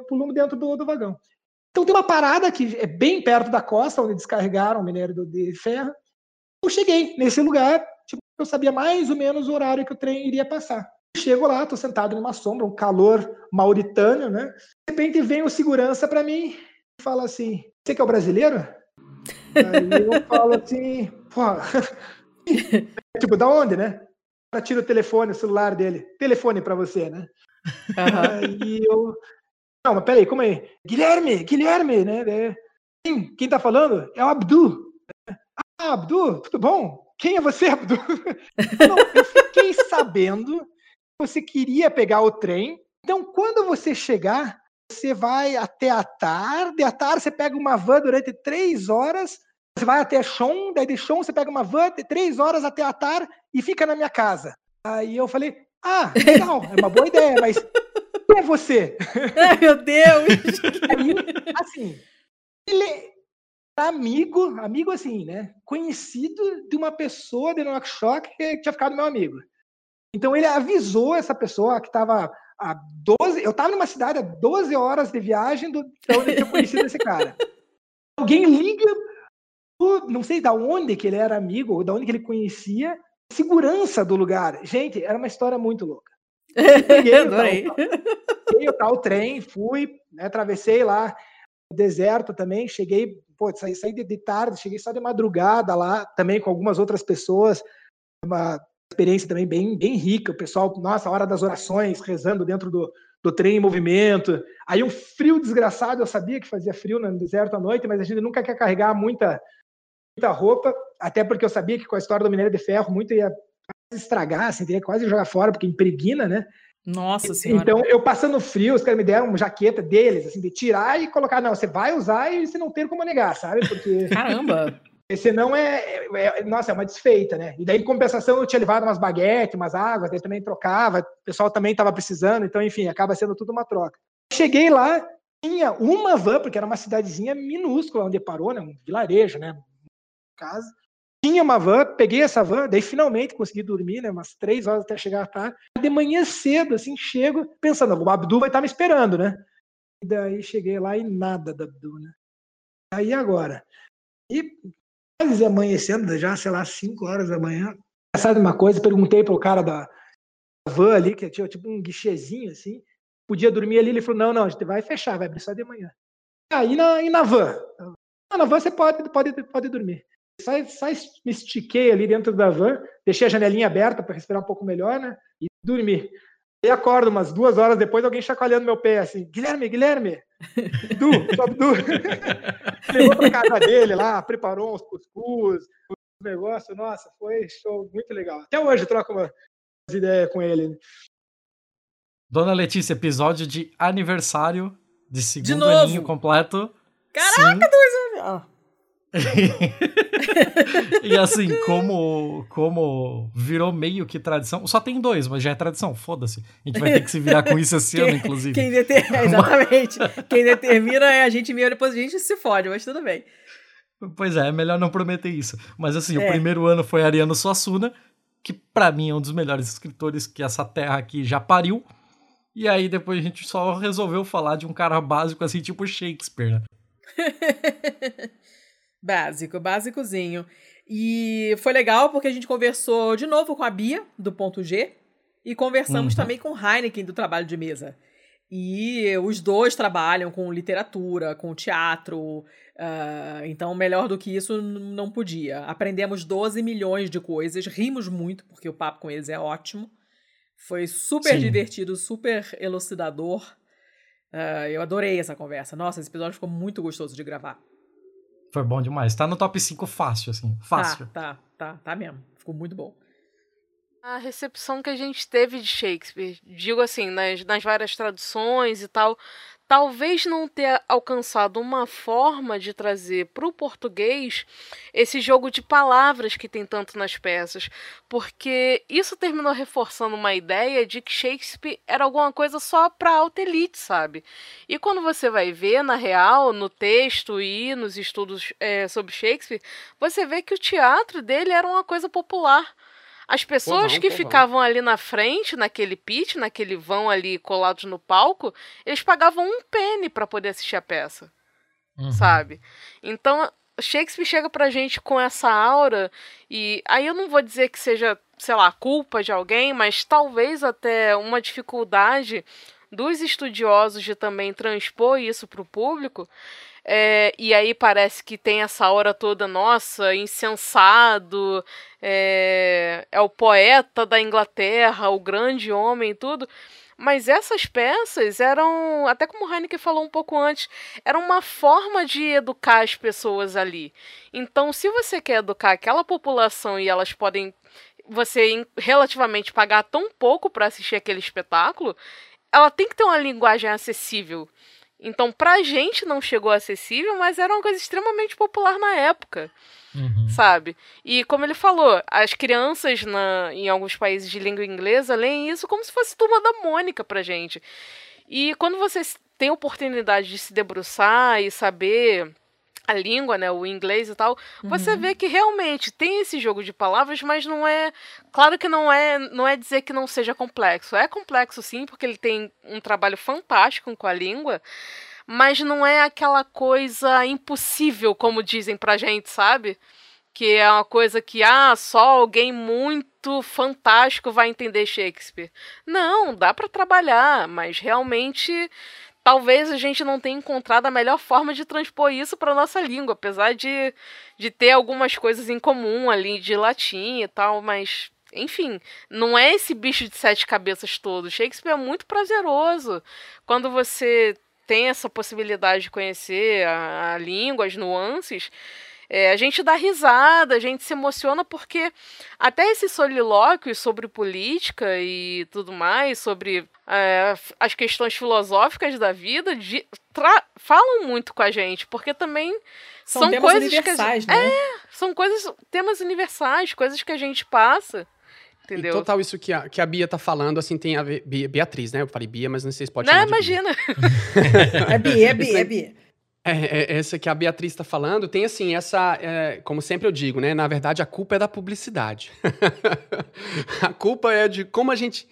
S20: Pulam dentro do, do vagão. Então tem uma parada que é bem perto da costa, onde descarregaram o minério de ferro. Eu cheguei nesse lugar, tipo, eu sabia mais ou menos o horário que o trem iria passar. Chego lá, tô sentado numa sombra, um calor mauritânio, né? De repente vem o segurança para mim e fala assim: Você que é o brasileiro? Aí eu <laughs> falo assim: Pô, <laughs> tipo, da onde, né? Tira o telefone, o celular dele. Telefone para você, né? Uhum. Aí eu. Não, mas peraí, como é? Guilherme, Guilherme, né? Quem, quem tá falando? É o Abdu. Ah, Abdu, tudo bom? Quem é você, Abdu? <laughs> Não, eu fiquei sabendo você queria pegar o trem. Então, quando você chegar, você vai até a tarde. À tarde, você pega uma van durante três horas. Você vai até Chon, daí de Chon você pega uma van de três horas até a tarde e fica na minha casa. Aí eu falei, ah, legal, é uma boa ideia, mas quem é você? <laughs>
S2: Ai, meu Deus! <laughs>
S20: Aí, assim, ele é amigo, amigo assim, né? Conhecido de uma pessoa de Nouakchott que tinha ficado meu amigo. Então ele avisou essa pessoa que estava a 12. Eu tava numa cidade a 12 horas de viagem do, de onde eu tinha conhecido esse cara. Alguém liga, não sei da onde que ele era amigo, ou da onde que ele conhecia, segurança do lugar. Gente, era uma história muito louca. <laughs> Peguei, o tal, peguei o tal trem, fui, né, atravessei lá o deserto também, cheguei, pô, saí, saí de, de tarde, cheguei só de madrugada lá, também com algumas outras pessoas, uma experiência também bem, bem rica, o pessoal, nossa, a hora das orações, rezando dentro do, do trem em movimento, aí um frio desgraçado, eu sabia que fazia frio no deserto à noite, mas a gente nunca quer carregar muita, muita roupa, até porque eu sabia que com a história do minério de ferro, muito ia estragar, assim, teria quase jogar fora, porque impregna, né?
S2: Nossa senhora.
S20: Então, eu passando frio, os caras me deram uma jaqueta deles, assim, de tirar e colocar. Não, você vai usar e você não tem como negar, sabe? Porque. <laughs>
S2: Caramba!
S20: Senão é, é, é, Nossa, é uma desfeita, né? E daí, em compensação, eu tinha levado umas baguetes, umas águas, daí também trocava, o pessoal também estava precisando, então, enfim, acaba sendo tudo uma troca. Cheguei lá, tinha uma van, porque era uma cidadezinha minúscula onde parou, né? Um vilarejo, né? Casa tinha uma van, peguei essa van, daí finalmente consegui dormir, né, umas três horas até chegar tarde. De manhã cedo, assim, chego, pensando, o Abdu vai estar me esperando, né? E daí cheguei lá e nada da Abdu, né? Aí agora, e quase amanhecendo, já, sei lá, cinco horas da manhã, sabe uma coisa, perguntei pro cara da van ali, que tinha tipo um guichezinho, assim, podia dormir ali, ele falou, não, não, a gente vai fechar, vai abrir só de manhã. Aí ah, na, na van? na van você pode, pode, pode dormir. Só, só me estiquei ali dentro da van, deixei a janelinha aberta para respirar um pouco melhor, né? E dormi. E acordo umas duas horas depois, alguém chacoalhando meu pé assim: Guilherme, Guilherme, <laughs> Du, só Du. <laughs> Levou pra casa dele lá, preparou uns cuscuz, um negócio. Nossa, foi show, muito legal. Até hoje troco umas ideias com ele.
S1: Dona Letícia, episódio de aniversário de segundo de aninho completo.
S2: Caraca, Sim. dois anos. <laughs>
S1: e assim, como, como virou meio que tradição, só tem dois, mas já é tradição, foda-se. A gente vai ter que se virar com isso esse <laughs>
S2: quem,
S1: ano, inclusive.
S2: Quem deter... <laughs> exatamente. quem determina é a gente mesmo, depois a gente se fode, mas tudo bem.
S1: Pois é, é melhor não prometer isso. Mas assim, é. o primeiro ano foi Ariano Suassuna, que para mim é um dos melhores escritores que essa terra aqui já pariu. E aí depois a gente só resolveu falar de um cara básico assim, tipo Shakespeare, né?
S2: Básico, básicozinho. E foi legal porque a gente conversou de novo com a Bia, do ponto G, e conversamos uhum. também com o Heineken, do trabalho de mesa. E os dois trabalham com literatura, com teatro, uh, então melhor do que isso não podia. Aprendemos 12 milhões de coisas, rimos muito, porque o papo com eles é ótimo. Foi super Sim. divertido, super elucidador. Uh, eu adorei essa conversa. Nossa, esse episódio ficou muito gostoso de gravar.
S1: Foi bom demais. Tá no top 5 fácil, assim. Fácil.
S2: Tá, tá, tá, tá mesmo. Ficou muito bom.
S18: A recepção que a gente teve de Shakespeare, digo assim, nas, nas várias traduções e tal, talvez não ter alcançado uma forma de trazer para o português esse jogo de palavras que tem tanto nas peças, porque isso terminou reforçando uma ideia de que Shakespeare era alguma coisa só para alta elite, sabe? E quando você vai ver, na real, no texto e nos estudos é, sobre Shakespeare, você vê que o teatro dele era uma coisa popular. As pessoas que ficavam ali na frente, naquele pit, naquele vão ali colados no palco, eles pagavam um penny para poder assistir a peça. Uhum. Sabe? Então, Shakespeare chega pra gente com essa aura e aí eu não vou dizer que seja, sei lá, culpa de alguém, mas talvez até uma dificuldade dos estudiosos de também transpor isso para o público, é, e aí parece que tem essa hora toda, nossa, insensado, é, é o poeta da Inglaterra, o grande homem e tudo. Mas essas peças eram, até como o Heineken falou um pouco antes, era uma forma de educar as pessoas ali. Então, se você quer educar aquela população e elas podem você relativamente pagar tão pouco para assistir aquele espetáculo, ela tem que ter uma linguagem acessível. Então, pra gente não chegou acessível, mas era uma coisa extremamente popular na época. Uhum. Sabe? E como ele falou, as crianças na, em alguns países de língua inglesa leem isso como se fosse turma da Mônica pra gente. E quando você tem oportunidade de se debruçar e saber a língua, né, o inglês e tal, você
S2: Uhum.
S18: vê que realmente tem esse jogo de palavras, mas não é, claro que não é, não é dizer que não seja complexo. É complexo sim, porque ele tem um trabalho fantástico com a língua, mas não é aquela coisa impossível como dizem pra gente, sabe? Que é uma coisa que ah, só alguém muito fantástico vai entender Shakespeare. Não, dá pra trabalhar, mas realmente talvez a gente não tenha encontrado a melhor forma de transpor isso para nossa língua, apesar de, de ter algumas coisas em comum ali de latim e tal, mas enfim, não é esse bicho de sete cabeças todo. Shakespeare é muito prazeroso quando você tem essa possibilidade de conhecer a, a língua, as nuances. É, a gente dá risada, a gente se emociona porque até esses solilóquios sobre política e tudo mais, sobre é, as questões filosóficas da vida, de- tra- falam muito com a gente, porque também
S2: São
S18: são,
S2: temas
S18: coisas
S2: universais,
S18: que a, gente-
S2: né?
S18: É, são coisas, temas universais, coisas que a gente passa, entendeu?
S21: E total isso que a, que a Bia tá falando, assim, tem a ver... Bia- Beatriz, né? Eu falei Bia, mas não sei se pode
S18: Não,
S21: chamar de Bia.
S18: imagina. <laughs>
S2: É bi, é bi,
S21: Esse-
S2: é bi.
S21: É, é, essa que a Beatriz está falando, tem assim, essa, é, como sempre eu digo, né? Na verdade, a culpa é da publicidade. <laughs> a culpa é de como a gente.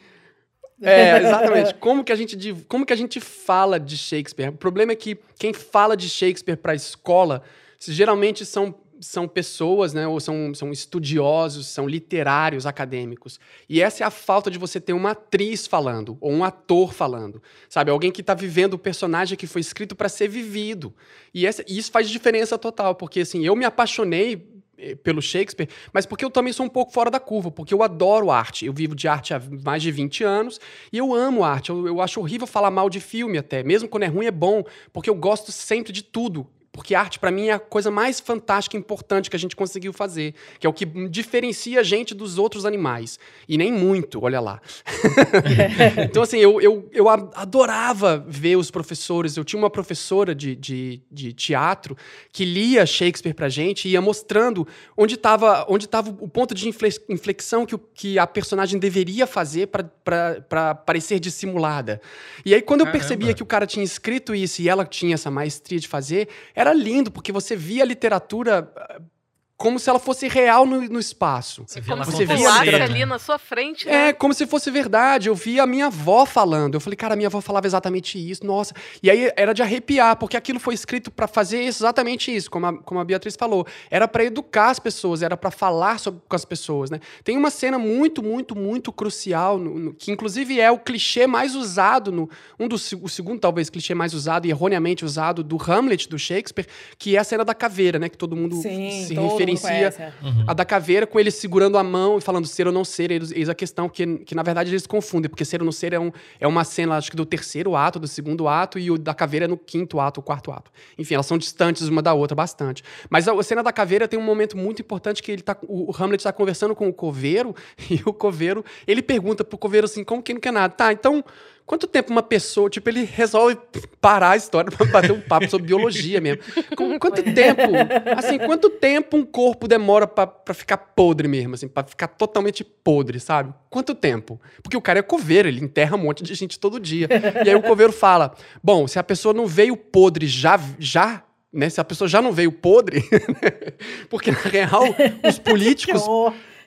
S21: É, exatamente. <laughs> Como que, a gente, como que a gente fala de Shakespeare? O problema é que quem fala de Shakespeare para a escola geralmente são, são pessoas, né? Ou são, são estudiosos, são literários, acadêmicos. E essa é a falta de você ter uma atriz falando, ou um ator falando. Sabe? Alguém que está vivendo o personagem que foi escrito para ser vivido. E, essa- e isso faz diferença total, porque assim, eu me apaixonei eh, pelo Shakespeare, mas porque eu também sou um pouco fora da curva, porque eu adoro arte. Eu vivo de arte há mais de 20 anos e eu amo arte. Eu, eu acho horrível falar mal de filme até, mesmo quando é ruim é bom, porque eu gosto sempre de tudo. Porque arte, para mim, é a coisa mais fantástica e importante que a gente conseguiu fazer, que é o que diferencia a gente dos outros animais. E nem muito, olha lá. <laughs> então, assim, eu, eu, eu adorava ver os professores. Eu tinha uma professora de, de, de teatro que lia Shakespeare pra gente e ia mostrando onde estava onde tava o ponto de infle- inflexão que, o, que a personagem deveria fazer para parecer dissimulada. E aí, quando eu
S1: Caramba.
S21: percebia que o cara tinha escrito isso e ela tinha essa maestria de fazer, era lindo, porque você via a literatura ah, como se ela fosse real no, no espaço. Você
S18: Como
S21: você
S18: se
S21: via literatura.
S18: ali na sua frente, né?
S21: É, como se fosse verdade. Eu vi a minha avó falando. Eu falei, cara, minha avó falava exatamente isso. Nossa. E aí era de arrepiar, porque aquilo foi escrito pra fazer exatamente isso, como a, como a Beatriz falou. Era pra educar as pessoas, era pra falar sobre, com as pessoas, né? Tem uma cena muito, muito, muito crucial, no- no- que inclusive é o clichê mais usado, no, um dos, o segundo, talvez, clichê mais usado e erroneamente usado do Hamlet, do Shakespeare, que é a cena da caveira, né? Que todo mundo
S2: Sim,
S21: se
S2: todo
S21: referencia
S2: é.
S1: Uhum.
S21: a da caveira com ele segurando a mão e falando ser ou não ser, eles, eis a questão, que, que na verdade eles confundem, porque ser ou não ser é, um, é uma cena, acho que do terceiro ato, do segundo ato, e o da caveira é no quinto ato, o quarto ato. Enfim, elas são distantes uma da outra bastante. Mas a, a cena da caveira tem um momento muito importante que ele tá, o, o Hamlet está conversando com o coveiro, <laughs> e o coveiro, ele pergunta pro coveiro assim, como que não quer nada? Tá, então... Quanto tempo uma pessoa, tipo, ele resolve parar a história pra bater um papo sobre biologia mesmo. Com <laughs> quanto tempo, assim, quanto tempo um corpo demora pra, pra ficar podre mesmo, assim, pra ficar totalmente podre, sabe? Quanto tempo? Porque o cara é coveiro, ele enterra um monte de gente todo dia. E aí o coveiro fala: bom, se a pessoa não veio podre já, já né? Se a pessoa já não veio podre, <laughs> porque na real os <laughs> políticos.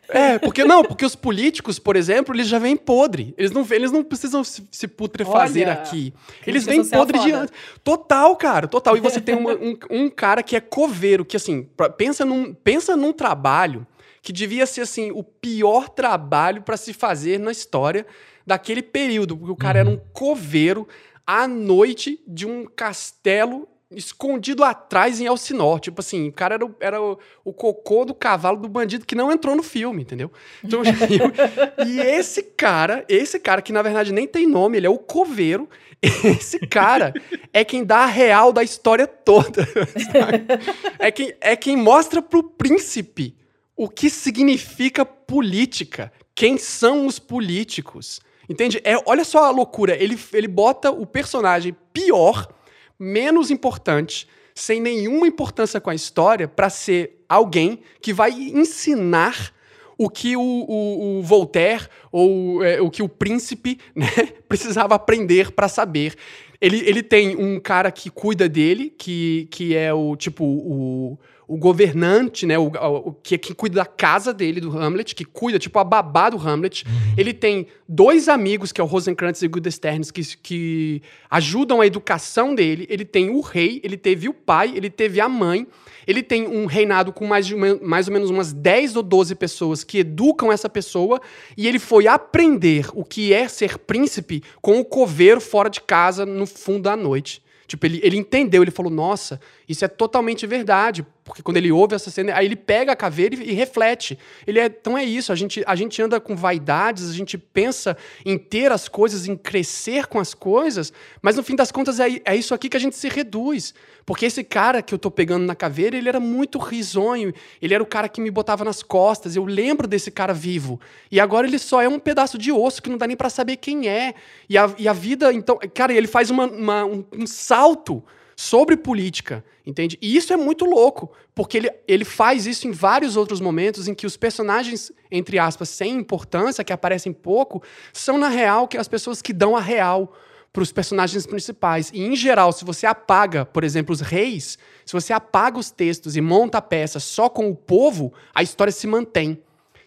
S21: É, porque não, porque os políticos, por exemplo, eles já vêm podre. Eles não, eles não precisam se, se putrefazer
S2: Olha,
S21: aqui. Eles vêm podre de
S2: foda.
S21: antes. Total, cara, total. E você tem uma- <laughs> um, um cara que é coveiro, que assim, pra- pensa num, pensa num trabalho que devia ser assim o pior trabalho para se fazer na história daquele período, porque o cara era um coveiro à noite de um castelo escondido atrás em Elsinore. Tipo assim, o cara era, o, era o, o cocô do cavalo do bandido que não entrou no filme, entendeu? Então, <laughs> eu- e esse cara, esse cara que na verdade nem tem nome, ele é o coveiro. <laughs> Esse cara é quem dá a real da história toda. sabe? É quem, é quem mostra pro príncipe o que significa política. Quem são os políticos? Entende? É, olha só a loucura. Ele, ele bota o personagem pior, menos importante, sem nenhuma importância com a história, para ser alguém que vai ensinar o que o, o- o Voltaire ou é, o que o príncipe <laughs> né, precisava aprender para saber. Ele, ele tem um cara que cuida dele, que, que é o tipo o, o governante, né? O, o, que, que cuida da casa dele, do Hamlet, que cuida, tipo, a babá do Hamlet. Ele tem dois amigos, que é o Rosencrantz e o Guildenstern, que, que ajudam a educação dele. Ele tem o rei, ele teve o pai, ele teve a mãe. Ele tem um reinado com mais, de, mais ou menos umas 10 ou 12 pessoas que educam essa pessoa, e ele foi aprender o que é ser príncipe com o coveiro fora de casa no fundo da noite. Tipo, ele, ele entendeu, ele falou, nossa, isso é totalmente verdade. Porque quando ele ouve essa cena, aí ele pega a caveira e, e, reflete. Ele é, então é isso, a gente, a gente anda com vaidades, a gente pensa em ter as coisas, em crescer com as coisas, mas no fim das contas é, é isso aqui que a gente se reduz. Porque esse cara que eu tô pegando na caveira, ele era muito risonho, ele era o cara que me botava nas costas, eu lembro desse cara vivo. E agora ele só é um pedaço de osso que não dá nem para saber quem é. E a, e a vida, então, cara, ele faz uma, uma um, um salto sobre política, entende? E isso é muito louco, porque ele, ele faz isso em vários outros momentos em que os personagens, entre aspas, sem importância, que aparecem pouco, são, na real, que as pessoas que dão a real para os personagens principais. E, em geral, se você apaga, por exemplo, os reis, se você apaga os textos e monta a peça só com o povo, a história se mantém.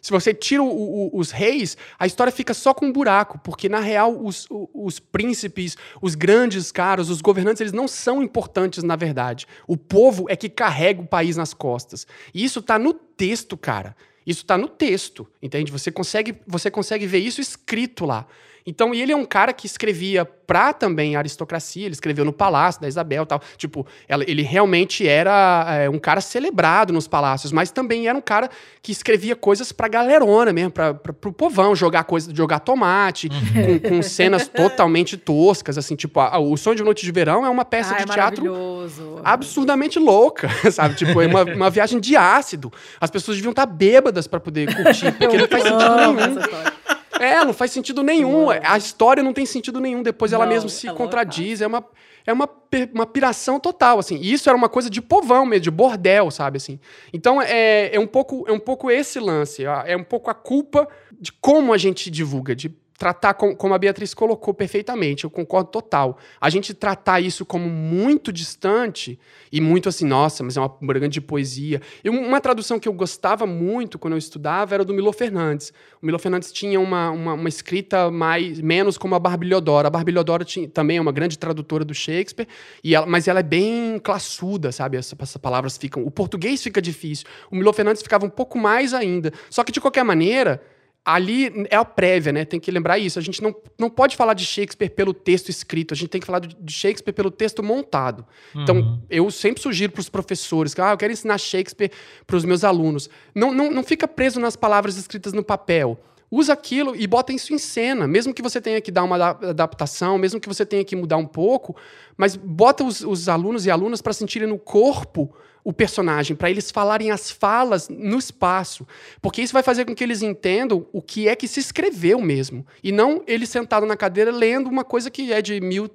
S21: Se você tira o, o, os reis, a história fica só com um buraco, porque na real os, os, príncipes, os grandes caras, os governantes, eles não são importantes na verdade. O povo é que carrega o país nas costas. E isso está no texto, cara. Isso está no texto, entende? Você consegue, você consegue ver isso escrito lá. Então, e ele é um cara que escrevia pra também a aristocracia, ele escreveu no Palácio da Isabel tal. Tipo, ele realmente era é, um cara celebrado nos palácios, mas também era um cara que escrevia coisas pra galerona mesmo, pra, pra, pro povão, jogar coisa, jogar tomate, uhum. com, com, cenas totalmente toscas, assim, tipo, a, a, O Sonho de Noite de Verão é uma peça ah, de é teatro absurdamente louca, <laughs> sabe? Tipo, é uma, uma viagem de ácido. As pessoas deviam estar bêbadas para poder curtir, <laughs> porque não faz sentido nenhum. É, não faz sentido nenhum. A história não tem sentido nenhum. Depois não, ela mesma se é contradiz. É uma, é uma, uma piração total, assim. E isso era uma coisa de povão mesmo, de bordel, sabe, assim. Então, é, é, um, pouco, é um pouco esse lance. É um pouco a culpa de como a gente divulga, de tratar com, como a Beatriz colocou perfeitamente, eu concordo total. A gente tratar isso como muito distante e muito assim, nossa, mas é uma grande poesia. E uma tradução que eu gostava muito quando eu estudava era do Milo Fernandes. O Milo Fernandes tinha uma, uma, uma escrita mais menos como a Barbilhodora. A Barbilhodora tinha, também é uma grande tradutora do Shakespeare, e ela, mas ela é bem classuda, sabe? Essas, essas palavras ficam. O português fica difícil. O Milo Fernandes ficava um pouco mais ainda. Só que de qualquer maneira ali é a prévia, né? Tem que lembrar isso. A gente não, não pode falar de Shakespeare pelo texto escrito, a gente tem que falar de Shakespeare pelo texto montado. Então, uhum. Então, eu sempre sugiro para os professores que ah, eu quero ensinar Shakespeare para os meus alunos. Não, não, não fica preso nas palavras escritas no papel. Usa aquilo e bota isso em cena, mesmo que você tenha que dar uma adaptação, mesmo que você tenha que mudar um pouco, mas bota os, os alunos e alunas para sentirem no corpo o personagem, para eles falarem as falas no espaço. Porque isso vai fazer com que eles entendam o que é que se escreveu mesmo. E não ele sentado na cadeira lendo uma coisa que é de mil,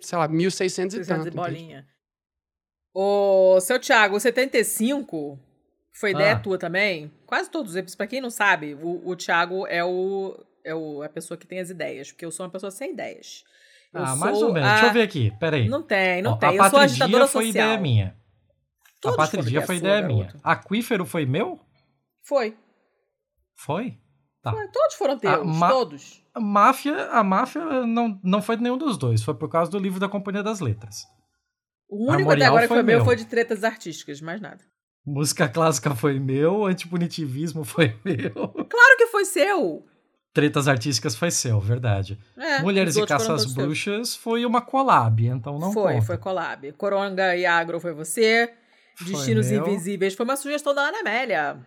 S21: sei lá, 1600 e tanto.
S2: bolinha. Ô, seu Thiago, 75 foi ideia ah. tua também? Quase todos os para quem não sabe, o, o Thiago é o, é o a pessoa que tem as ideias, porque eu sou uma pessoa sem ideias.
S1: Eu ah, mais ou menos. A... Deixa eu ver aqui, peraí.
S2: Não tem, não Ó, tem. Eu sou agitadora social.
S1: foi ideia minha. Todos a Patridia foi ideia minha. Garoto. Aquífero foi meu?
S2: Foi.
S1: Foi? Tá. Foi,
S2: todos foram teus, a todos.
S1: A máfia, a máfia não, não foi nenhum dos dois, foi por causa do livro da Companhia das Letras.
S2: O único até agora que foi meu, foi de tretas artísticas, mais nada.
S1: Música clássica foi meu, antipunitivismo foi <laughs> meu.
S2: Claro que foi seu!
S1: Tretas artísticas foi seu, verdade. É, Mulheres e Caça às Bruxas foi uma collab, então não
S2: Foi,
S1: conta.
S2: foi collab. Coronga e Agro foi você. Destinos Invisíveis foi uma sugestão da Ana Amélia.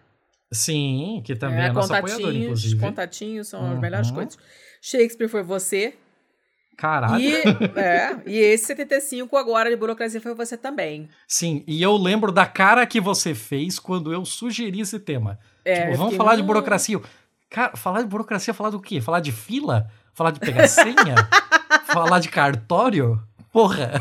S1: Sim, que também é, é nossa apoiadora, inclusive.
S2: Contatinhos são uhum. as melhores coisas. Shakespeare foi você.
S1: Caralho.
S2: E, é, e esse 75 agora de burocracia foi você também.
S1: Sim, e eu lembro da cara que você fez quando eu sugeri esse tema. É, tipo, vamos falar de burocracia. Cara, falar de burocracia, falar do quê? Falar de fila? Falar de pegar senha? <laughs> falar de cartório? Porra!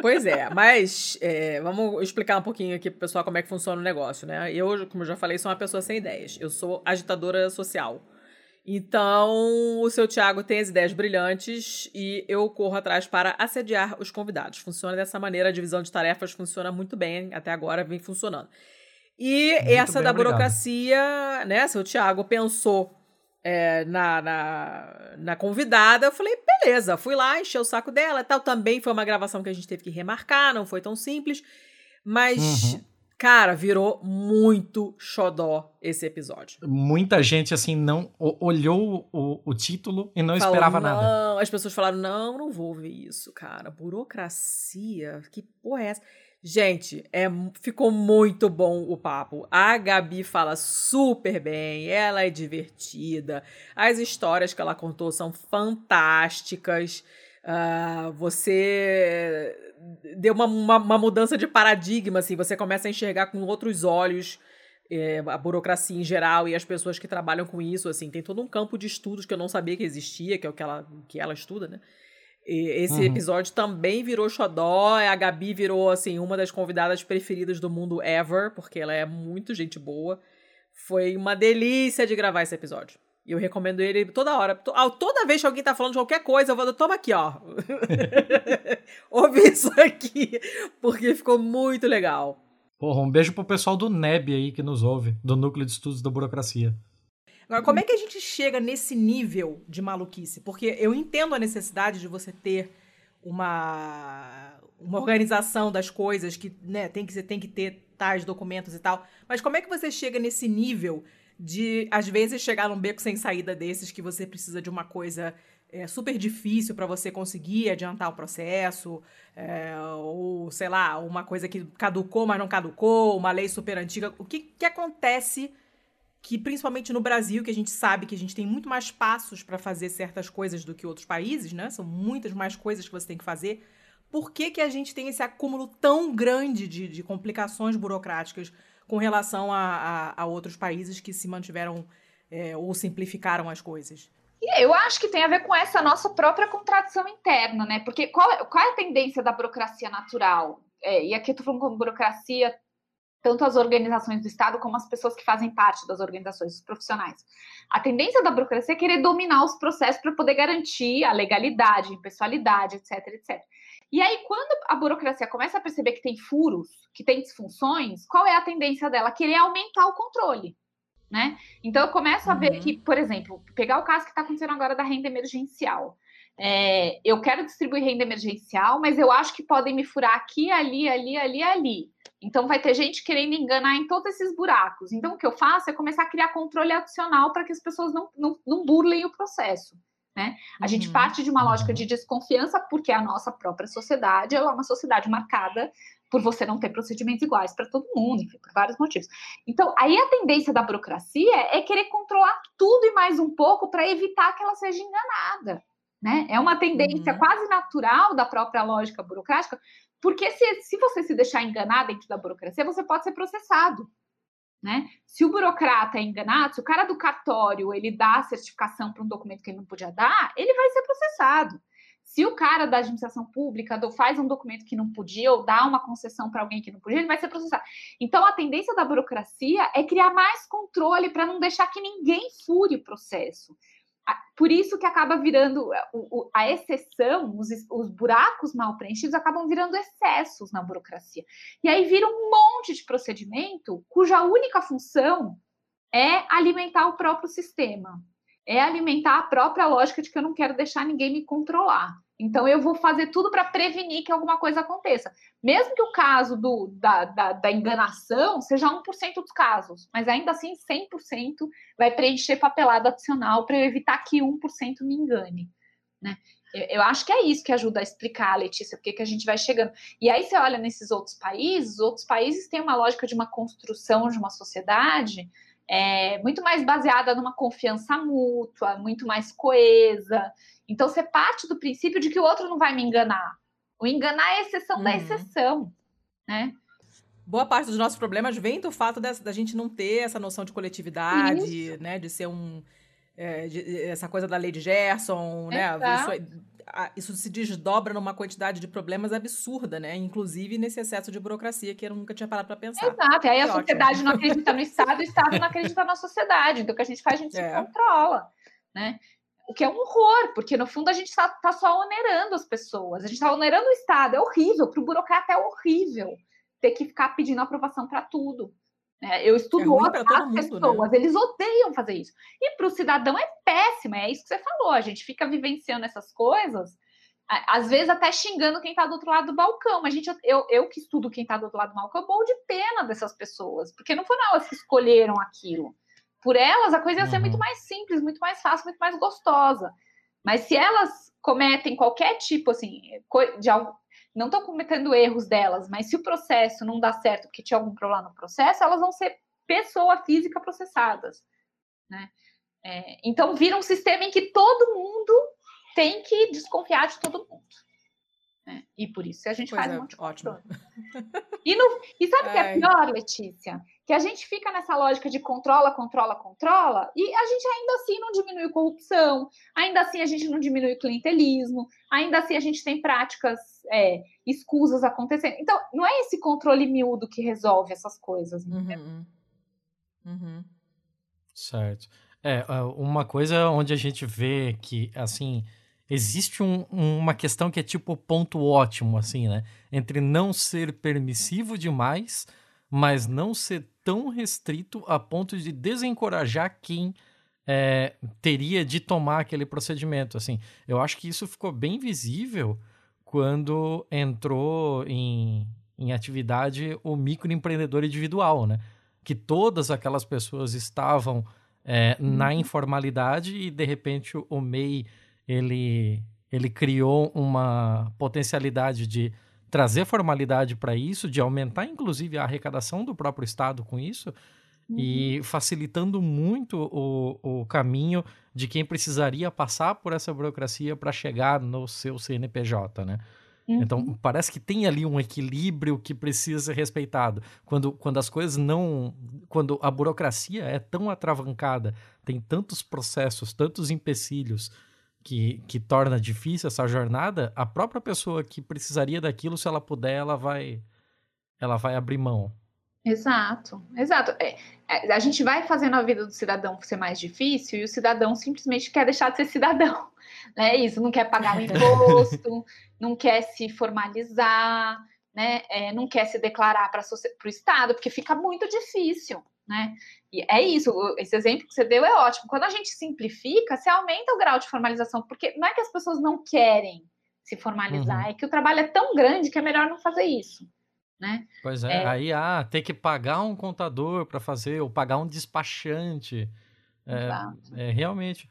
S2: Pois é, mas é, vamos explicar um pouquinho aqui pro pessoal como é que funciona o negócio, né? Eu, como eu já falei, sou uma pessoa sem ideias. Eu sou agitadora social. Então, o seu Tiago tem as ideias brilhantes e eu corro atrás para assediar os convidados. Funciona dessa maneira, a divisão de tarefas funciona muito bem, até agora vem funcionando. E muito essa bem, da obrigado. burocracia, né? Seu Tiago pensou é, na, na, na, convidada, eu falei, beleza, fui lá, encher o saco dela tal. Também foi uma gravação que a gente teve que remarcar, não foi tão simples. Mas uhum. Cara, virou muito xodó esse episódio.
S1: Muita gente, assim, não olhou o, o título e não Falou, esperava
S2: não.
S1: nada.
S2: As pessoas falaram: não, não vou ver isso, cara. Burocracia, que porra é essa? Gente, é, ficou muito bom o papo. A Gabi fala super bem, ela é divertida, as histórias que ela contou são fantásticas. Uh, você deu uma, uma, uma, mudança de paradigma, assim, você começa a enxergar com outros olhos é, a burocracia em geral e as pessoas que trabalham com isso, assim, tem todo um campo de estudos que eu não sabia que existia, que é o que ela, que ela estuda, né? E esse uhum. episódio também virou xodó, a Gabi virou, assim, uma das convidadas preferidas do mundo ever, porque ela é muito gente boa. Foi uma delícia de gravar esse episódio. E eu recomendo ele toda hora. Toda vez que alguém tá falando de qualquer coisa, eu vou, toma aqui, ó. <laughs> Ouve isso aqui, porque ficou muito legal.
S1: Porra, um beijo pro pessoal do NEB aí que nos ouve, do Núcleo de Estudos da Burocracia.
S2: Agora, como é que a gente chega nesse nível de maluquice? Porque eu entendo a necessidade de você ter uma, uma organização das coisas que né, tem, que, você tem que ter tais documentos e tal. Mas como é que você chega nesse nível de, às vezes, chegar num beco sem saída desses que você precisa de uma coisa é, super difícil para você conseguir adiantar o processo, é, ou sei lá, uma coisa que caducou, mas não caducou, uma lei super antiga. O que, que acontece que, principalmente no Brasil, que a gente sabe que a gente tem muito mais passos para fazer certas coisas do que outros países, né? São muitas mais coisas que você tem que fazer. Por que, que a gente tem esse acúmulo tão grande de, de complicações burocráticas com relação a, a, a outros países que se mantiveram é, ou simplificaram as coisas?
S22: Eu acho que tem a ver com essa nossa própria contradição interna, né? Porque qual, qual é a tendência da burocracia natural? É, e aqui eu estou falando com burocracia, tanto as organizações do Estado como as pessoas que fazem parte das organizações, os profissionais. A tendência da burocracia é querer dominar os processos para poder garantir a legalidade, a impessoalidade, etc, etc. E aí, quando a burocracia começa a perceber que tem furos, que tem disfunções, qual é a tendência dela? Querer aumentar o controle. Né? Então eu começo a ver uhum. que, por exemplo, pegar o caso que está acontecendo agora da renda emergencial. É, eu quero distribuir renda emergencial, mas eu acho que podem me furar aqui, ali, ali, ali, ali. Então vai ter gente querendo enganar em todos esses buracos. Então o que eu faço é começar a criar controle adicional para que as pessoas não, não, não burlem o processo. Né? A uhum. gente parte de uma lógica de desconfiança, porque a nossa própria sociedade é uma sociedade marcada por você não ter procedimentos iguais para todo mundo, enfim, por vários motivos. Então, aí a tendência da burocracia é querer controlar tudo e mais um pouco para evitar que ela seja enganada. Né? É uma tendência uhum. quase natural da própria lógica burocrática, porque se, se você se deixar enganar dentro da burocracia, você pode ser processado. Né? Se o burocrata é enganado, se o cara do cartório ele dá a certificação para um documento que ele não podia dar, ele vai ser processado. Se o cara da administração pública faz um documento que não podia ou dá uma concessão para alguém que não podia, ele vai ser processado. Então, a tendência da burocracia é criar mais controle para não deixar que ninguém fure o processo por isso que acaba virando é, a exceção, os, os, buracos mal preenchidos acabam virando excessos na burocracia. E aí vira um monte de procedimento cuja única função é alimentar o próprio sistema, é alimentar a própria lógica de que eu não quero deixar ninguém me controlar. Então, eu vou fazer tudo para prevenir que alguma coisa aconteça. Mesmo que o caso do, da, da, da, enganação seja 1% dos casos, mas ainda assim 100% vai preencher papelada adicional para evitar que 1% me engane. Né? Eu, eu, acho que é isso que ajuda a explicar, Letícia, porque que a gente vai chegando. E aí você olha nesses outros países, os outros países têm uma lógica de uma construção de uma sociedade é, muito mais baseada numa confiança mútua, muito mais coesa. Então você parte do princípio de que o outro não vai me enganar. O enganar é exceção uhum. da exceção, né?
S2: Boa parte dos nossos problemas vem do fato da, da gente não ter essa noção de coletividade, Isso. né? De ser um. É, de, essa coisa da lei de Gerson, né? Isso, isso, se desdobra numa quantidade de problemas absurda, né? Inclusive nesse excesso de burocracia que eu nunca tinha parado para pensar.
S22: Exato, e aí que a sociedade ótimo. não acredita no Estado, o Estado não acredita na sociedade. Então o que a gente faz, a gente é. se controla. né? O que é um horror, porque no fundo a gente está tá só onerando as pessoas, a gente está onerando o Estado, é horrível, para o burocrata é horrível ter que ficar pedindo aprovação para tudo. Né? eu estudo
S2: pra
S22: as
S2: mundo,
S22: pessoas,
S2: né?
S22: eles odeiam fazer isso. E para o cidadão é péssimo, é isso que você falou, a gente fica vivenciando essas coisas, às vezes até xingando quem está do outro lado do balcão, mas gente, eu, eu que estudo quem está do outro lado do balcão, eu morro de pena dessas pessoas, porque não foram elas que escolheram aquilo. Por elas, a coisa ia ser muito mais simples, muito mais fácil, muito mais gostosa. Mas se elas cometem qualquer tipo, assim, de algo, não estão cometendo erros delas, mas se o processo não dá certo porque tinha algum problema no processo, elas vão ser pessoa física processadas, né? É, então vira um sistema em que todo mundo tem que desconfiar de todo mundo. né? E por isso a gente
S2: Pois
S22: faz
S2: é,
S22: um monte de
S2: ótimo.
S22: E, no- e sabe o que é <laughs> pior, Letícia? Que a gente fica nessa lógica de controla, controla, controla, e a gente ainda assim não diminui corrupção, ainda assim a gente não diminui o clientelismo, ainda assim a gente tem práticas é, escusas acontecendo. Então, não é esse controle miúdo que resolve essas coisas. entendeu?
S2: Uhum.
S1: Certo. É, ah, uma coisa onde a gente vê que, assim, existe um- uma questão que é tipo o ponto ótimo, assim, né? Entre não ser permissivo demais, mas não ser tão restrito a ponto de desencorajar quem é, teria de tomar aquele procedimento, assim. Eu acho que isso ficou bem visível quando entrou em, em atividade o microempreendedor individual, né? Que todas aquelas pessoas estavam é, na informalidade e de repente o- o MEI ele, ele criou uma potencialidade de trazer formalidade para isso, de aumentar inclusive a arrecadação do próprio Estado com isso e facilitando muito o, o caminho de quem precisaria passar por essa burocracia para chegar no seu CNPJ, né? Então, parece que tem ali um equilíbrio que precisa ser respeitado. Quando, quando as coisas não. Quando a burocracia é tão atravancada, tem tantos processos, tantos empecilhos que, que torna difícil essa jornada, a própria pessoa que precisaria daquilo, se ela puder, ela vai, ela vai abrir mão.
S22: Exato, exato. É, é, a gente vai fazendo a vida do cidadão ser mais difícil e o cidadão simplesmente quer deixar de ser cidadão. <laughs> Né? Isso, não quer pagar o <laughs> imposto, não quer se formalizar, né? É, não quer se declarar para o Estado, porque fica muito difícil. Né? E é isso, esse exemplo que você deu é ótimo. Quando a gente simplifica, você aumenta o grau de formalização, porque não é que as pessoas não querem se formalizar,
S1: Uhum.
S22: é que o trabalho é tão grande que é melhor não fazer isso. Né?
S1: Pois é,
S22: É.
S1: aí ah, ter que pagar um contador para fazer, ou pagar um despachante. É, é realmente.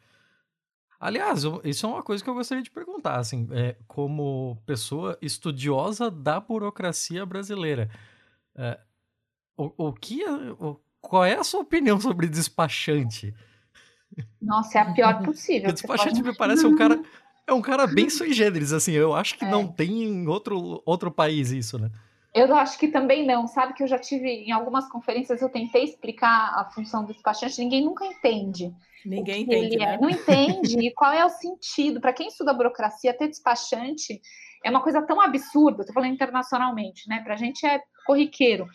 S1: Aliás, isso é uma coisa que eu gostaria de perguntar, assim, é, como pessoa estudiosa da burocracia brasileira, é, o, o que é- o- qual é a sua opinião sobre despachante?
S22: Nossa, é a pior possível. <laughs>
S1: O despachante
S22: pode
S1: me parece um cara, é um cara bem sui generis, assim, eu acho que não tem em outro, outro país isso, né?
S22: Eu acho que também não, sabe que eu já tive em algumas conferências, eu tentei explicar a função do despachante, ninguém nunca entende.
S2: Ninguém entende,
S22: ele é.
S2: né?
S22: Não entende <laughs> e qual é o sentido. Para quem estuda burocracia, ter despachante é uma coisa tão absurda, estou falando internacionalmente, né? Para a gente é corriqueiro.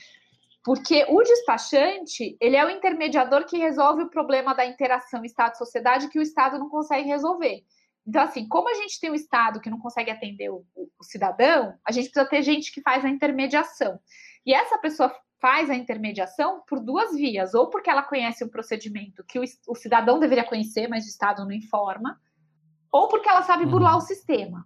S22: Porque o despachante, ele é o intermediador que resolve o problema da interação Estado-sociedade que o Estado não consegue resolver. Então, assim, como a gente tem um Estado que não consegue atender o, o- o cidadão, a gente precisa ter gente que faz a intermediação. E essa pessoa faz a intermediação por duas vias, ou porque ela conhece um procedimento que o, o cidadão deveria conhecer, mas o Estado não informa, ou porque ela sabe burlar o sistema.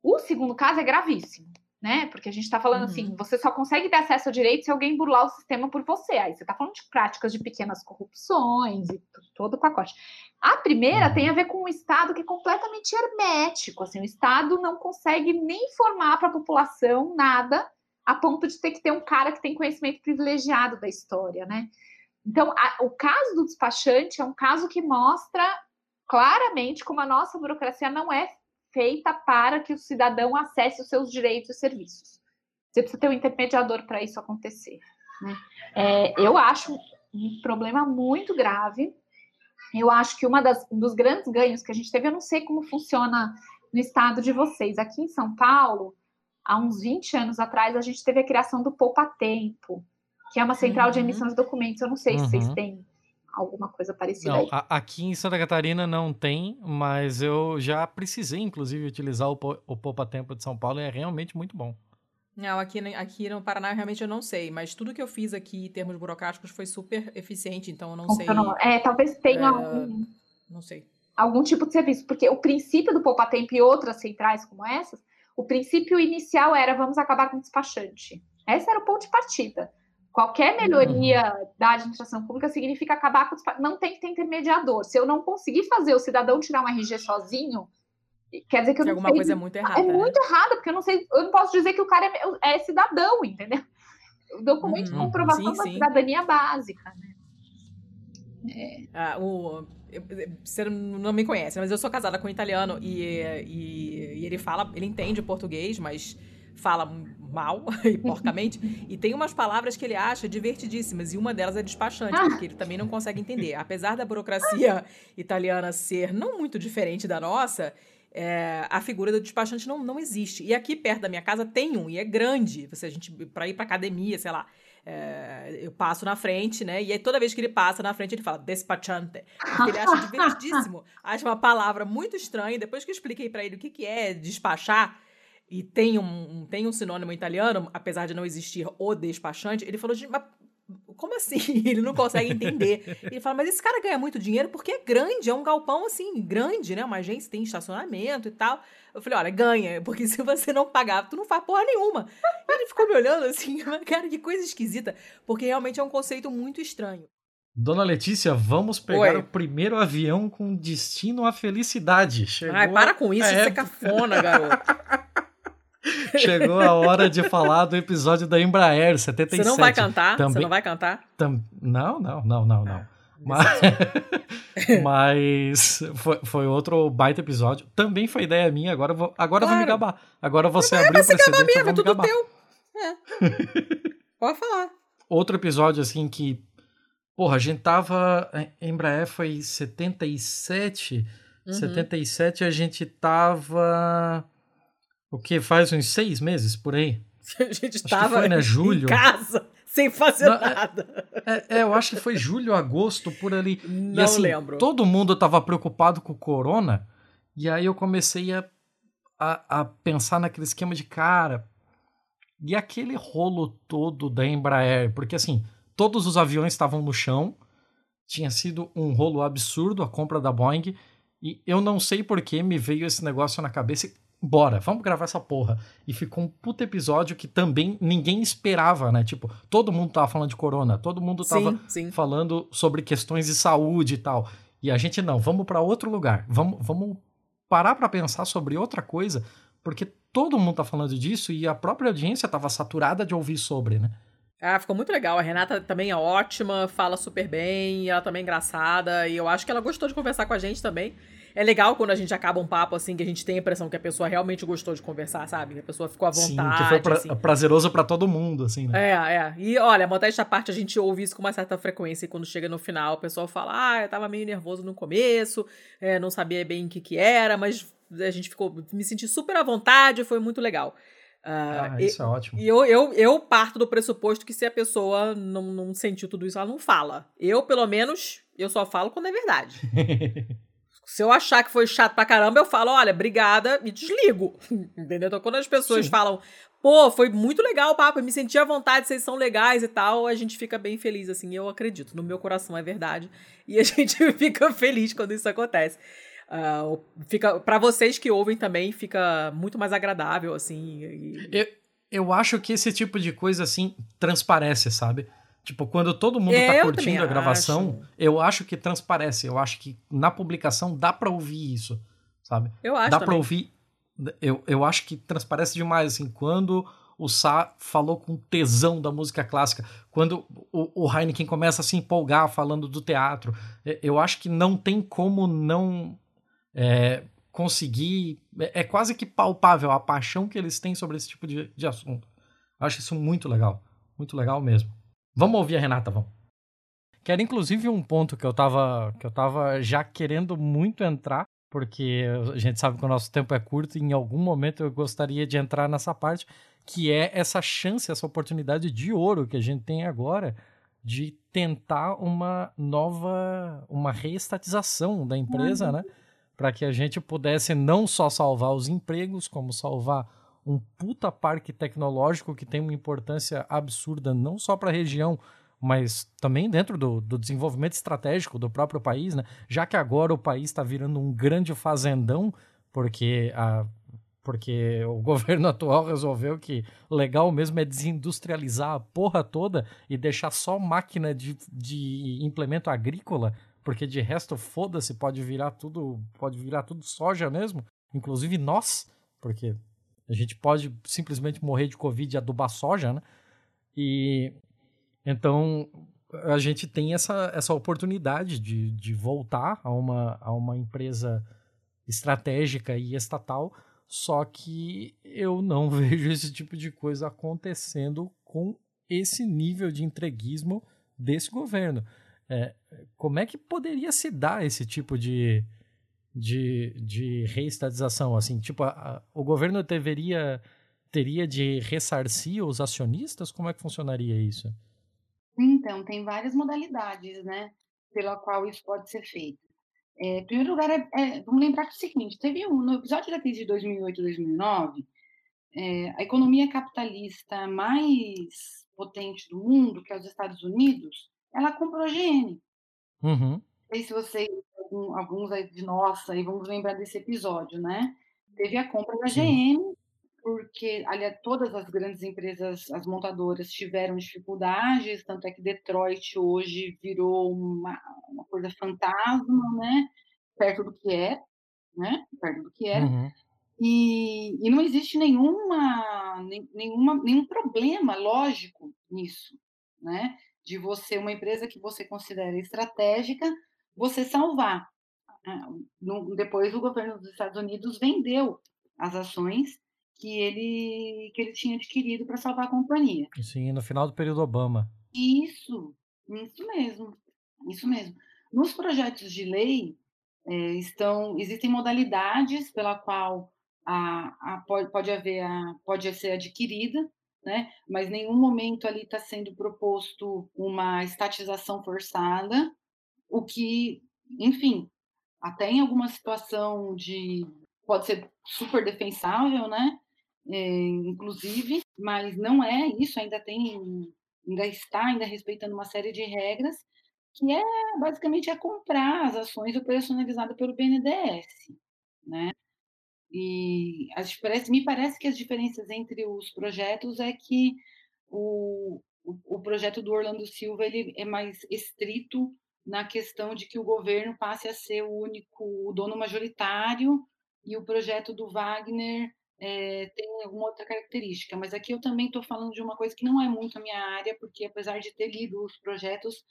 S22: O segundo caso é gravíssimo, né? Porque a gente está falando assim, você só consegue ter acesso ao direito se alguém burlar o sistema por você. Aí você está falando de práticas de pequenas corrupções e todo o pacote. A primeira tem a ver com um Estado que é completamente hermético. Assim, o Estado não consegue nem informar para a população nada, a ponto de ter que ter um cara que tem conhecimento privilegiado da história, né? Então, a- o caso do despachante é um caso que mostra claramente como a nossa burocracia não é feita para que o cidadão acesse os seus direitos e serviços. Você precisa ter um intermediador para isso acontecer. né? É, eu acho um problema muito grave. Eu acho que uma das, um dos grandes ganhos que a gente teve, eu não sei como funciona no estado de vocês. Aqui em São Paulo, há uns 20 anos atrás, a gente teve a criação do Poupa Tempo, que é uma central de
S2: Uhum.
S22: emissão de documentos. Eu não sei se vocês
S2: Uhum.
S22: têm alguma coisa parecida
S1: Não,
S22: aí.
S1: a- aqui em Santa Catarina não tem, mas eu já precisei, inclusive, utilizar o, o Poupa Tempo de São Paulo e é realmente muito bom.
S2: Não, aqui, aqui no Paraná realmente eu não sei, mas tudo que eu fiz aqui em termos burocráticos foi super eficiente, então eu não sei.
S22: Funciona- É, talvez tenha
S2: é,
S22: algum,
S2: Não sei.
S22: algum tipo de serviço, porque o princípio do Poupa Tempo e outras centrais como essas, o princípio inicial era vamos acabar com o despachante. Esse era o ponto de partida. Qualquer melhoria da administração pública significa acabar com o despachante. Não tem que ter intermediador. Se eu não conseguir fazer o cidadão tirar um RG sozinho, quer dizer que eu não
S2: alguma
S22: sei-
S2: coisa é muito errada,
S22: É
S2: né?
S22: muito errado, porque eu não sei, eu não posso dizer que o cara é, é cidadão, entendeu? O documento de
S2: Uhum.
S22: comprovação
S2: Sim,
S22: da
S2: sim.
S22: cidadania básica. né?
S2: Ah, o, você não me conhece, mas eu sou casada com um italiano e, e, e ele fala, ele entende português, mas fala mal <laughs> e porcamente. e tem umas palavras que ele acha divertidíssimas, e uma delas é despachante, porque ele também não consegue entender. Apesar da burocracia italiana ser não muito diferente da nossa. é, a figura do despachante não, não existe. E aqui perto da minha casa tem um, e é grande. Você, a gente, pra ir pra academia, sei lá, é, eu passo na frente, né? E aí toda vez que ele passa na frente, ele fala despachante. Porque ele acha divertidíssimo. <laughs> Acha uma palavra muito estranha. Depois que eu expliquei pra ele o que, que é despachar, e tem um, tem um sinônimo italiano, apesar de não existir o despachante, ele falou, "Gente, mas como assim? <laughs> Ele não consegue entender. Ele fala, mas esse cara ganha muito dinheiro porque é grande, é um galpão assim, grande, né? Uma agência tem estacionamento e tal. Eu falei, olha, ganha, porque <laughs> se você não pagar, tu não faz porra nenhuma. E ele ficou me olhando assim, mas, <laughs> cara, que coisa esquisita, porque realmente é um conceito muito estranho.
S1: Dona Letícia, vamos pegar
S2: Oi.
S1: o primeiro avião com destino à felicidade. Chegou
S2: Ai, para com isso, isso é
S1: época-
S2: cafona, garoto.
S1: Chegou a hora de falar do episódio da Embraer 77.
S2: Você não vai cantar? Você
S1: Também-
S2: não vai cantar?
S1: Tam- Não, não, não, não, não. Mas, <laughs> mas foi, foi outro baita episódio. Também foi ideia minha, agora eu vou, agora eu vou me
S2: Claro.
S1: gabar. Agora você abriu o
S2: vai se gabar
S1: precedente, eu
S2: mesmo,
S1: vou
S2: é
S1: me
S2: tudo
S1: gabar.
S2: teu. É. Pode falar.
S1: Outro episódio, assim, que... Porra, a gente tava... A Embraer foi 77...
S2: Uhum.
S1: 77 a gente tava... O que? Faz uns seis meses, por aí? <laughs>
S2: A gente
S1: Acho que
S2: tava
S1: foi, né,
S2: em
S1: julho.
S2: casa, sem fazer
S1: Não, é-
S2: nada.
S1: É, é, eu acho que foi julho, agosto, por ali. e
S2: Não
S1: assim,
S2: lembro.
S1: todo mundo tava preocupado com o corona, e aí eu comecei a, a, a pensar naquele esquema de cara. E aquele rolo todo da Embraer, porque assim, todos os aviões estavam no chão, tinha sido um rolo absurdo a compra da Boeing, e eu não sei por que me veio esse negócio na cabeça. e, Bora, vamos gravar essa porra. E ficou um puta episódio que também ninguém esperava, né? Tipo, todo mundo tava falando de corona, todo mundo tava
S2: Sim, sim.
S1: falando sobre questões de saúde e tal. E a gente não, vamos para outro lugar. Vamos, vamos parar para pensar sobre outra coisa, porque todo mundo tá falando disso e a própria audiência tava saturada de ouvir sobre, né?
S2: Ah, ficou muito legal. A Renata também é ótima, fala super bem, ela também é engraçada, e eu acho que ela gostou de conversar com a gente também. É legal quando a gente acaba um papo assim, que a gente tem a impressão que a pessoa realmente gostou de conversar, sabe? Que a pessoa ficou à vontade.
S1: Sim, que foi pra-
S2: assim.
S1: prazeroso para todo mundo, assim, né?
S2: É, é. E olha, modéstia à parte, a gente ouve isso com uma certa frequência. E quando chega no final, o pessoal fala: Ah, eu tava meio nervoso no começo, é, não sabia bem o que que era, mas a gente ficou. Me senti super à vontade, foi muito legal. Ah,
S1: Ah,
S2: e-
S1: isso é ótimo.
S2: E eu, eu, eu parto do pressuposto que se a pessoa não, não sentiu tudo isso, ela não fala. Eu, pelo menos, eu só falo quando é verdade. <laughs> Se eu achar que foi chato pra caramba, eu falo, olha, obrigada, e desligo. <laughs> Entendeu? Então, quando as pessoas
S1: Sim.
S2: falam, pô, foi muito legal o papo, eu me senti à vontade, vocês são legais e tal, a gente fica bem feliz, assim, eu acredito. No meu coração é verdade. <laughs> E a gente <laughs> fica feliz quando isso acontece. O- fica para vocês que ouvem também fica muito mais agradável assim e-
S1: Eu, eu acho que esse tipo de coisa, assim, transparece, sabe? Tipo, quando todo mundo
S2: É,
S1: tá curtindo a gravação, eu acho que transparece. Eu acho que na publicação dá pra ouvir isso, sabe?
S2: Eu acho
S1: Dá pra
S2: também.
S1: ouvir. Eu, eu acho que transparece demais, assim, quando o Sá falou com tesão da música clássica, quando o, o Heineken começa a se empolgar falando do teatro, eu acho que não tem como não é, conseguir. É, é quase que palpável a paixão que eles têm sobre esse tipo de, de assunto. Eu acho isso muito legal. Muito legal mesmo. Vamos ouvir a Renata, vamos. Que era inclusive um ponto que eu tava, que eu tava já querendo muito entrar, porque a gente sabe que o nosso tempo é curto e em algum momento eu gostaria de entrar nessa parte, que é essa chance, essa oportunidade de ouro que a gente tem agora de tentar uma nova, uma reestatização da empresa,
S16: Uhum.
S1: né? Para que a gente pudesse não só salvar os empregos, como salvar um puta parque tecnológico que tem uma importância absurda não só para a região, mas também dentro do, do desenvolvimento estratégico do próprio país, né? Já que agora o país está virando um grande fazendão, porque a porque o <laughs> governo atual resolveu que legal mesmo é desindustrializar a porra toda e deixar só máquina de, de implemento agrícola, porque de resto foda-se, pode virar tudo, pode virar tudo soja mesmo, inclusive nós, porque a gente pode simplesmente morrer de covid e adubar soja, né? E então a gente tem essa, essa oportunidade de, de voltar a uma, a uma empresa estratégica e estatal, só que eu não <laughs> vejo esse tipo de coisa acontecendo com esse nível de entreguismo desse governo. É, como é que poderia se dar esse tipo de, de, de reestatização? Assim, tipo, a, a, o governo deveria teria de ressarcir os acionistas? Como é que funcionaria isso?
S23: Então, tem várias modalidades, né, pela qual isso pode ser feito. É, em primeiro lugar, é, é, vamos lembrar que é o seguinte, teve um, no episódio da crise de 2008 2009, é, a economia capitalista mais potente do mundo, que é os Estados Unidos, ela comprou a GM.
S1: Uhum.
S23: Não sei se vocês, alguns de nós aí vamos lembrar desse episódio, né? Teve a compra da. GM, porque aliás, todas as grandes empresas, as montadoras, tiveram dificuldades, tanto é que Detroit hoje virou uma, uma coisa fantasma, né? Perto do que é, né? Perto do que era.
S1: Uhum.
S23: E, e não existe nenhuma, nenhuma, nenhum problema lógico nisso, né? De você, uma empresa que você considera estratégica, você salvar. Depois, o governo dos Estados Unidos vendeu as ações que ele, que ele tinha adquirido para salvar a companhia.
S1: Sim, no final do período Obama.
S23: Isso, isso mesmo, isso mesmo. Nos projetos de lei é, estão existem modalidades pela qual a, a pode, pode haver a, pode ser adquirida, né? Mas em nenhum momento ali está sendo proposto uma estatização forçada, o que, enfim, até em alguma situação de pode ser super defensável, né? É, inclusive, mas não é isso, ainda tem, ainda está ainda respeitando uma série de regras, que é basicamente é comprar as ações operacionalizadas pelo BNDES, né? E as, me parece que as diferenças entre os projetos é que o, o, o projeto do Orlando Silva ele é mais estrito na questão de que o governo passe a ser o único o dono majoritário e o projeto do Wagner é, tem alguma outra característica, mas aqui eu também estou falando de uma coisa que não é muito a minha área, porque apesar de ter lido os projetos,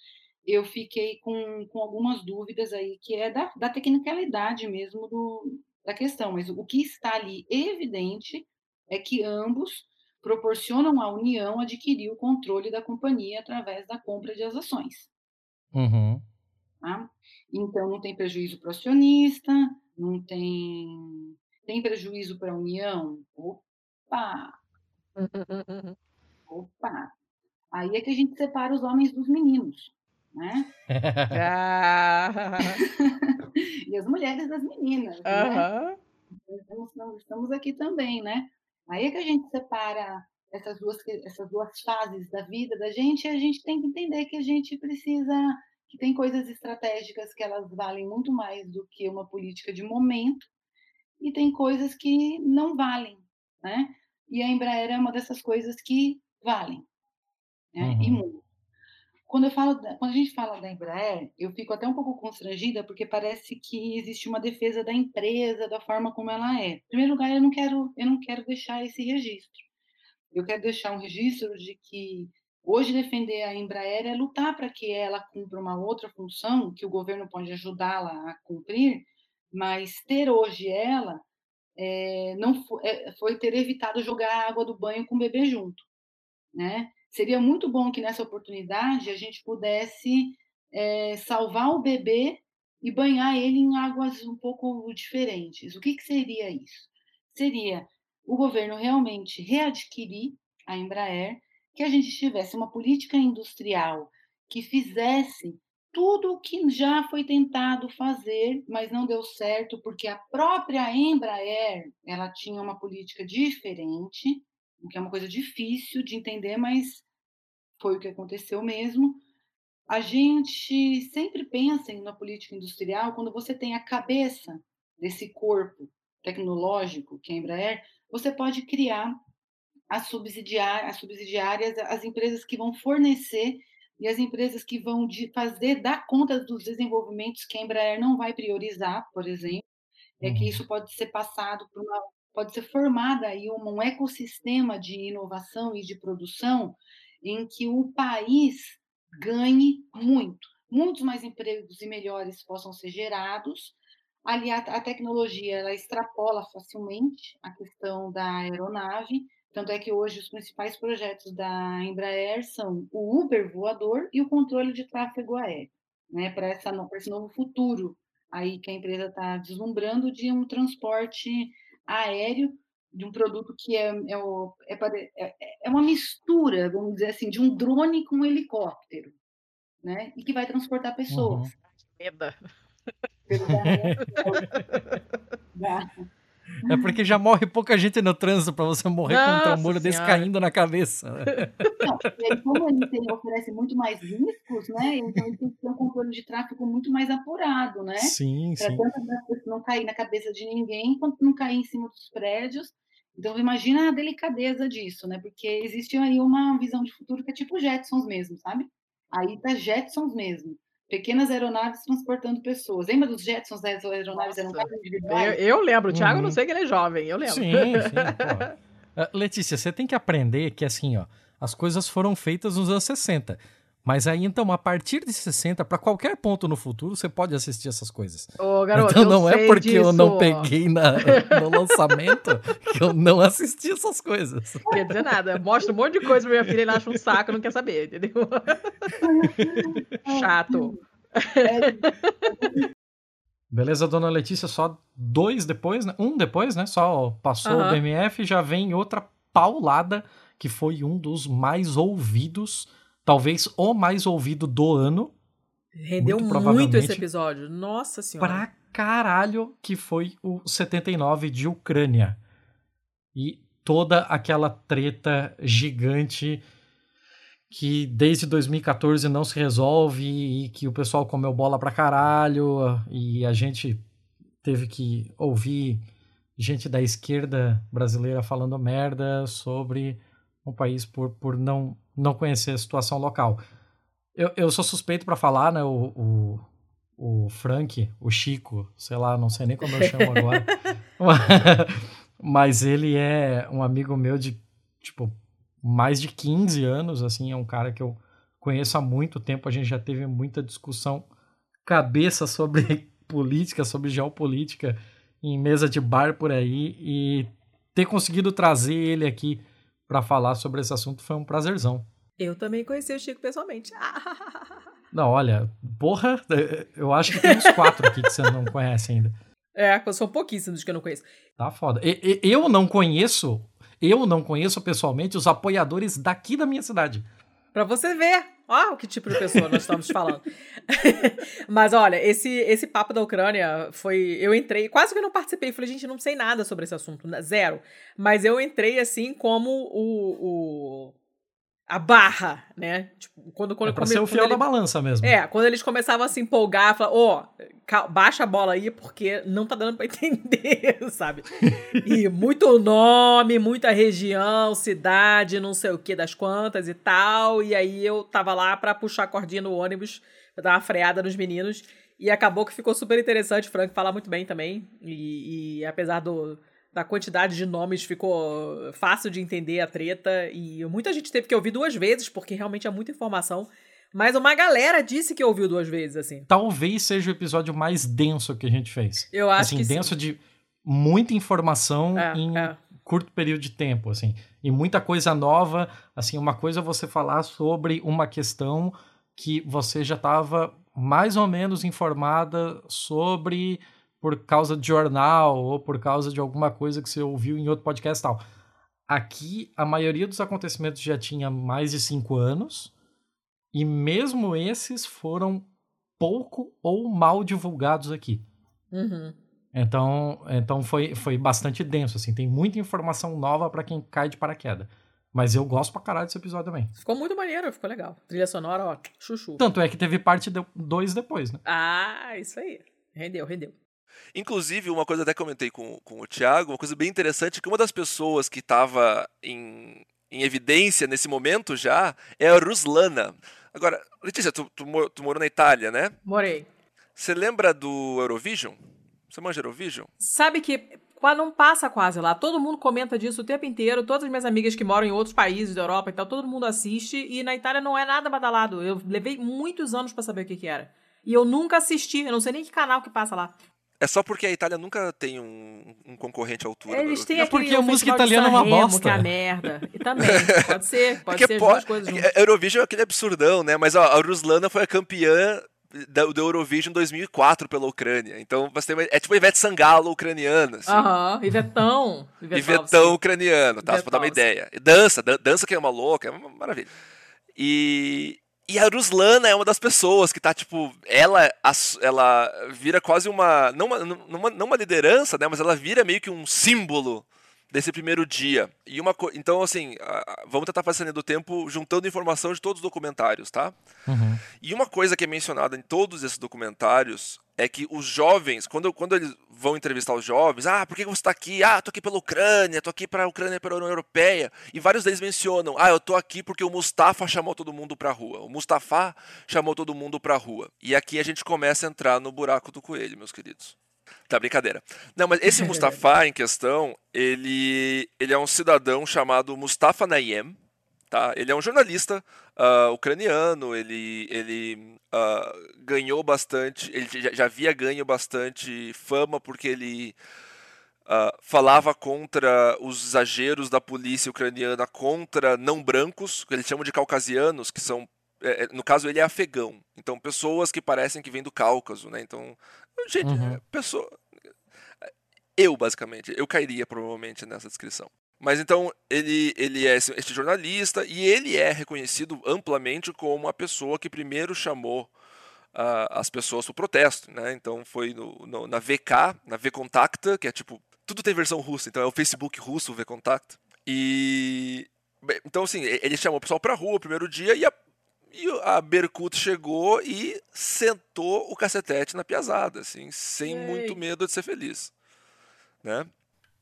S23: eu fiquei com, com algumas dúvidas aí, que é da, da tecnicalidade mesmo do, da questão, mas o que está ali evidente é que ambos proporcionam à União adquirir o controle da companhia através da compra de ações.
S1: Uhum.
S23: Tá? Então, não tem prejuízo para o acionista, não tem tem prejuízo para a União? Opa! Opa! Aí é que a gente separa os homens dos meninos, né?
S2: Ah. <laughs>
S23: e as mulheres das meninas, né? Então, estamos aqui também, né? Aí é que a gente separa essas duas, essas duas fases da vida da gente a gente tem que entender que a gente precisa, que tem coisas estratégicas que elas valem muito mais do que uma política de momento, e tem coisas que não valem, né? E a Embraer é uma dessas coisas que valem, né? Uhum. E muito. Quando eu falo, da, quando a gente fala da Embraer, eu fico até um pouco constrangida porque parece que existe uma defesa da empresa, da forma como ela é. Em primeiro lugar, eu não quero, eu não quero deixar esse registro. Eu quero deixar um registro de que hoje defender a Embraer é lutar para que ela cumpra uma outra função que o governo pode ajudá-la a cumprir, mas ter hoje ela é, não foi, é, foi, ter evitado jogar a água do banho com o bebê junto, né? Seria muito bom que nessa oportunidade a gente pudesse é, salvar o bebê e banhar ele em águas um pouco diferentes. O que, que seria isso? Seria o governo realmente readquirir a Embraer, que a gente tivesse uma política industrial que fizesse tudo o que já foi tentado fazer, mas não deu certo, porque a própria Embraer ela tinha uma política diferente, o que é uma coisa difícil de entender, mas foi o que aconteceu mesmo. A gente sempre pensa na política industrial quando você tem a cabeça desse corpo tecnológico, que é a Embraer, você pode criar as, subsidiar, as subsidiárias, as empresas que vão fornecer e as empresas que vão de fazer dar conta dos desenvolvimentos que a Embraer não vai priorizar, por exemplo, é que isso pode ser passado por uma pode ser formada aí um ecossistema de inovação e de produção em que o país ganhe muito, muitos mais empregos e melhores possam ser gerados. Ali a, a tecnologia ela extrapola facilmente a questão da aeronave, tanto é que hoje os principais projetos da Embraer são o Uber voador e o controle de tráfego aéreo, né, para esse novo futuro aí que a empresa está deslumbrando de um transporte aéreo de um produto que é, é, o, é, é, é, uma mistura, vamos dizer assim, de um drone com um helicóptero, né? E que vai transportar pessoas.
S1: Uhum. <laughs> <laughs> É porque já morre pouca gente no trânsito para você morrer Nossa com um tambor desse caindo na cabeça. Né?
S23: Não, e como ele tem, oferece muito mais riscos, né? Então ele tem que ter um controle de tráfego muito mais apurado, né?
S1: Sim,
S23: pra
S1: sim.
S23: Tanto não cair na cabeça de ninguém, quanto não cair em cima dos prédios. Então imagina a delicadeza disso, né? Porque existe aí uma visão de futuro que é tipo Jetsons mesmo, sabe? Aí tá Jetsons mesmo pequenas aeronaves transportando pessoas. Lembra dos Jetsons das aeronaves
S2: eram individuais? Eu, eu lembro, o Thiago uhum. não sei que ele é jovem, eu lembro.
S1: Sim, sim. <laughs> Uh, Letícia, você tem que aprender que assim, ó, as coisas foram feitas nos anos 60. Mas aí, então, a partir de 60, para qualquer ponto no futuro, você pode assistir essas coisas.
S2: Ô, garoto,
S1: então não
S2: é
S1: porque
S2: disso.
S1: eu não peguei na, <laughs> no lançamento que eu não assisti essas coisas.
S2: Não quer dizer nada. Mostra um monte de coisa pra minha filha, ele acha um saco, não quer saber, entendeu? <laughs> Chato. <laughs>
S1: Beleza, dona Letícia, só dois depois, né? Um depois, né? Só passou uhum. o BMF, já vem outra paulada, que foi um dos mais ouvidos talvez o mais ouvido do ano.
S2: Rendeu muito, muito esse episódio. Nossa senhora.
S1: Pra caralho, que foi o 79 de Ucrânia. E toda aquela treta gigante que desde 2014 não se resolve e que o pessoal comeu bola pra caralho e a gente teve que ouvir gente da esquerda brasileira falando merda sobre o país por, por não não conhecer a situação local. Eu, eu sou suspeito para falar, né? O, o, o Frank, o Chico, sei lá, não sei nem como eu chamo agora. <laughs> Mas ele é um amigo meu de, tipo, mais de 15 anos, assim, é um cara que eu conheço há muito tempo, a gente já teve muita discussão cabeça sobre <laughs> política, sobre geopolítica em mesa de bar por aí e ter conseguido trazer ele aqui para falar sobre esse assunto foi um prazerzão.
S2: Eu também conheci o Chico pessoalmente. <laughs>
S1: Não, olha, porra, eu acho que tem uns quatro aqui que você não conhece ainda.
S2: É, são pouquíssimos que eu não conheço.
S1: Tá foda. Eu não conheço, eu não conheço pessoalmente os apoiadores daqui da minha cidade.
S2: Pra você ver, ó, que tipo de pessoa nós estamos falando. <laughs> Mas olha, esse, esse papo da Ucrânia foi. Eu entrei, quase que não participei. Falei, gente, não sei nada sobre esse assunto, zero. Mas eu entrei assim como o, o a barra, né? Tipo, quando, quando,
S1: é pra come, ser o fiel ele, da balança mesmo.
S2: É, quando eles começavam a se empolgar, falar, ó, oh, baixa a bola aí porque não tá dando pra <laughs> entender, sabe? e muito nome, muita região, cidade, não sei o que das quantas e tal. E aí eu tava lá pra puxar a cordinha no ônibus, pra dar uma freada nos meninos. E acabou que ficou super interessante. O Frank fala muito bem também. E, e apesar do da quantidade de nomes ficou fácil de entender a treta e muita gente teve que ouvir duas vezes porque realmente é muita informação. Mas uma galera disse que ouviu duas vezes, assim.
S1: Talvez seja o episódio mais denso que a gente fez.
S2: Eu acho
S1: assim,
S2: que
S1: denso
S2: sim.
S1: de muita informação
S2: É,
S1: em
S2: é.
S1: curto período de tempo, assim. E muita coisa nova, assim, uma coisa é você falar sobre uma questão que você já estava mais ou menos informada sobre por causa de jornal ou por causa de alguma coisa que você ouviu em outro podcast e tal. Aqui, a maioria dos acontecimentos já tinha mais de cinco anos E mesmo esses foram pouco ou mal divulgados aqui.
S2: Uhum.
S1: Então, então foi, foi bastante denso, assim. Tem muita informação nova para quem cai de paraquedas. Mas eu gosto pra caralho desse episódio também.
S2: Ficou muito maneiro, ficou legal. Trilha sonora, ó, chuchu.
S1: Tanto é que teve parte 2 depois, né?
S2: Ah, isso aí. Rendeu, rendeu.
S24: Inclusive, uma coisa até comentei com, com o Thiago, uma coisa bem interessante, que uma das pessoas que estava em, em evidência nesse momento já é a Ruslana. Agora, Letícia, tu, tu, tu morou na Itália, né?
S2: Morei.
S24: Você lembra do Eurovision? Você manja Eurovision?
S2: Sabe que não passa quase lá. Todo mundo comenta disso o tempo inteiro. Todas as minhas amigas que moram em outros países da Europa e tal, todo mundo assiste. E na Itália não é nada badalado. Eu levei muitos anos para saber o que, que era. E eu nunca assisti. Eu não sei nem que canal que passa lá.
S24: É só porque a Itália nunca tem um, um concorrente à altura.
S2: Eles têm
S1: é porque a música italiana é uma bosta.
S2: Que é a merda. E também, pode ser, <laughs> pode
S24: porque
S2: ser
S24: pode,
S2: duas coisas juntas.
S24: Eurovision é aquele absurdão, né? Mas ó, a Ruslana foi a campeã do Eurovision 2004 pela Ucrânia. Então, você tem, é tipo Ivete Sangalo ucraniana. Assim.
S2: Aham, uhum. Ivetão.
S24: Ivetão ucraniano, tá? Só pra dar uma ideia. Dança, dança que é uma louca, é uma maravilha. E, e a Ruslana é uma das pessoas que tá, tipo, ela, ela vira quase uma não, uma. não uma liderança, né? Mas ela vira meio que um símbolo desse primeiro dia. E uma então assim, vamos tentar fazer do tempo juntando informação de todos os documentários, tá?
S1: Uhum.
S24: E uma coisa que é mencionada em todos esses documentários é que os jovens, quando, quando eles vão entrevistar os jovens, ah, por que você está aqui? Ah, tô aqui pela Ucrânia, tô aqui para a Ucrânia pela União Europeia. E vários deles mencionam, ah, eu tô aqui porque o Mustafa chamou todo mundo pra rua. O Mustafa chamou todo mundo pra rua. E aqui a gente começa a entrar no buraco do coelho, meus queridos. Tá, brincadeira. Não, mas esse <laughs> Mustafa em questão, ele, ele é um cidadão chamado Mustafa Nayem, tá? Ele é um jornalista uh, ucraniano, ele, ele uh, ganhou bastante, ele já, já, havia ganho bastante fama porque ele uh, falava contra os exageros da polícia ucraniana contra não brancos, que eles chamam de caucasianos, que são é, no caso ele é afegão, então pessoas que parecem que vêm do Cáucaso, né? Então Gente, uhum. Pessoa. Eu, basicamente, eu cairia provavelmente nessa descrição. Mas então ele, ele é este jornalista e ele é reconhecido amplamente como a pessoa que primeiro chamou uh, as pessoas para o protesto. Né? Então foi no, no, na VK, na VKontakta, que é tipo. Tudo tem versão russa, então é o Facebook russo, o VKontakta. E. Então, assim, ele chamou o pessoal para a rua o primeiro dia e a e a Berkut chegou e sentou o cacetete na piazada, assim, sem Ei. muito medo de ser feliz. Né?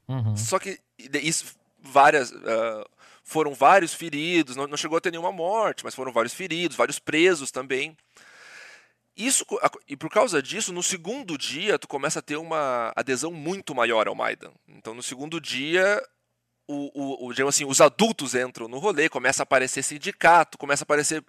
S1: Uhum.
S24: Só que isso, várias. Uh, foram vários feridos, não, não, chegou a ter nenhuma morte, mas foram vários feridos, vários presos também. Isso, e por causa disso, no segundo dia, tu começa a ter uma adesão muito maior ao Maidan. Então, no segundo dia, o, o, o, assim, os adultos entram no rolê, começa a aparecer sindicato, começa a aparecer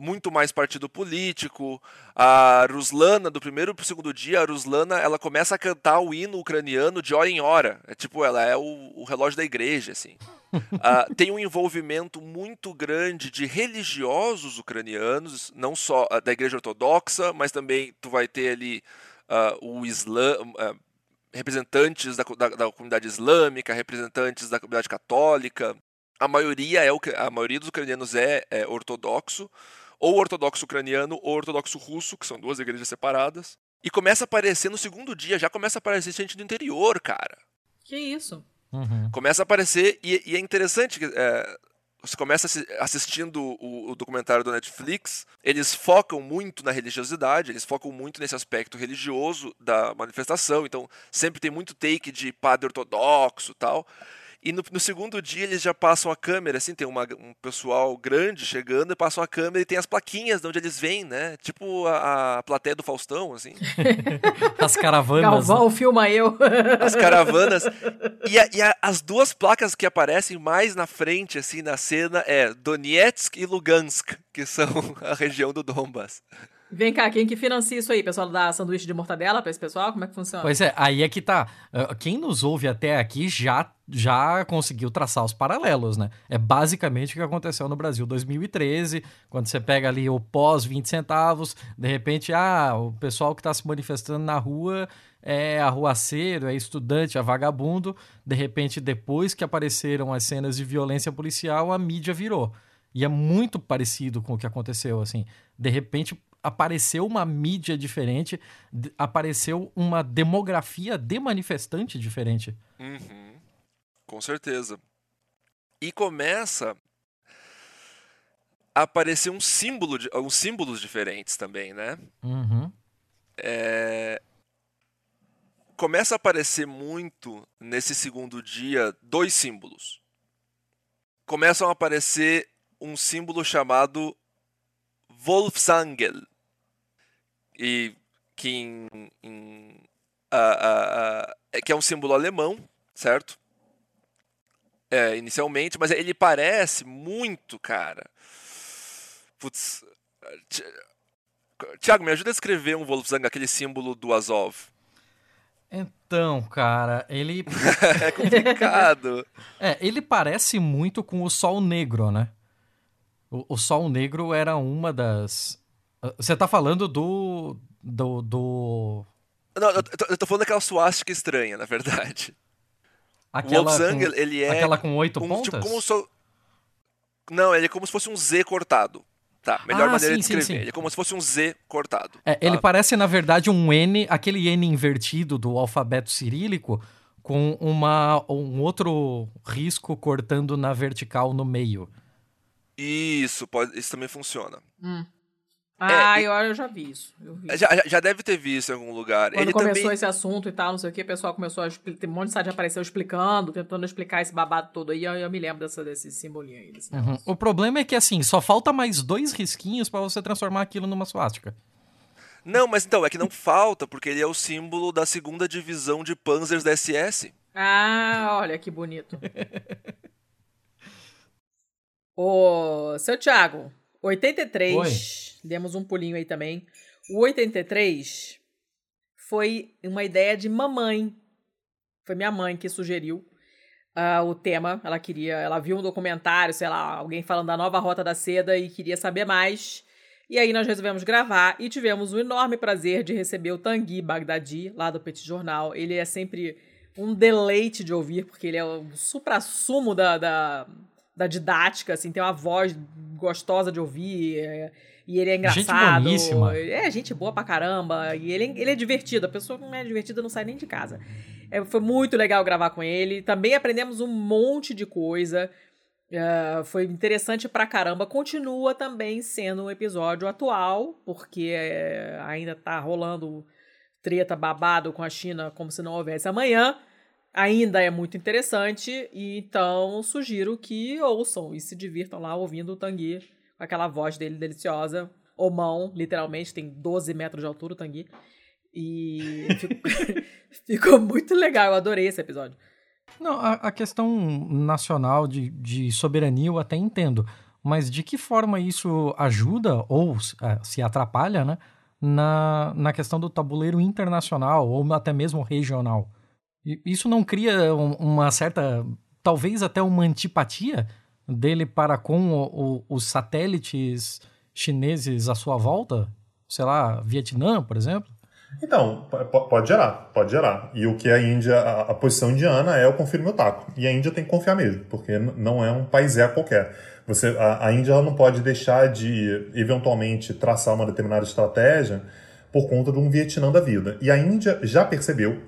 S24: muito mais partido político. A Ruslana, do primeiro para o segundo dia, a Ruslana ela começa a cantar o hino ucraniano de hora em hora. É tipo, ela é o, o relógio da igreja, assim. uh, <laughs> tem um envolvimento muito grande de religiosos ucranianos, não só uh, da igreja ortodoxa, mas também tu vai ter ali uh, o Islã. representantes da, da, da comunidade islâmica, representantes da comunidade católica, a maioria é o a maioria dos ucranianos é, é ortodoxo, ou ortodoxo ucraniano ou ortodoxo russo, que são duas igrejas separadas. E começa a aparecer no segundo dia, já começa a aparecer gente do interior, cara.
S2: Que isso?
S1: Uhum.
S24: Começa a aparecer, e, e é interessante que é, você começa assistindo o, o, documentário do Netflix, eles focam muito na religiosidade, eles focam muito nesse aspecto religioso da manifestação, então sempre tem muito take de padre ortodoxo tal. E no, no, segundo dia eles já passam a câmera, assim, tem uma, um pessoal grande chegando e passam a câmera e tem as plaquinhas de onde eles vêm, né? Tipo a, a plateia do Faustão, assim. <laughs>
S1: as caravanas.
S2: Galvão, né? filma eu. <laughs>
S24: as caravanas. E, a, e a, as duas placas que aparecem mais na frente, assim, na cena é Donetsk e Lugansk, que são <laughs> a região do Donbass.
S2: Vem cá, quem que financia isso aí? Pessoal da sanduíche de mortadela para esse pessoal? Como é que funciona?
S1: Pois é, aí é que tá. Ah, quem nos ouve até aqui já, já conseguiu traçar os paralelos, né? É basicamente o que aconteceu no Brasil 2013, quando você pega ali o pós 20 centavos, de repente, ah, o pessoal que está se manifestando na rua é arruaceiro, é estudante, é vagabundo. De repente, depois que apareceram as cenas de violência policial, a mídia virou. E é muito parecido com o que aconteceu, assim. De repente apareceu uma mídia diferente, apareceu uma demografia de manifestante diferente.
S24: Uhum. Com certeza. E começa a aparecer um símbolo, de, uns símbolos diferentes também, né?
S1: Uhum.
S24: É... Começa a aparecer muito nesse segundo dia dois símbolos. Começam a aparecer um símbolo chamado Wolfsangel. E que, em, em, uh, que é um símbolo alemão, certo? É, inicialmente, mas ele parece muito, cara. Putz. Tiago, me ajuda a escrever um Wolfsang, aquele símbolo do Azov.
S1: Então, cara, ele. <laughs>
S24: é complicado. <laughs>
S1: é, ele parece muito com o Sol Negro, né? O, o Sol Negro era uma das. Ah, você tá falando do. Do. do...
S24: Não, eu tô, eu tô falando daquela suástica estranha, na verdade.
S1: Aquela
S24: o Wolfsang,
S1: com,
S24: ele é.
S1: Aquela com oito
S24: um,
S1: pontas?
S24: Tipo, como so... Não, ele é como se fosse um Z cortado. Tá, melhor
S1: ah,
S24: maneira
S1: sim,
S24: de escrever.
S1: Sim, sim.
S24: Ele é como se fosse um Z cortado.
S1: É,
S24: tá?
S1: Ele parece, na verdade, um N, aquele N invertido do alfabeto cirílico, com uma, um outro risco cortando na vertical no meio.
S24: Isso, pode, isso também funciona.
S2: Hum. Ah, é, eu, eu já vi isso. Vi.
S24: Já, já deve ter visto em algum lugar.
S2: Quando
S24: Ele
S2: começou
S24: também...
S2: esse assunto e tal, não sei o que, o pessoal começou a explicar. Um monte de site apareceu explicando, tentando explicar esse babado todo aí. Eu, eu me lembro dessa, desse simbolinho aí. Desse
S1: uhum. O problema é que, assim, só falta mais dois risquinhos para você transformar aquilo numa suástica.
S24: Não, mas então, é que não falta, porque ele é o símbolo da segunda divisão de Panzers da SS.
S2: Ah, olha que bonito. <laughs> Ô, seu Thiago, 83.
S1: Oi.
S2: Demos um pulinho aí também. O 83 foi uma ideia de mamãe. Foi minha mãe que sugeriu uh, o tema. Ela queria, ela viu um documentário, sei lá, alguém falando da nova rota da seda e queria saber mais. E aí nós resolvemos gravar e tivemos o enorme prazer de receber o Tanguy Bagdadi, lá do Petit Jornal. Ele é sempre um deleite de ouvir, porque ele é o supra-sumo da, da, da, didática, assim, tem uma voz gostosa de ouvir. É, e ele é engraçado.
S1: Gente boníssima.
S2: É, gente boa pra caramba. E ele, ele é divertido. A pessoa que não é divertida não sai nem de casa. É, foi muito legal gravar com ele. Também aprendemos um monte de coisa. Uh, foi interessante pra caramba. Continua também sendo um episódio atual, porque é, ainda tá rolando treta babado com a China como se não houvesse amanhã. Ainda é muito interessante, e então sugiro que ouçam e se divirtam lá ouvindo o Tanguy com aquela voz dele deliciosa. O mão, literalmente, tem 12 metros de altura o Tanguy. E <laughs> <laughs> ficou, muito legal, eu adorei esse episódio.
S1: Não, a, a questão nacional de, de, soberania eu até entendo, mas de que forma isso ajuda ou é, se atrapalha, né, na, na questão do tabuleiro internacional ou até mesmo regional? Isso não cria uma certa, talvez até uma antipatia dele para com o, o, os satélites chineses à sua volta? Sei lá, Vietnã, por exemplo?
S25: Então, pode gerar, pode gerar. E o que a Índia, a, a posição indiana é o confirme o taco. E a Índia tem que confiar mesmo, porque não é um país é qualquer. Você, a, a Índia não pode deixar de, eventualmente, traçar uma determinada estratégia por conta de um Vietnã da vida. E a Índia já percebeu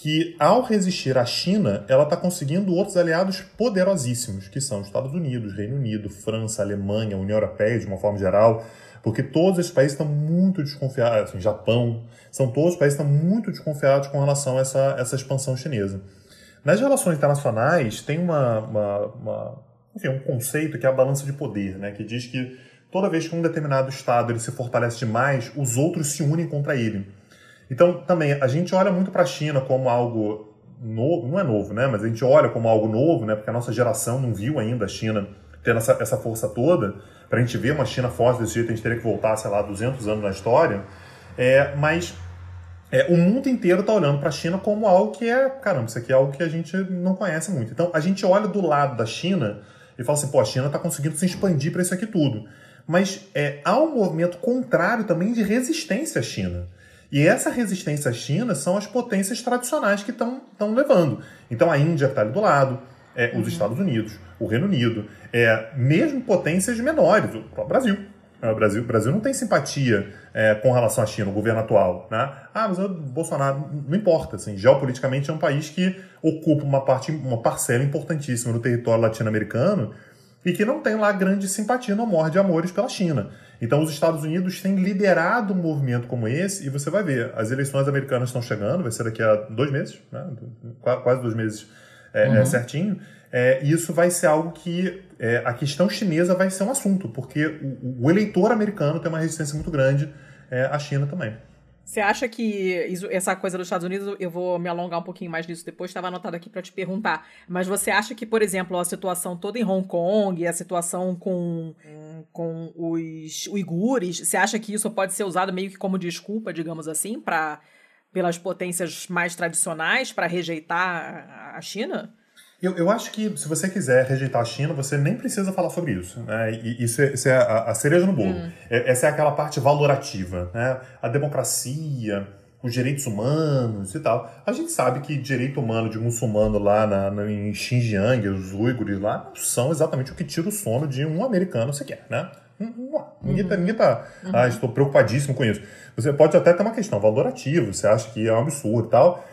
S25: que, ao resistir à China, ela está conseguindo outros aliados poderosíssimos, que são Estados Unidos, Reino Unido, França, Alemanha, União Europeia, de uma forma geral, porque todos esses países estão muito desconfiados, assim, Japão, são todos os países estão muito desconfiados com relação a essa, essa expansão chinesa. Nas relações internacionais, tem uma, uma, uma enfim, um conceito que é a balança de poder, né, que diz que toda vez que um determinado Estado ele se fortalece demais, os outros se unem contra ele. Então, também, a gente olha muito para a China como algo novo, não é novo, né? Mas a gente olha como algo novo, né? Porque a nossa geração não viu ainda a China tendo essa, essa força toda. Para a gente ver uma China forte desse jeito, a gente teria que voltar, sei lá, 200 anos na história. É, mas é, o mundo inteiro está olhando para a China como algo que é, caramba, isso aqui é algo que a gente não conhece muito. Então, a gente olha do lado da China e fala assim, pô, a China está conseguindo se expandir para isso aqui tudo. Mas é, há um movimento contrário também de resistência à China. E essa resistência à China são as potências tradicionais que estão levando. Então a Índia está ali do lado, é,
S2: Uhum.
S25: os Estados Unidos, o Reino Unido, é, mesmo potências menores, o próprio Brasil. É, O Brasil, o Brasil não tem simpatia é, com relação à China, o governo atual. Né? Ah, mas o Bolsonaro, não importa. Assim, geopoliticamente é um país que ocupa uma, parte, uma parcela importantíssima do território latino-americano e que não tem lá grande simpatia no amor de amores pela China. Então, os Estados Unidos têm liderado um movimento como esse, e você vai ver, as eleições americanas estão chegando, vai ser daqui a dois meses, né? Qua- quase dois meses é, é,
S26: Uhum.
S25: certinho, é, e isso vai ser algo que é, a questão chinesa vai ser um assunto, porque o, o eleitor americano tem uma resistência muito grande é, à China também.
S2: Você acha que isso- essa coisa dos Estados Unidos, eu vou me alongar um pouquinho mais nisso depois, estava anotado aqui para te perguntar. Mas você acha que, por exemplo, a situação toda em Hong Kong, a situação com, com os uigures, você acha que isso pode ser usado meio que como desculpa, digamos assim, para pelas potências mais tradicionais para rejeitar a- China?
S25: Eu, eu acho que se você quiser rejeitar a China, você nem precisa falar sobre isso. Né? E isso é, isso é a, a cereja no bolo.
S26: Hum.
S25: É- Essa é aquela parte valorativa. Né? A democracia, os direitos humanos e tal. A gente sabe que direito humano de muçulmano lá na, na- em Xinjiang, os uigures lá, não são exatamente o que tira o sono de um americano sequer. Né? Ninguém tá, ninguém tá
S26: Uhum.
S25: ah, estou preocupadíssimo com isso. Você pode até ter uma questão valorativa, você acha que é um absurdo e tal,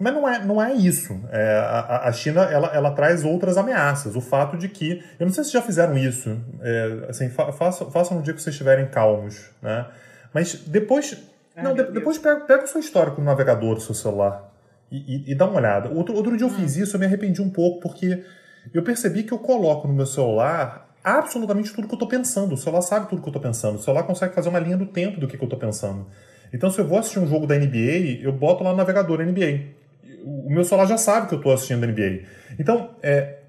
S25: mas não é, não é isso. É, a, a China ela, ela traz outras ameaças. O fato de que. Eu não sei se já fizeram isso. É, assim, fa, façam, façam no dia que vocês estiverem calmos. Né? Mas depois. não, de- depois pega, pega o seu histórico no navegador do seu celular e, e- e dá uma olhada. Outro, outro dia eu fiz isso, eu me arrependi um pouco, porque eu percebi que eu coloco no meu celular absolutamente tudo que eu estou pensando. O celular sabe tudo que eu estou pensando. O celular consegue fazer uma linha do tempo do que, que eu estou pensando. Então, se eu vou assistir um jogo da NBA, eu boto lá no navegador NBA o meu celular já sabe que eu estou assistindo NBA. Então, é,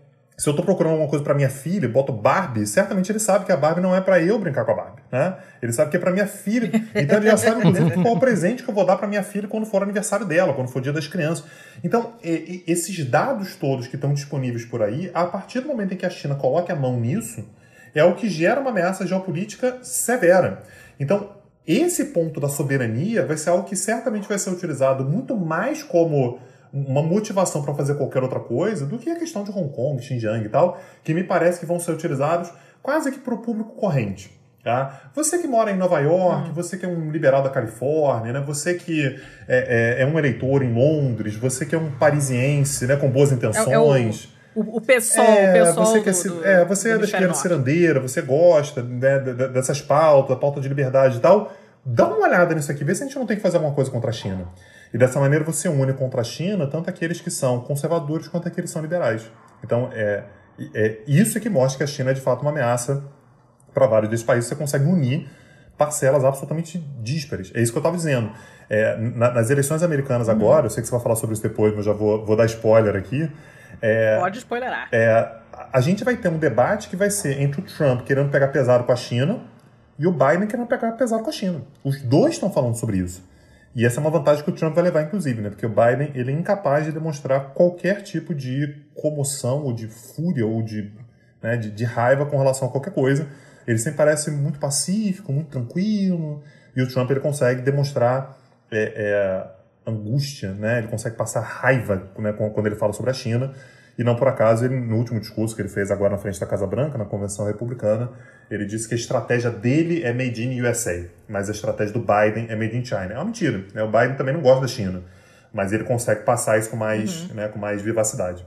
S25: se eu estou procurando alguma coisa para minha filha, boto Barbie, certamente ele sabe que a Barbie não é para eu brincar com a Barbie, né? Ele sabe que é para minha filha. Então ele já sabe inclusive <laughs> qual o presente que eu vou dar para minha filha quando for aniversário dela, quando for dia das crianças. Então, esses dados todos que estão disponíveis por aí, a partir do momento em que a China coloque a mão nisso, é o que gera uma ameaça geopolítica severa. Então, esse ponto da soberania vai ser algo que certamente vai ser utilizado muito mais como uma motivação para fazer qualquer outra coisa do que a questão de Hong Kong, Xinjiang e tal, que me parece que vão ser utilizados quase que para o público corrente. Tá? Você que mora em Nova York, você que é um liberal da Califórnia, né? você que é, é- é um eleitor em Londres, você que é um parisiense né? com boas intenções.
S2: O, o pessoal,
S25: É,
S2: o pessoal
S25: você,
S2: do,
S25: que é,
S2: do-
S25: é, você
S2: do
S25: é da esquerda cirandeira, você gosta né, de- de- dessas pautas, pauta de liberdade e tal. Dá uma olhada nisso aqui, vê se a gente não tem que fazer alguma coisa contra a China. E dessa maneira você une contra a China tanto aqueles que são conservadores quanto aqueles que são liberais. Então, é, é isso que mostra que a China é de fato uma ameaça para vários desses países. Você consegue unir parcelas absolutamente díspares. É isso que eu estava dizendo. É, na- nas eleições americanas
S2: Uhum.
S25: agora, eu sei que você vai falar sobre isso depois, mas já vou, vou dar spoiler aqui. É,
S2: Pode spoilerar.
S25: é, a gente vai ter um debate que vai ser entre o Trump querendo pegar pesado com a China e o Biden querendo pegar pesado com a China. Os dois estão falando sobre isso. E essa é uma vantagem que o Trump vai levar, inclusive, né? Porque o Biden ele é incapaz de demonstrar qualquer tipo de comoção ou de fúria ou de, né, de, de raiva com relação a qualquer coisa. Ele sempre parece muito pacífico, muito tranquilo. E o Trump ele consegue demonstrar é, é, angústia, né? Ele consegue passar raiva né, quando ele fala sobre a China. E não por acaso, ele, no último discurso que ele fez agora na frente da Casa Branca, na Convenção Republicana, ele disse que a estratégia dele é made in USA, mas a estratégia do Biden é made in China. É uma mentira. Né? O Biden também não gosta da China, mas ele consegue passar isso com mais, né, com mais vivacidade.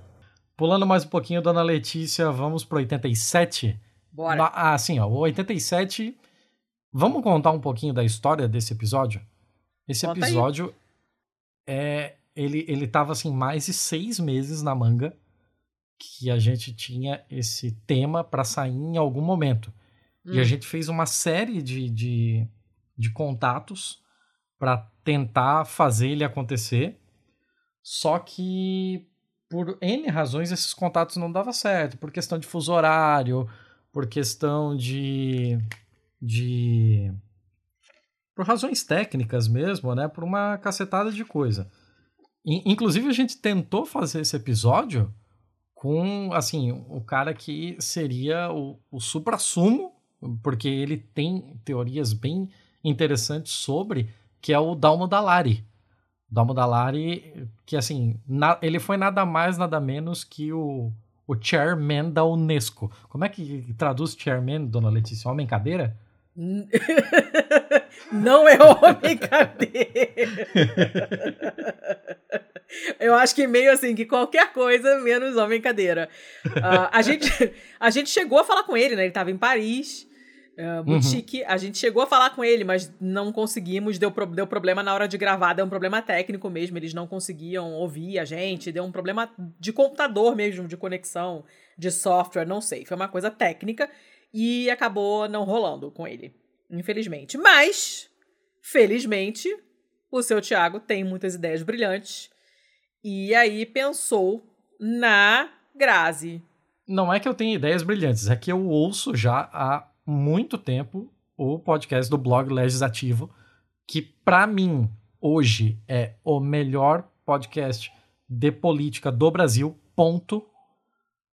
S1: Pulando mais um pouquinho, dona Letícia, vamos pro 87.
S2: Bora.
S1: Ah, sim, ó, o 87. Vamos contar um pouquinho da história desse episódio? Esse
S2: Conta aí.
S1: episódio é ele ele tava assim mais de seis meses na manga que a gente tinha esse tema para sair em algum momento. E a
S26: Hum.
S1: gente fez uma série de, de, de contatos para tentar fazer ele acontecer. Só que por N razões esses contatos não davam certo, por questão de fuso horário, por questão de de por razões técnicas mesmo, né, por uma cacetada de coisa. In- Inclusive a gente tentou fazer esse episódio com, assim, o cara que seria o, o supra-sumo, porque ele tem teorias bem interessantes sobre, que é o Dalmo Dallari. Dalmo Dallari, que assim, na- ele foi nada mais, nada menos que o, o chairman da Unesco. Como é que traduz chairman, dona Letícia? Homem cadeira? <laughs>
S2: Não é homem cadeira. <laughs> Eu acho que meio assim, que qualquer coisa menos homem cadeira. Uh, a, gente, a gente chegou a falar com ele, né? Ele estava em Paris. Uh, boutique, uhum. a gente chegou a falar com ele, mas não conseguimos, deu, pro, deu problema na hora de gravar, deu um problema técnico mesmo, eles não conseguiam ouvir a gente, deu um problema de computador mesmo, de conexão, de software, não sei, foi uma coisa técnica e acabou não rolando com ele, infelizmente. Mas, felizmente, o seu Thiago tem muitas ideias brilhantes e aí pensou na Grazi.
S1: Não é que eu tenha ideias brilhantes, é que eu ouço já há muito tempo o podcast do blog Legislativo, que para mim hoje é o melhor podcast de política do Brasil, ponto.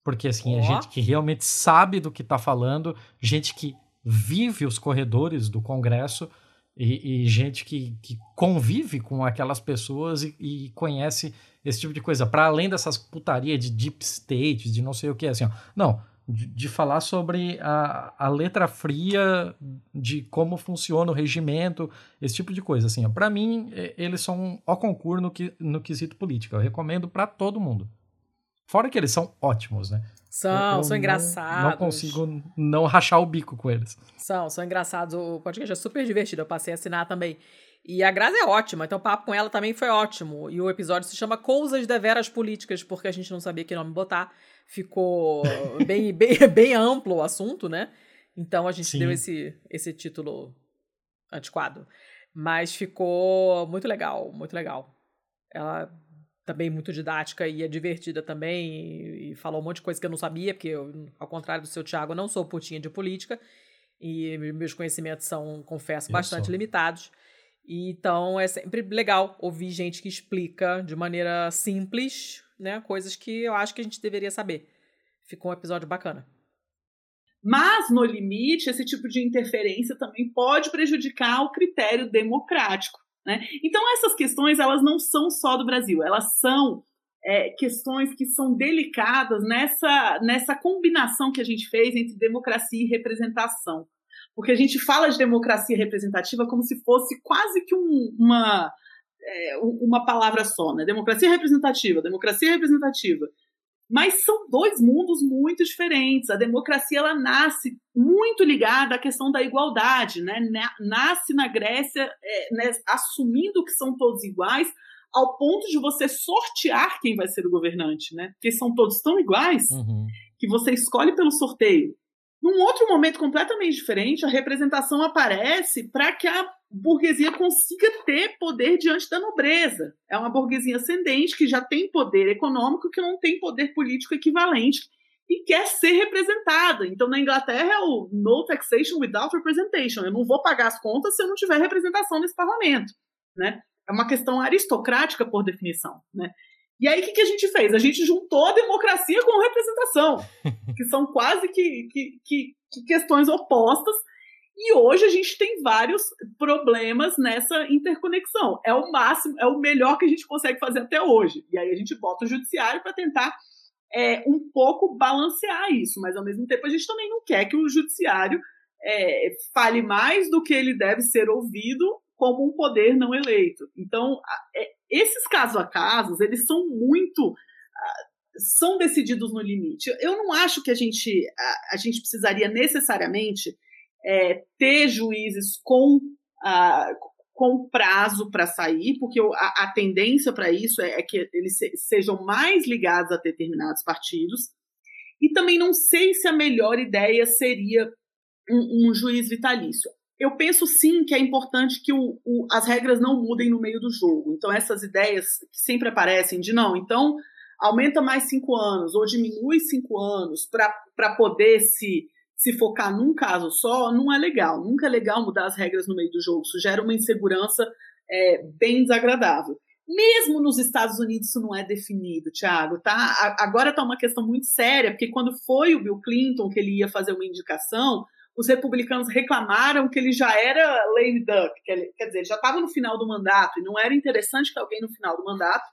S1: Porque assim, oh. é gente que realmente sabe do que tá falando, gente que vive os corredores do Congresso e, e gente que, que, convive com aquelas pessoas e, e conhece esse tipo de coisa. Para além dessas putaria de deep state, de não sei o que, assim, ó. Não, de, de, falar sobre a, a letra fria de como funciona o regimento, esse tipo de coisa. Assim, para mim, eles são o concurso no, no quesito político. Eu recomendo para todo mundo. Fora que eles são ótimos, né?
S2: São, eu, são engraçados.
S1: Não consigo não rachar o bico com eles.
S2: São, são engraçados. O podcast é super divertido. Eu passei a assinar também. E a Grazi é ótima, então o papo com ela também foi ótimo. E o episódio se chama Coisas Deveras Políticas, porque a gente não sabia que nome botar ficou bem, <laughs> bem, bem amplo o assunto, né? Então a gente Sim. deu esse, esse título antiquado. Mas ficou muito legal, muito legal. Ela também muito didática e é divertida também, e, e falou um monte de coisa que eu não sabia, porque eu, ao contrário do seu Tiago, não sou putinha de política, e meus conhecimentos são, confesso, eu bastante sou. limitados. E, então é sempre legal ouvir gente que explica de maneira simples né? Coisas que eu acho que a gente deveria saber. Ficou um episódio bacana.
S26: Mas, no limite, esse tipo de interferência também pode prejudicar o critério democrático. Né? Então, essas questões elas não são só do Brasil, elas são é, questões que são delicadas nessa, nessa combinação que a gente fez entre democracia e representação. Porque a gente fala de democracia representativa como se fosse quase que um, uma, é, uma palavra só, né? Democracia representativa, democracia representativa. Mas são dois mundos muito diferentes. A democracia ela nasce muito ligada à questão da igualdade, né? Nasce na Grécia é, né, assumindo que são todos iguais, ao ponto de você sortear quem vai ser o governante, né? Porque são todos tão iguais uhum. que você escolhe pelo sorteio. Num outro momento completamente diferente, a representação aparece para que a burguesia consiga ter poder diante da nobreza. É uma burguesia ascendente que já tem poder econômico, que não tem poder político equivalente e quer ser representada. Então, na Inglaterra é o no taxation without representation. Eu não vou pagar as contas se eu não tiver representação nesse parlamento, né? É uma questão aristocrática por definição, né? E aí, o que, que, a gente fez? A gente juntou a democracia com representação, <laughs> que são quase que, que, que, que questões opostas. E hoje a gente tem vários problemas nessa interconexão. É o máximo, é o melhor que a gente consegue fazer até hoje. E aí a gente bota o judiciário para tentar é, um pouco balancear isso, mas ao mesmo tempo a gente também não quer que o judiciário é, fale mais do que ele deve ser ouvido como um poder não eleito. Então, é, esses casos a casos, eles são muito são decididos no limite. Eu não acho que a gente a, a gente precisaria necessariamente é, ter juízes com com prazo para sair, porque a, a tendência para isso é, é, que eles se, sejam mais ligados a determinados partidos. E também não sei se a melhor ideia seria um, um juiz vitalício eu penso sim que é importante que o, o, as regras não mudem no meio do jogo. Então, essas ideias que sempre aparecem de não, então aumenta mais cinco anos ou diminui cinco anos para poder se, se focar num caso só, não é legal. Nunca é legal mudar as regras no meio do jogo. Isso gera uma insegurança é, bem desagradável. Mesmo nos Estados Unidos isso não é definido, Thiago, tá? Agora está uma questão muito séria, porque quando foi o Bill Clinton que ele ia fazer uma indicação, os republicanos reclamaram que ele já era lame duck, quer dizer, já estava no final do mandato e não era interessante que alguém no final do mandato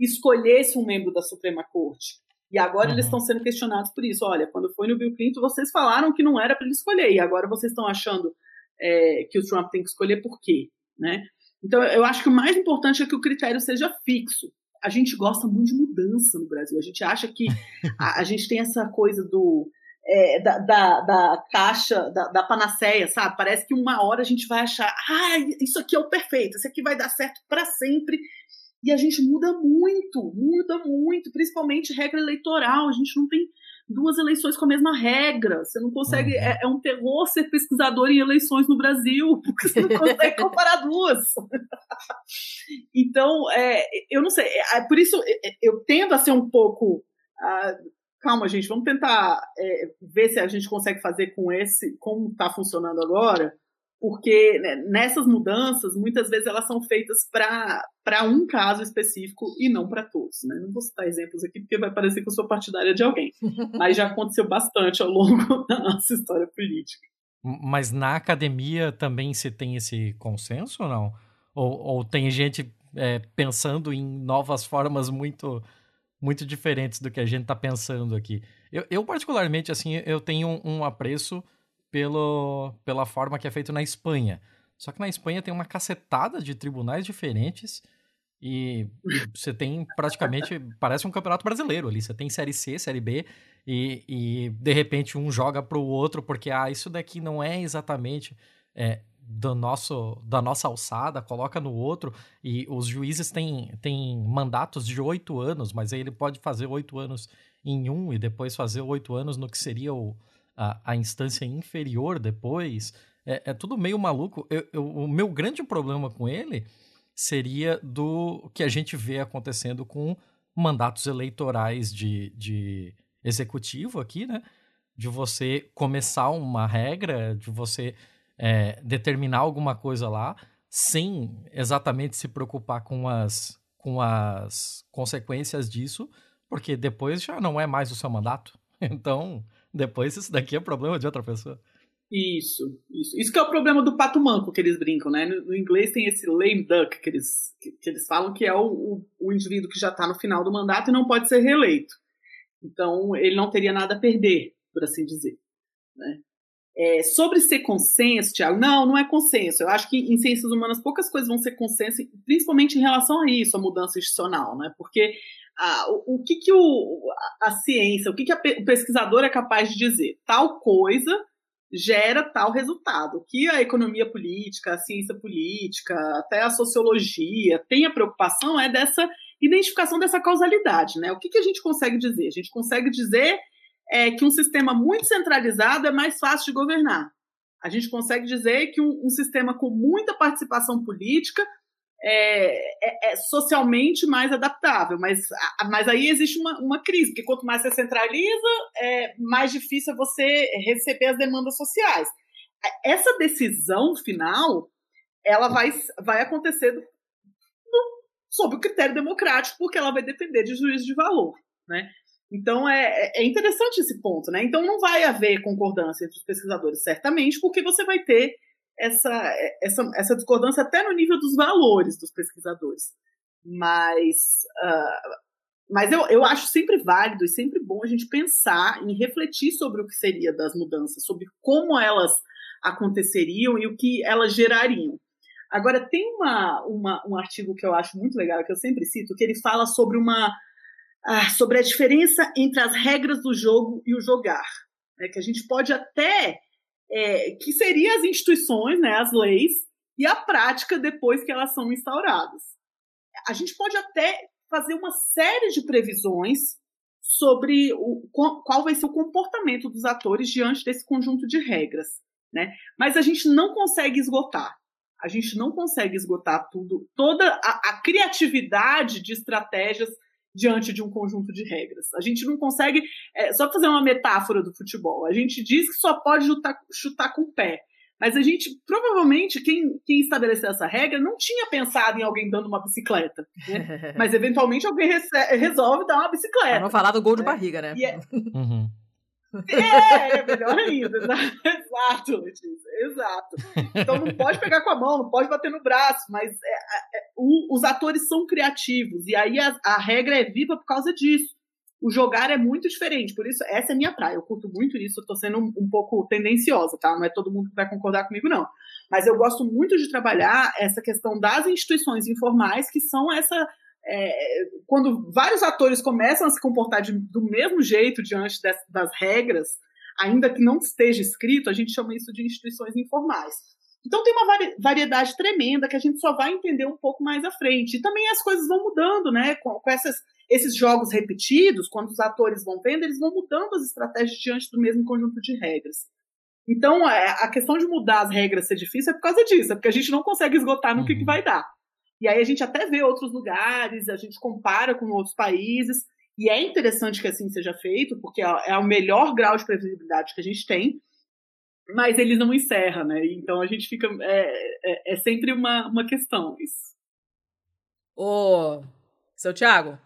S26: escolhesse um membro da Suprema Corte. E agora
S1: Uhum.
S26: eles estão sendo questionados por isso. Olha, quando foi no Bill Clinton, vocês falaram que não era para ele escolher, e agora vocês estão achando é, que o Trump tem que escolher por quê? Né? Então, eu acho que o mais importante é que o critério seja fixo. A gente gosta muito de mudança no Brasil. A gente acha que <laughs> a, a gente tem essa coisa do é, da, da, da caixa, da, da panaceia, sabe? Parece que uma hora a gente vai achar, ah, isso aqui é o perfeito, isso aqui vai dar certo para sempre. E a gente muda muito, muda muito, principalmente regra eleitoral. A gente não tem duas eleições com a mesma regra. Você não consegue. É, é um terror ser pesquisador em eleições no Brasil, <laughs> porque você não consegue <laughs> comparar duas. então, é, eu não sei. É, por isso, eu tendo a ser um pouco. ah, calma, gente, vamos tentar é, ver se a gente consegue fazer com esse, como está funcionando agora, porque né, nessas mudanças, muitas vezes elas são feitas para um caso específico e não para todos. Né? Não vou citar exemplos aqui, porque vai parecer que eu sou partidária de alguém, <laughs> mas já aconteceu bastante ao longo <laughs> da nossa história política.
S1: Mas na academia também se tem esse consenso ou não? Ou, ou tem gente é, pensando em novas formas muito muito diferentes do que a gente está pensando aqui. Eu, eu, particularmente, assim, eu tenho um, um, apreço pelo, pela forma que é feito na Espanha. Só que na Espanha tem uma cacetada de tribunais diferentes e você tem praticamente, parece um campeonato brasileiro ali. Você tem Série C, Série B e, e de repente um joga para o outro porque, ah, isso daqui não é exatamente... É, do nosso, da nossa alçada, coloca no outro, e os juízes têm, têm mandatos de oito anos, mas aí ele pode fazer oito anos em um e depois fazer oito anos no que seria o, a, a instância inferior depois. É, é tudo meio maluco. Eu, eu, o meu grande problema com ele seria do que a gente vê acontecendo com mandatos eleitorais de, de executivo aqui, né? De você começar uma regra, de você é, determinar alguma coisa lá sem exatamente se preocupar com as, com as consequências disso, porque depois já não é mais o seu mandato. <laughs> Então, depois isso daqui é problema de outra pessoa.
S26: Isso, isso. Isso que é o problema do pato manco que eles brincam, né? No, no inglês tem esse lame duck que eles, que, que eles falam que é o, o, o indivíduo que já está no final do mandato e não pode ser reeleito. Então, ele não teria nada a perder, por assim dizer. Né? É, sobre ser consenso, Tiago, não, não é consenso. Eu acho que em ciências humanas poucas coisas vão ser consenso, principalmente em relação a isso, a mudança institucional, né? Porque ah, o, o, que, que o, a, a ciência, o que, que a, o pesquisador é capaz de dizer? Tal coisa gera tal resultado. Que a economia política, a ciência política, até a sociologia tem a preocupação é dessa identificação dessa causalidade, né? O que, que a gente consegue dizer? A gente consegue dizer é que um sistema muito centralizado é mais fácil de governar. A gente consegue dizer que um, um sistema com muita participação política é, é, é, socialmente mais adaptável, mas, mas aí existe uma, uma crise, porque quanto mais você centraliza, é mais difícil é você receber as demandas sociais. Essa decisão final, ela vai, vai acontecer do, do, sob o critério democrático, porque ela vai depender de juízo de valor, né? Então é, é interessante esse ponto, né? Então não vai haver concordância entre os pesquisadores, certamente, porque você vai ter essa, essa, essa discordância até no nível dos valores dos pesquisadores. Mas, uh, mas eu, eu acho sempre válido e sempre bom a gente pensar em refletir sobre o que seria das mudanças, sobre como elas aconteceriam e o que elas gerariam. Agora, tem uma, uma, um artigo que eu acho muito legal, que eu sempre cito, que ele fala sobre uma ah, sobre a diferença entre as regras do jogo e o jogar. Né, que a gente pode até. É, que seria as instituições, né, as leis, e a prática depois que elas são instauradas. A gente pode até fazer uma série de previsões sobre o, qual vai ser o comportamento dos atores diante desse conjunto de regras. Né? Mas a gente não consegue esgotar. A gente não consegue esgotar tudo, toda a, a criatividade de estratégias diante de um conjunto de regras. A gente não consegue. É, só fazer uma metáfora do futebol. A gente diz que só pode chutar, chutar com o pé. Mas a gente, provavelmente, quem, quem estabeleceu essa regra não tinha pensado em alguém dando uma bicicleta. Né? <laughs> Mas, eventualmente, alguém resolve dar uma bicicleta. Pra
S2: não falar do gol de barriga, né?
S26: É...
S1: Uhum.
S26: É, é melhor ainda. <laughs> Exato, Letícia, exato. Então não pode pegar com a mão, não pode bater no braço, mas é, é, o, os atores são criativos, e aí a, a, regra é viva por causa disso. o jogar é muito diferente. Por isso, essa é minha praia. Eu curto muito isso. Eu tô sendo um, um pouco tendenciosa, tá? Não é todo mundo que vai concordar comigo, não. Mas eu gosto muito de trabalhar essa questão das instituições informais, que são essa. É, quando vários atores começam a se comportar de, do mesmo jeito diante das, das regras, ainda que não esteja escrito, a gente chama isso de instituições informais. Então tem uma variedade tremenda que a gente só vai entender um pouco mais à frente. E também as coisas vão mudando, né? Com, com essas, esses jogos repetidos, quando os atores vão vendo, eles vão mudando as estratégias diante do mesmo conjunto de regras. Então, é, a questão de mudar as regras ser difícil é por causa disso, é porque a gente não consegue esgotar no uhum. que, que vai dar. E aí a gente até vê outros lugares, a gente compara com outros países, e é interessante que assim seja feito, porque é, o melhor grau de previsibilidade que a gente tem, mas eles não encerram, né? Então a gente fica. É, é, é sempre uma, uma questão isso.
S2: Ô, seu Thiago,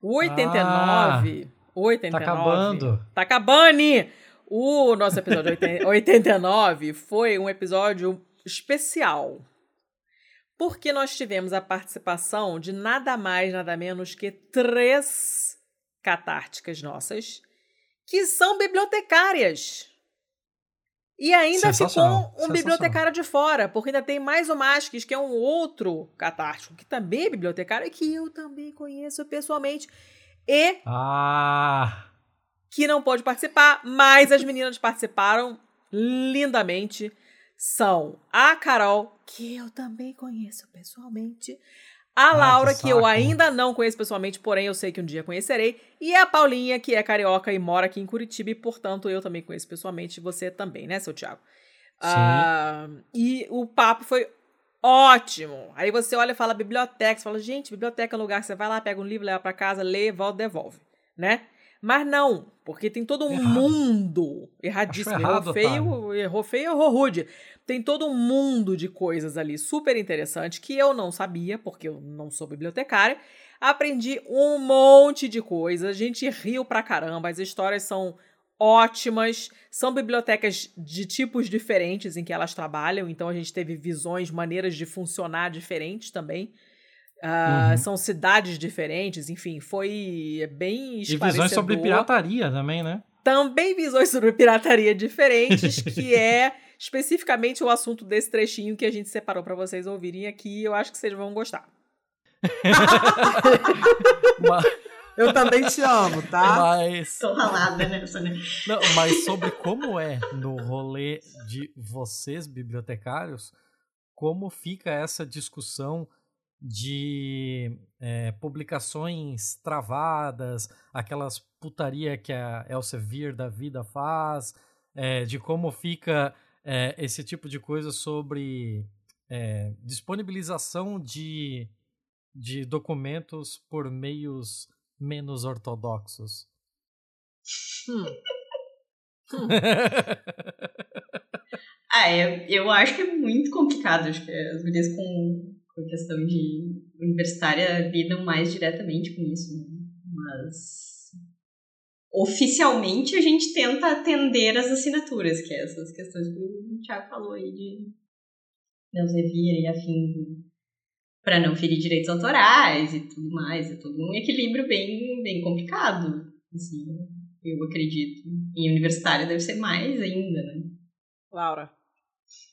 S2: o 89. Ah, 89. Tá
S1: acabando.
S2: Tá acabando! O nosso episódio 89 <laughs> foi um episódio especial. Porque nós tivemos a participação de nada mais, nada menos que três catárticas nossas, que são bibliotecárias. E ainda ficou um bibliotecário de fora, porque ainda tem mais o Masques, que é um outro catártico, que também é bibliotecário e que eu também conheço pessoalmente. E.
S1: Ah!
S2: Que não pode participar, mas as meninas participaram lindamente. São a Carol, que eu também conheço pessoalmente, a ah, Laura, que, que, eu ainda não conheço pessoalmente, porém eu sei que um dia conhecerei. E a Paulinha, que é carioca e mora aqui em Curitiba, e portanto eu também conheço pessoalmente. Você também, né, seu Thiago? Sim. Uh, e o papo foi ótimo. Aí você olha e fala biblioteca, você fala, gente, biblioteca é um lugar que você vai lá, pega um livro, leva para casa, lê, volta, devolve, né? Mas não, porque tem todo um errado. mundo erradíssimo. Errado, errou feio, errou feio, errou rude. Tem todo um mundo de coisas ali super interessante que eu não sabia, porque eu não sou bibliotecária. Aprendi um monte de coisas, a gente riu pra caramba, as histórias são ótimas. São bibliotecas de tipos diferentes em que elas trabalham, então a gente teve visões, maneiras de funcionar diferentes também. Uh, uhum. São cidades diferentes, enfim, foi bem
S1: E visões sobre pirataria também, né?
S2: Também visões sobre pirataria diferentes, <laughs> que é especificamente o assunto desse trechinho que a gente separou para vocês ouvirem aqui. Eu acho que vocês vão gostar. <laughs>
S27: Eu também te amo, tá?
S1: Mas.
S22: Tô ralada nessa, né?
S1: Não, mas sobre como é no rolê de vocês, bibliotecários, como fica essa discussão de é, publicações travadas, aquelas putaria que a Elsevier da vida faz, é, de como fica é, esse tipo de coisa sobre é, disponibilização de, de documentos por meios menos ortodoxos. Hum.
S22: hum. <laughs> ah, eu, eu acho que é muito complicado. Acho que as mulheres com por questão de universitária lidam mais diretamente com isso, né? mas oficialmente a gente tenta atender as assinaturas, que é essas questões que o Thiago falou aí de Elsevier e afim para não ferir direitos autorais e tudo mais, é todo um equilíbrio bem, bem complicado, assim, eu acredito. Em universitária deve ser mais ainda, né?
S2: Laura.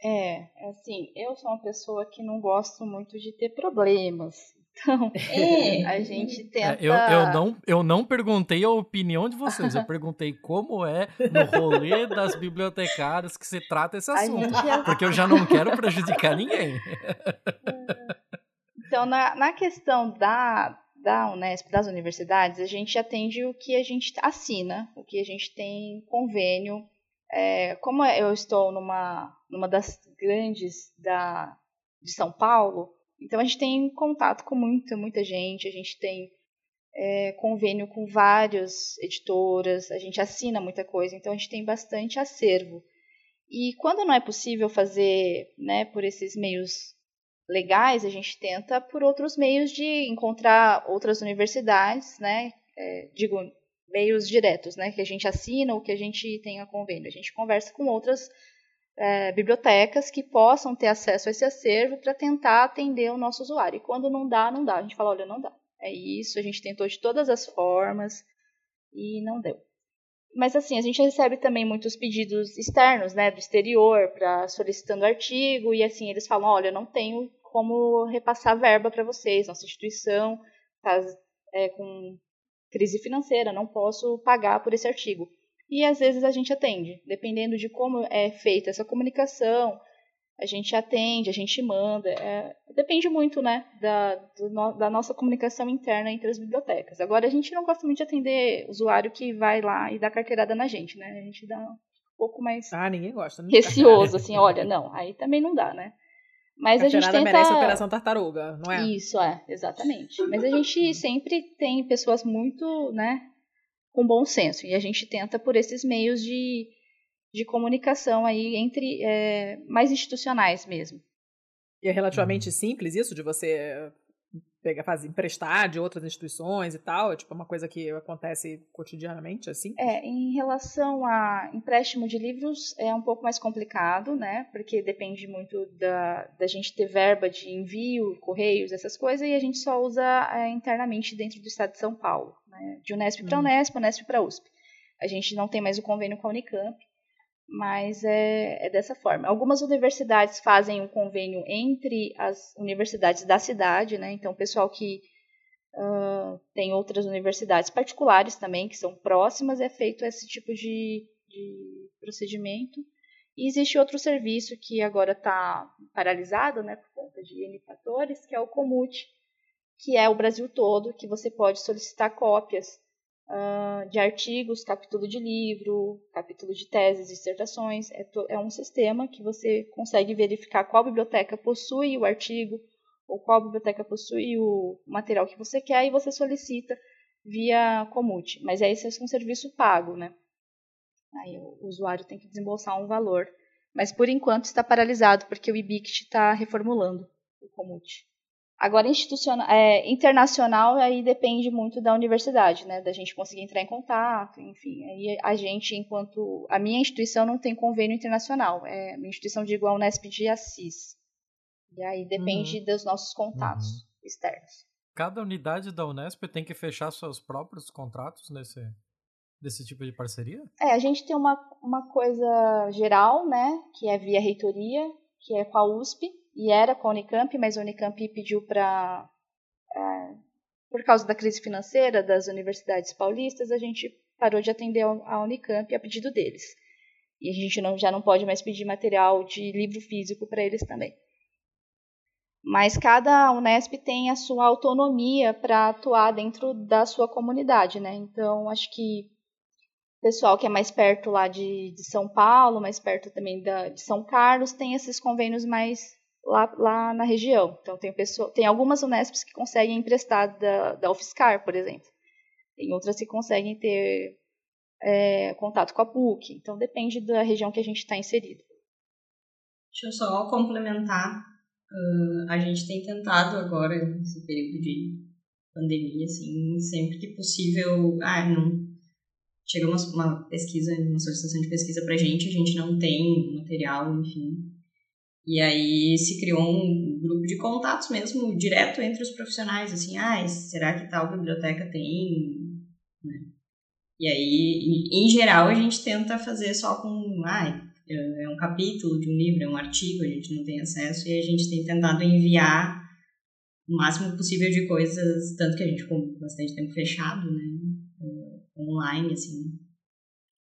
S7: É, assim, eu sou uma pessoa que não gosto muito de ter problemas. <laughs> Então, é. a gente tenta.
S1: Eu, eu, não, eu não perguntei a opinião de vocês, eu perguntei como é no rolê das bibliotecárias que se trata esse assunto. Já... Porque eu já não quero prejudicar ninguém.
S7: Então, na, na questão da, da Unesp, das universidades, a gente atende o que a gente assina, o que a gente tem convênio é, como eu estou numa, numa das grandes da, de São Paulo, então a gente tem contato com muita, muita gente, a gente tem é, convênio com várias editoras, a gente assina muita coisa, então a gente tem bastante acervo. E quando não é possível fazer né, por esses meios legais, a gente tenta por outros meios de encontrar outras universidades, né? É, digo, meios diretos, né, que a gente assina ou que a gente tenha convênio. A gente conversa com outras é, bibliotecas que possam ter acesso a esse acervo para tentar atender o nosso usuário. E quando não dá, não dá. A gente fala, olha, não dá. É isso, a gente tentou de todas as formas, e não deu. Mas assim, a gente recebe também muitos pedidos externos, né, do exterior, para solicitando artigo, e assim, eles falam, olha, eu não tenho como repassar verba para vocês, nossa instituição está é, com crise financeira, não posso pagar por esse artigo. E às vezes a gente atende, dependendo de como é feita essa comunicação, a gente atende, a gente manda. É, depende muito, né, da, da nossa comunicação interna entre as bibliotecas. Agora, a gente não gosta muito de atender usuário que vai lá e dá carteirada na gente, né? A gente dá um pouco mais
S2: ah, ninguém gosta, né?
S7: receoso, assim, olha, não, aí também não dá, né? Mas a gente tenta...
S2: merece a operação tartaruga, não é?
S7: Isso, é, exatamente. Mas a gente sempre tem pessoas muito, né, com bom senso. E a gente tenta por esses meios de de comunicação aí entre é, mais institucionais mesmo.
S2: E é relativamente simples isso de você pegar, fazer, emprestar de outras instituições e tal? É tipo uma coisa que acontece cotidianamente, assim?
S7: É, em relação a empréstimo de livros é um pouco mais complicado, né? Porque depende muito da, da gente ter verba de envio, correios, essas coisas, e a gente só usa é, internamente dentro do estado de São Paulo, né? De Unesp para hum. Unesp, Unesp para USP. A gente não tem mais o convênio com a Unicamp, mas é, é, dessa forma. Algumas universidades fazem um convênio entre as universidades da cidade, né? Então, o pessoal que uh, tem outras universidades particulares também, que são próximas, é feito esse tipo de, de procedimento. E existe outro serviço que agora está paralisado, né, por conta de N fatores, que é o Comute, que é o Brasil todo, que você pode solicitar cópias uh, de artigos, capítulo de livro, capítulo de teses, dissertações. É, é um sistema que você consegue verificar qual biblioteca possui o artigo ou qual biblioteca possui o material que você quer e você solicita via Comute. Mas aí esse é um serviço pago, né? Aí o usuário tem que desembolsar um valor. Mas por enquanto está paralisado porque o IBICT está reformulando o Comute. Agora, institucional, é, internacional, aí depende muito da universidade, né? Da gente conseguir entrar em contato, enfim. Aí a gente, enquanto. A minha instituição não tem convênio internacional. É minha instituição de igual Unesp de Assis. E aí depende uhum. dos nossos contatos uhum. externos.
S1: Cada unidade da Unesp tem que fechar seus próprios contratos nesse, desse tipo de parceria?
S7: É, a gente tem uma, uma coisa geral, né? Que é via reitoria, que é com a USP e era com a Unicamp, mas a Unicamp pediu para. É, por causa da crise financeira das universidades paulistas, a gente parou de atender a Unicamp a pedido deles. E a gente não, já não pode mais pedir material de livro físico para eles também. Mas cada Unesp tem a sua autonomia para atuar dentro da sua comunidade, né? Então, acho que o pessoal que é mais perto lá de, de São Paulo, mais perto também da, de São Carlos, tem esses convênios mais lá, lá na região. Então, tem, pessoa, tem algumas Unesps que conseguem emprestar da, da UFSCar, por exemplo. Tem outras que conseguem ter é, contato com a PUC. Então, depende da região que a gente está inserido.
S28: Deixa eu só complementar. Uh, a gente tem tentado agora, nesse período de pandemia, assim, sempre que possível. Ah, não. Chega uma, uma pesquisa, uma solicitação de pesquisa para a gente, a gente não tem material, enfim, e aí se criou um grupo de contatos mesmo, direto entre os profissionais, assim, ah, será que tal biblioteca tem? Né? E aí, em geral, a gente tenta fazer só com, ah, é um capítulo de um livro, é um artigo, a gente não tem acesso, e a gente tem tentado enviar o máximo possível de coisas, tanto que a gente ficou bastante tempo fechado, né, online, assim,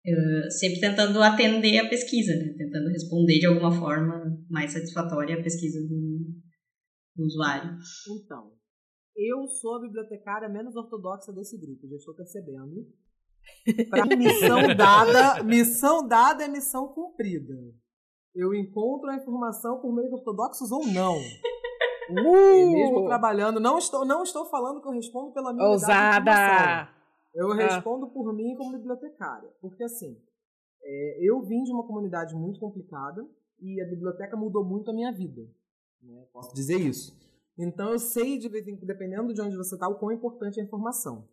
S28: Uh, sempre tentando atender a pesquisa, né? tentando responder de alguma forma mais satisfatória a pesquisa do, do usuário.
S27: Então, eu sou a bibliotecária menos ortodoxa desse grupo, já estou percebendo. Para missão <laughs> dada, missão dada é missão cumprida. Eu encontro a informação por meios ortodoxos ou não. <laughs> Uh! mesmo trabalhando, não estou, não estou falando que eu respondo pela minha
S2: Ousada!
S27: Eu ah. respondo por mim como bibliotecária. Porque, assim, é, eu vim de uma comunidade muito complicada e a biblioteca mudou muito a minha vida. Né? Posso dizer isso. Então, eu sei, de vez em, dependendo de onde você está, o quão importante é a informação.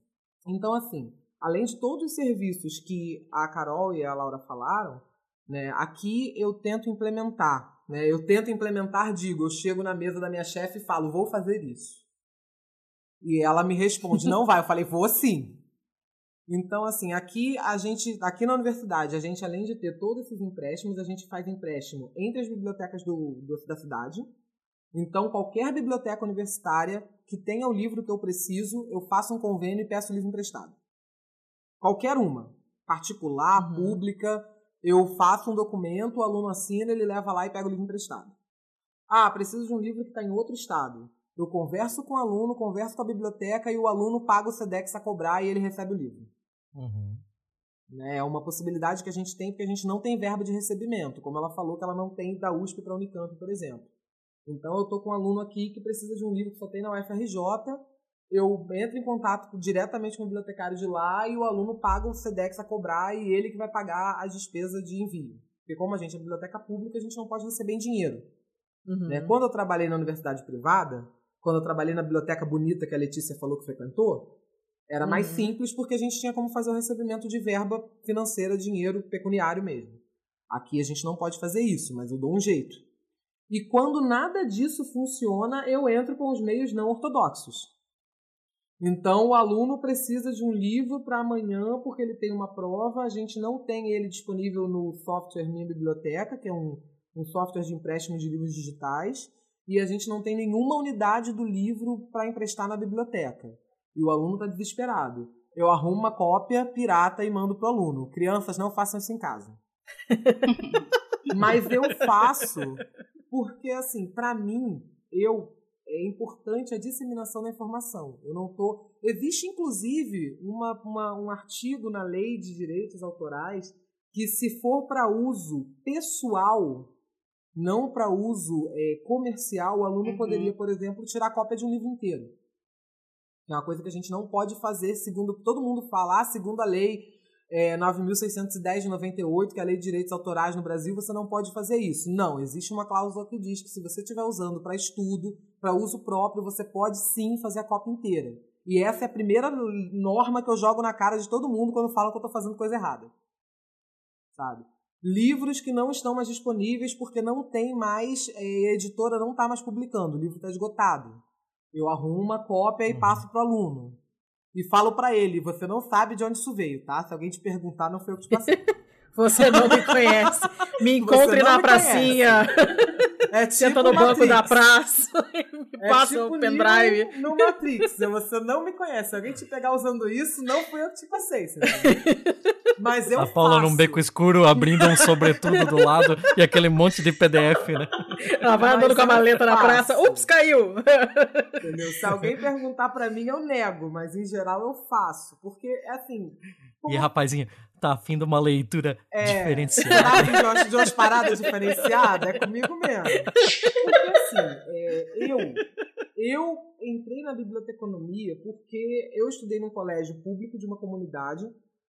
S27: Então, assim, além de todos os serviços que a Carol e a Laura falaram, né, aqui eu tento implementar. Né, eu tento implementar, digo, eu chego na mesa da minha chefe e falo, vou fazer isso. E ela me responde, não vai. Eu falei, vou sim. Então, assim, aqui a gente, aqui na universidade, a gente, além de ter todos esses empréstimos, a gente faz empréstimo entre as bibliotecas do, do da cidade. Então, qualquer biblioteca universitária que tenha o livro que eu preciso, eu faço um convênio e peço o livro emprestado. Qualquer uma. Particular, pública, eu faço um documento, o aluno assina, ele leva lá e pega o livro emprestado. Ah, preciso de um livro que está em outro estado. Eu converso com o aluno, converso com a biblioteca e o aluno paga o SEDEX a cobrar e ele recebe o livro.
S1: Uhum.
S27: Né, É uma possibilidade que a gente tem porque a gente não tem verba de recebimento, como ela falou que ela não tem da USP para a Unicamp, por exemplo. Então eu estou com um aluno aqui que precisa de um livro que só tem na UFRJ, eu entro em contato diretamente com o bibliotecário de lá e o aluno paga o SEDEX a cobrar e ele que vai pagar as despesas de envio. Porque como a gente é biblioteca pública, a gente não pode receber em dinheiro.
S2: Uhum.
S27: Né? Quando eu trabalhei na universidade privada, quando eu trabalhei na biblioteca bonita que a Letícia falou que frequentou, era mais
S2: Uhum.
S27: simples porque a gente tinha como fazer o recebimento de verba financeira, dinheiro pecuniário mesmo. Aqui a gente não pode fazer isso, mas eu dou um jeito. E quando nada disso funciona, eu entro com os meios não ortodoxos. Então, o aluno precisa de um livro para amanhã porque ele tem uma prova. A gente não tem ele disponível no software Minha Biblioteca, que é um, um software de empréstimo de livros digitais. E a gente não tem nenhuma unidade do livro para emprestar na biblioteca. E o aluno está desesperado. Eu arrumo uma cópia pirata e mando para o aluno. Crianças, não façam isso em casa. <laughs> Mas eu faço porque, assim, para mim, eu é importante a disseminação da informação. Eu não tô. Existe, inclusive, uma, uma- um artigo na lei de direitos autorais que, se for para uso pessoal, não para uso é, comercial, o aluno poderia, por exemplo, tirar cópia de um livro inteiro. É uma coisa que a gente não pode fazer, segundo todo mundo fala, ah, segundo a lei é, 9.610 de 98, que é a Lei de Direitos Autorais no Brasil, você não pode fazer isso. Não, existe uma cláusula que diz que se você estiver usando para estudo, para uso próprio, você pode sim fazer a cópia inteira. E essa é a primeira norma que eu jogo na cara de todo mundo quando falam que eu estou fazendo coisa errada. Sabe? Livros que não estão mais disponíveis porque não tem mais, é, a editora não está mais publicando, o livro está esgotado. Eu arrumo uma cópia e passo para o aluno. E falo para ele, você não sabe de onde isso veio, tá? Se alguém te perguntar, não foi eu que te passei. <laughs>
S2: Você não me conhece. Me encontre na pracinha.
S27: É
S2: Senta
S27: tipo
S2: no banco
S27: Matrix.
S2: da praça <laughs> e me
S27: É
S2: passa
S27: tipo
S2: o pendrive.
S27: No Matrix. Você não me conhece. Se alguém te pegar usando isso, não foi eu que te passei. Mas eu
S1: a Paula
S27: faço.
S1: num beco escuro, abrindo um sobretudo do lado <laughs> e aquele monte de PDF, né?
S2: Ela vai andando com a maleta na
S27: faço.
S2: praça. Ups, caiu!
S27: Entendeu? Se alguém perguntar pra mim, eu nego. Mas em geral eu faço. Porque, assim...
S1: E rapazinho, tá afim de uma leitura
S27: É,
S1: diferenciada.
S27: Tá afim de umas, de umas paradas diferenciadas? É comigo mesmo. Porque assim, é, eu, eu entrei na biblioteconomia porque eu estudei num colégio público de uma comunidade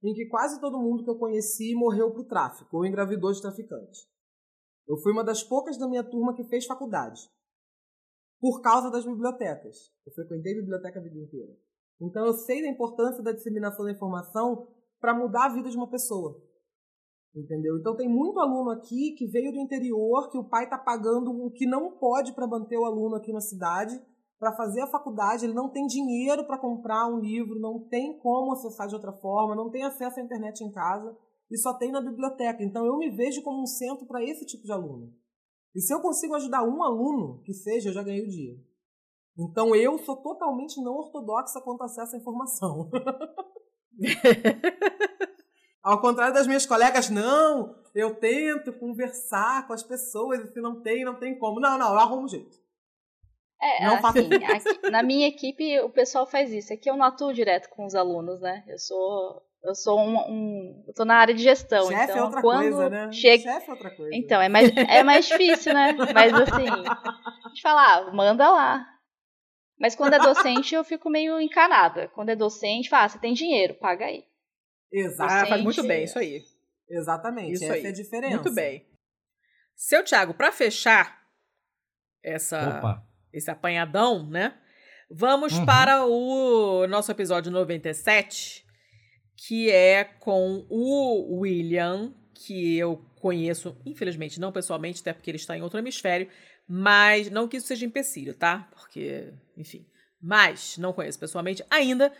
S27: em que quase todo mundo que eu conheci morreu pro tráfico ou engravidou de traficante. Eu fui uma das poucas da minha turma que fez faculdade. Por causa das bibliotecas. Eu frequentei biblioteca a vida inteira. Então eu sei da importância da disseminação da informação para mudar a vida de uma pessoa. Entendeu? Então tem muito aluno aqui que veio do interior, que o pai está pagando o que não pode para manter o aluno aqui na cidade, para fazer a faculdade, ele não tem dinheiro para comprar um livro, não tem como acessar de outra forma, não tem acesso à internet em casa e só tem na biblioteca. Então eu me vejo como um centro para esse tipo de aluno. E se eu consigo ajudar um aluno, que seja, eu já ganhei o dia. Então eu sou totalmente não ortodoxa quanto acesso à informação. <laughs> <laughs> Ao contrário das minhas colegas, não, eu tento conversar com as pessoas e se não tem, não tem como. Não, não, eu arrumo um jeito.
S7: É,
S27: Não
S7: assim, aqui- na minha equipe o pessoal faz isso. Aqui eu não atuo direto com os alunos, né? Eu sou eu sou um, um- eu tô na área de gestão,
S27: Chefe é
S7: então
S27: outra
S7: quando
S27: coisa, né?
S7: chega
S27: Chefe é outra coisa.
S7: Então, é mais é mais difícil, né? Mas assim, <laughs> a gente fala, ah, manda lá. Mas quando é docente eu fico meio encanada. Quando é docente, fala, ah, você tem dinheiro, paga aí.
S27: Exatamente.
S2: Ah, faz muito bem, isso aí.
S27: Exatamente,
S2: Isso
S27: essa
S2: aí.
S27: é a diferença.
S2: Muito bem. Seu Thiago, para fechar essa,
S1: Opa.
S2: esse apanhadão, né? Vamos
S1: Uhum.
S2: para o nosso episódio 97, que é com o William, que eu conheço, infelizmente, não pessoalmente, até porque ele está em outro hemisfério, mas não que isso seja empecilho, tá? Porque, enfim, mas não conheço pessoalmente ainda.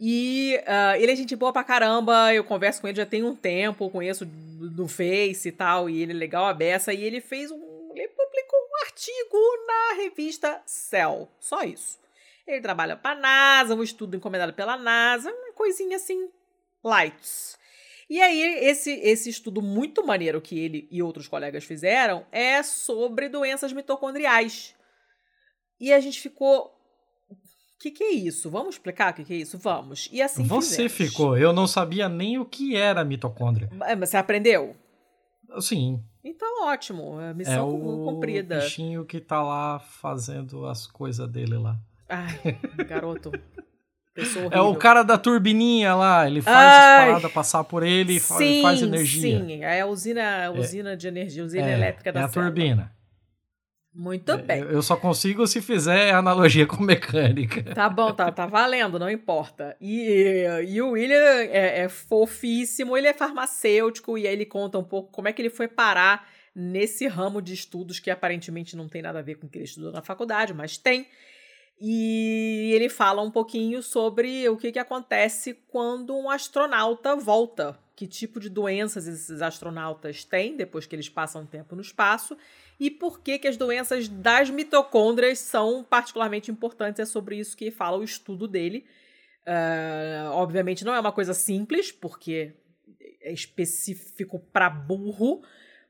S2: E uh, ele é gente boa pra caramba, eu converso com ele já tem um tempo, conheço do Face e tal, e ele é legal a beça, e ele fez um. Ele publicou um artigo na revista Cell. Só isso. Ele trabalha pra NASA, um estudo encomendado pela NASA, uma coisinha assim, lights. E aí, esse, esse estudo muito maneiro que ele e outros colegas fizeram é sobre doenças mitocondriais. E a gente ficou que, que é isso? Vamos explicar o que, que é isso? Vamos. E assim
S1: Você
S2: fizemos.
S1: ficou. Eu não sabia nem o que era mitocôndria.
S2: Mas você aprendeu?
S1: Sim.
S2: Então, ótimo. É missão
S1: é o
S2: cumprida.
S1: bichinho que tá lá fazendo as coisas dele lá.
S2: Ai, garoto. <laughs>
S1: É o cara da turbininha lá. Ele faz
S2: Ai.
S1: as paradas passar por ele e
S2: sim,
S1: faz energia.
S2: Sim, é a usina, a usina de energia, usina
S1: É,
S2: elétrica da
S1: é a
S2: célula.
S1: turbina.
S2: Muito bem.
S1: Eu eu só consigo se fizer analogia <laughs> com mecânica.
S2: Tá bom, tá, tá valendo, não importa. E, e o William é, é fofíssimo, ele é farmacêutico e aí ele conta um pouco como é que ele foi parar nesse ramo de estudos que aparentemente não tem nada a ver com o que ele estudou na faculdade, mas tem. E ele fala um pouquinho sobre o que, que acontece quando um astronauta volta. Que tipo de doenças esses astronautas têm depois que eles passam tempo no espaço e por que, que as doenças das mitocôndrias são particularmente importantes. É sobre isso que fala o estudo dele. Ah, obviamente não é uma coisa simples, porque é específico para burro,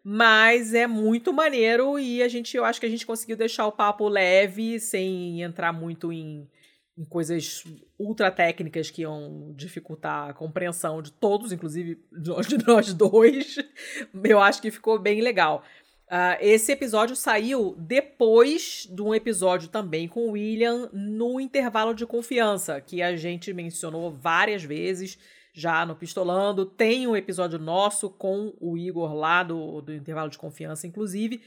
S2: mas é muito maneiro e a gente, eu acho que a gente conseguiu deixar o papo leve, sem entrar muito em, em coisas ultra técnicas que iam dificultar a compreensão de todos, inclusive de nós dois. Eu acho que ficou bem legal. Uh, esse episódio saiu depois de um episódio também com o William no intervalo de confiança, que a gente mencionou várias vezes já no Pistolando. Tem um episódio nosso com o Igor lá do, do intervalo de confiança, inclusive.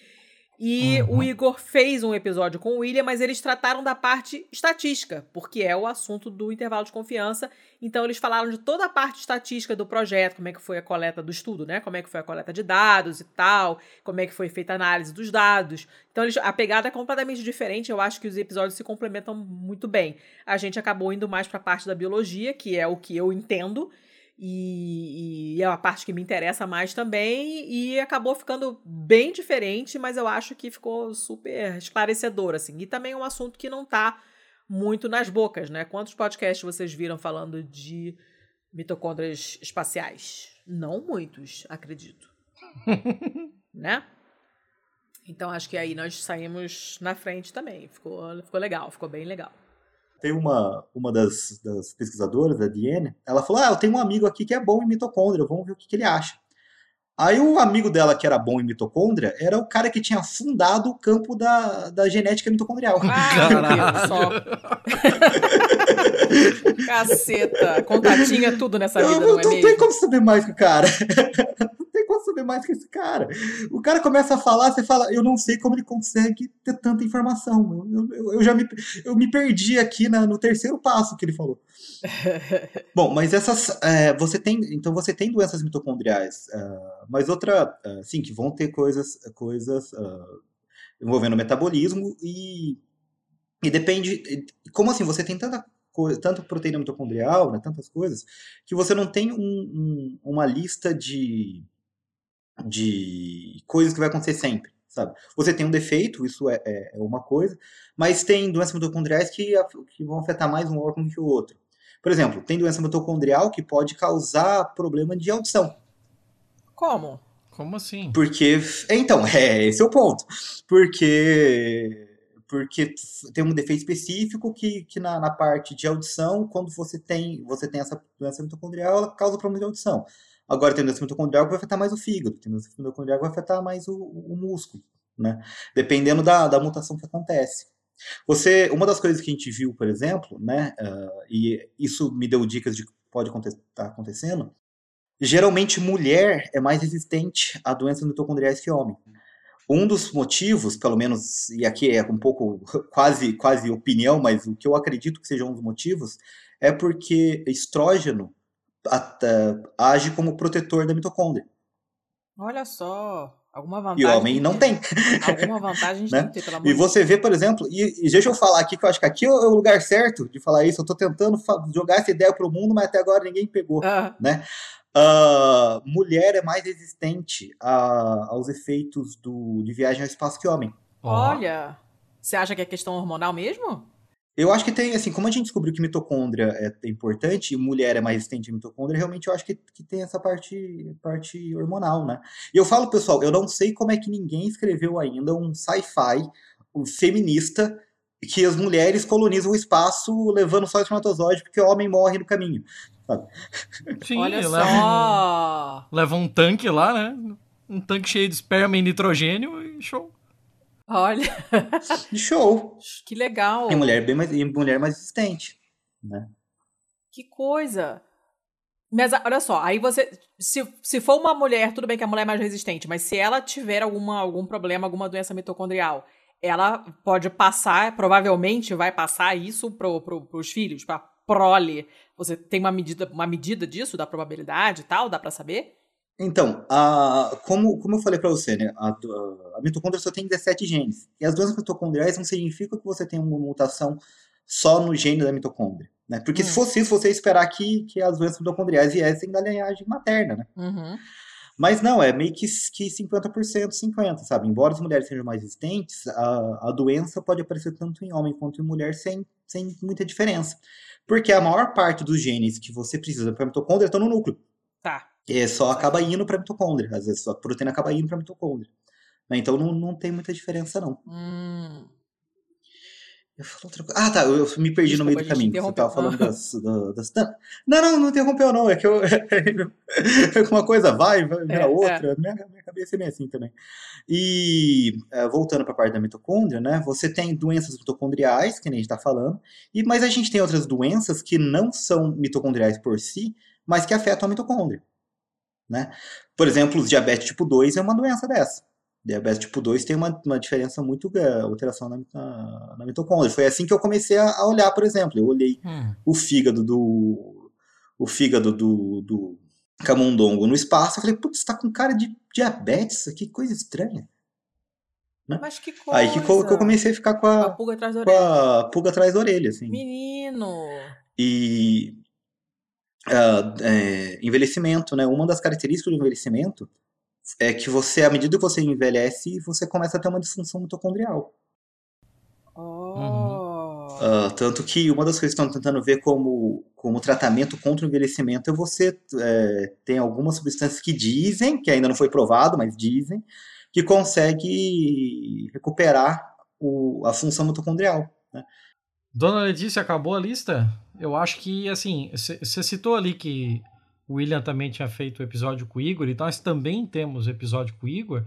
S2: E
S1: Uhum.
S2: o Igor fez um episódio com o William, mas eles trataram da parte estatística, porque é o assunto do intervalo de confiança. Então eles falaram de toda a parte estatística do projeto, como é que foi a coleta do estudo, né? Como é que foi a coleta de dados e tal, como é que foi feita a análise dos dados. Então eles, a pegada é completamente diferente, eu acho que os episódios se complementam muito bem. A gente acabou indo mais para a parte da biologia, que é o que eu entendo, e, e é a parte que me interessa mais também, e acabou ficando bem diferente, mas eu acho que ficou super esclarecedor, assim. E também é um assunto que não tá muito nas bocas, né? Quantos podcasts vocês viram falando de mitocôndrias espaciais? Não muitos, acredito. <laughs> né? Então acho que aí nós saímos na frente também. Ficou, ficou legal, ficou bem legal.
S29: Tem uma, uma das, das pesquisadoras, da Diane, ela falou: Ah, eu tenho um amigo aqui que é bom em mitocôndria, vamos ver o que, que ele acha. Aí o amigo dela que era bom em mitocôndria era o cara que tinha fundado o campo da, da genética mitocondrial.
S2: Ah, só. <laughs> <laughs> Caceta. Contatinho é tudo nessa vida,
S29: não,
S2: não é
S29: não
S2: mesmo?
S29: tem como saber mais que o cara. <laughs> não tem como saber mais que esse cara. O cara começa a falar, você fala, eu não sei como ele consegue ter tanta informação. Eu, eu, eu já me, eu me perdi aqui na, no terceiro passo que ele falou. <laughs> Bom, mas essas. é, você tem. Então você tem doenças mitocondriais. ah, mas outra. ah, sim, que vão ter coisas, coisas ah, envolvendo metabolismo e. E depende. Como assim? Você tem tanta coisa, tanto proteína mitocondrial, né, tantas coisas, que você não tem um- um- uma lista de, de coisas que vai acontecer sempre, sabe? Você tem um defeito, isso é, é- é uma coisa, mas tem doenças mitocondriais que, que vão afetar mais um órgão que o outro. Por exemplo, tem doença mitocondrial que pode causar problema de audição.
S2: Como?
S1: Como assim?
S29: Porque. Então, <laughs> é, esse é o ponto. Porque. Porque tem um defeito específico que, que na, na parte de audição, quando você tem, você tem essa doença mitocondrial, ela causa problema de audição. Agora tem doença mitocondrial que vai afetar mais o fígado, tem doença mitocondrial que vai afetar mais o, o músculo, né? Dependendo da, da mutação que acontece. Você, uma das coisas que a gente viu, por exemplo, né, ah, e isso me deu dicas de que pode estar acontecendo, geralmente mulher é mais resistente a doenças mitocondriais que homem. Um dos motivos, pelo menos, e aqui é um pouco <laughs> quase, quase opinião, mas o que eu acredito que seja um dos motivos, é porque estrógeno at- age como protetor da mitocôndria.
S2: Olha só. Alguma
S29: E
S2: vantagem.
S29: o homem não tem.
S2: Alguma vantagem <laughs>
S29: né?
S2: tem que ter, pelo amor
S29: E você vê, por exemplo, e, e deixa eu falar aqui, que eu acho que aqui é o lugar certo de falar isso. Eu tô tentando jogar essa ideia pro mundo, mas até agora ninguém pegou, né? Ah, mulher é mais resistente a- aos efeitos do, de viagem ao espaço que homem.
S2: Olha, você acha que é questão hormonal mesmo?
S29: Eu acho que tem, assim, como a gente descobriu que mitocôndria é importante e mulher é mais resistente a mitocôndria, realmente eu acho que, que tem essa parte, parte hormonal, né? E eu falo, pessoal, eu não sei como é que ninguém escreveu ainda um sci-fi um feminista que as mulheres colonizam o espaço levando só espermatozoide porque o homem morre no caminho.
S1: Sim,
S2: Olha
S1: leva
S2: só.
S1: Um, leva um tanque lá, né? Um tanque cheio de esperma e nitrogênio e show.
S2: Olha.
S29: Show.
S2: Que legal.
S29: E mulher bem mais, e mulher mais resistente, né?
S2: Que coisa. Mas olha só, aí você. Se, se for uma mulher, tudo bem que a mulher é mais resistente, mas se ela tiver alguma, algum problema, alguma doença mitocondrial, ela pode passar, provavelmente vai passar isso pro, pro, pros filhos, pra prole. Você tem uma medida, uma medida disso, da probabilidade e tal? Dá pra saber?
S29: Então, a, como, como eu falei para você, né, a, a mitocôndria só tem 17 genes. E as doenças mitocondriais não significam que você tem uma mutação só no gene da mitocôndria. Né? Porque se fosse isso, você ia esperar que, que as doenças mitocondriais viessem da linhagem materna, né?
S2: Uhum.
S29: Mas não, é meio que, que 50%, 50%, sabe? Embora as mulheres sejam mais resistentes, a, a doença pode aparecer tanto em homem quanto em mulher sem, sem muita diferença. Porque a maior parte dos genes que você precisa para a mitocôndria estão no núcleo.
S2: Tá.
S29: É, só acaba indo para a mitocôndria. Às vezes a proteína acaba indo para a mitocôndria. Né? Então não, não tem muita diferença, não.
S2: Hum.
S29: Eu falo outra coisa. Ah, tá. Eu, me perdi no meio do
S2: Desculpa,
S29: caminho. Você tava falando
S2: interrompeu.
S29: das, da- das. Não, não, não interrompeu, não. É que eu. <laughs> é que uma coisa vai, vai vira
S2: É,
S29: outra. Minha, minha cabeça é meio assim também. E é, voltando para a parte da mitocôndria, né? Você tem doenças mitocondriais, que nem a gente está falando, e, mas a gente tem outras doenças que não são mitocondriais por si, mas que afetam a mitocôndria. Né? Por exemplo, o diabetes tipo 2 é uma doença dessa. Diabetes tipo 2 tem uma, uma diferença muito grande, alteração na, na, na mitocôndria. Foi assim que eu comecei a, a olhar, por exemplo. Eu olhei
S1: Hum.
S29: o fígado do. O fígado do, do camundongo no espaço. Eu falei, putz, tá com cara de diabetes, que coisa estranha. Né?
S2: Mas que coisa.
S29: Aí que, que eu comecei a ficar com a,
S2: A pulga atrás da
S29: com
S2: orelha.
S29: a pulga atrás da orelha, assim.
S2: Menino.
S29: E ah, é, envelhecimento, né? Uma das características do envelhecimento é que você, à medida que você envelhece, você começa a ter uma disfunção mitocondrial. Ah, tanto que uma das coisas que estão tentando ver como, como tratamento contra o envelhecimento é você é, tem algumas substâncias que dizem, que ainda não foi provado, mas dizem, que consegue recuperar o, a função mitocondrial. Né?
S1: Dona Letícia, acabou a lista? Eu acho que, assim, você citou ali que o William também tinha feito o episódio com o Igor, e nós também temos episódio com o Igor.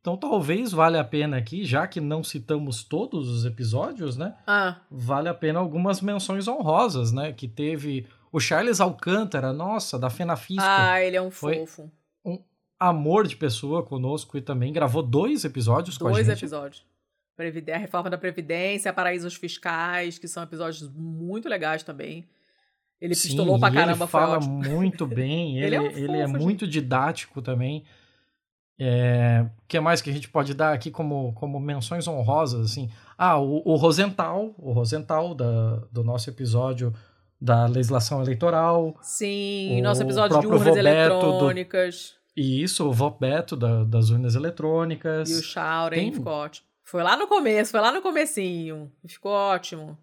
S1: Então talvez valha a pena aqui, já que não citamos todos os episódios, né?
S2: Ah.
S1: Vale a pena algumas menções honrosas, né? Que teve o Charles Alcântara, nossa, da Fenafisco.
S2: Ah, ele é um fofo.
S1: um amor de pessoa conosco e também gravou dois episódios com a
S2: Dois
S1: gente.
S2: episódios. Previde- A reforma da Previdência, paraísos fiscais, que são episódios muito legais também. Ele
S1: Sim,
S2: pistolou pra caramba,
S1: ele
S2: foi
S1: fala
S2: ótimo.
S1: muito <laughs> bem, ele,
S2: Ele é um
S1: ele é
S2: fofo,
S1: muito didático também. É, o que mais que a gente pode dar aqui como, como menções honrosas, assim? Ah, o, o Rosenthal, o Rosenthal da, do nosso episódio da legislação eleitoral.
S2: Sim, nosso episódio de urnas
S1: Vobeto do-
S2: eletrônicas.
S1: E isso, o Vobeto da, das urnas eletrônicas.
S2: E o Shauren
S1: Tem-
S2: ficou ótimo. Foi lá no começo, foi lá no comecinho. Ficou ótimo.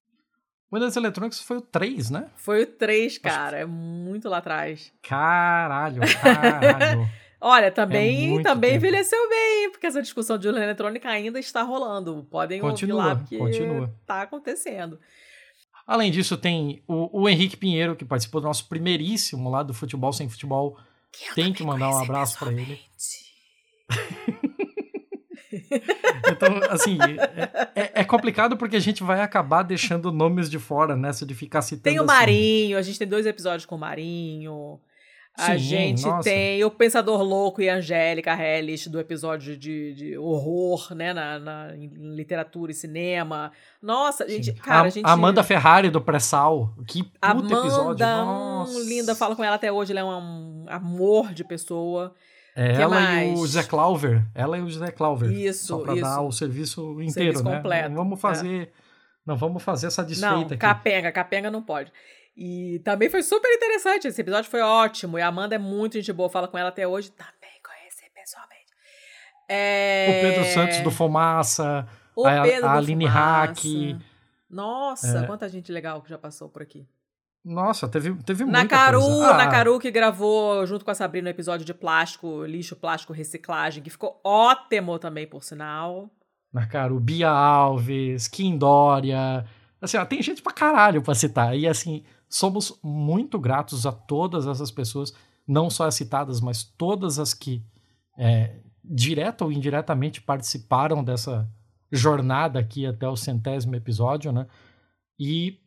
S1: Urnas eletrônicas foi o 3, né?
S2: Foi o 3, cara. É muito lá atrás.
S1: Caralho, <laughs> caralho.
S2: Olha, também,
S1: É
S2: também
S1: tempo.
S2: envelheceu bem, porque essa discussão de urna eletrônica ainda está rolando. Podem
S1: Continua,
S2: ouvir lá, porque
S1: continua.
S2: tá acontecendo.
S1: Além disso, tem o, o Henrique Pinheiro, que participou do nosso primeiríssimo lá do Futebol Sem Futebol. Tem que mandar um abraço pra ele. <laughs> então, assim, é, é- é complicado porque a gente vai acabar deixando nomes de fora nessa de ficar citando.
S2: Tem o
S1: assim.
S2: Marinho, a gente tem dois episódios com o Marinho. A
S1: Sim,
S2: gente
S1: nossa.
S2: tem o Pensador Louco e a Angélica Hellish do episódio de, de horror, né? Na, na- em literatura e cinema. Nossa, gente, cara,
S1: a,
S2: a gente.
S1: Amanda Ferrari do Pré-Sal. Que puta
S2: Amanda,
S1: episódio. Nossa.
S2: linda, falo com ela até hoje, ela é um amor de pessoa.
S1: É
S2: Que
S1: ela
S2: mais?
S1: e o Zé Clauver. Ela e o Zé Clauver.
S2: Isso,
S1: Só pra
S2: isso.
S1: dar o serviço inteiro,
S2: Serviço
S1: né?
S2: completo,
S1: Não vamos fazer. Não vamos fazer essa desfeita
S2: Não,
S1: aqui.
S2: capenga, capenga não pode. E também foi super interessante. Esse episódio foi ótimo. E a Amanda é muito gente boa, fala com ela até hoje. Também conheci pessoalmente. É...
S1: O Pedro Santos do Fumaça,
S2: O
S1: a,
S2: Pedro
S1: a
S2: do
S1: Aline. Hack.
S2: Nossa,
S1: É.
S2: quanta gente legal que já passou por aqui.
S1: Nossa, teve, teve muita
S2: Caru,
S1: coisa. Ah,
S2: na Caru que gravou junto com a Sabrina o episódio de plástico, lixo, plástico, reciclagem, que ficou ótimo também, por sinal.
S1: Na Caru, Bia Alves, Kim Dória. Assim, ó, tem gente pra caralho pra citar. E assim, somos muito gratos a todas essas pessoas, não só as citadas, mas todas as que, é, direta ou indiretamente, participaram dessa jornada aqui até o centésimo episódio, né? E,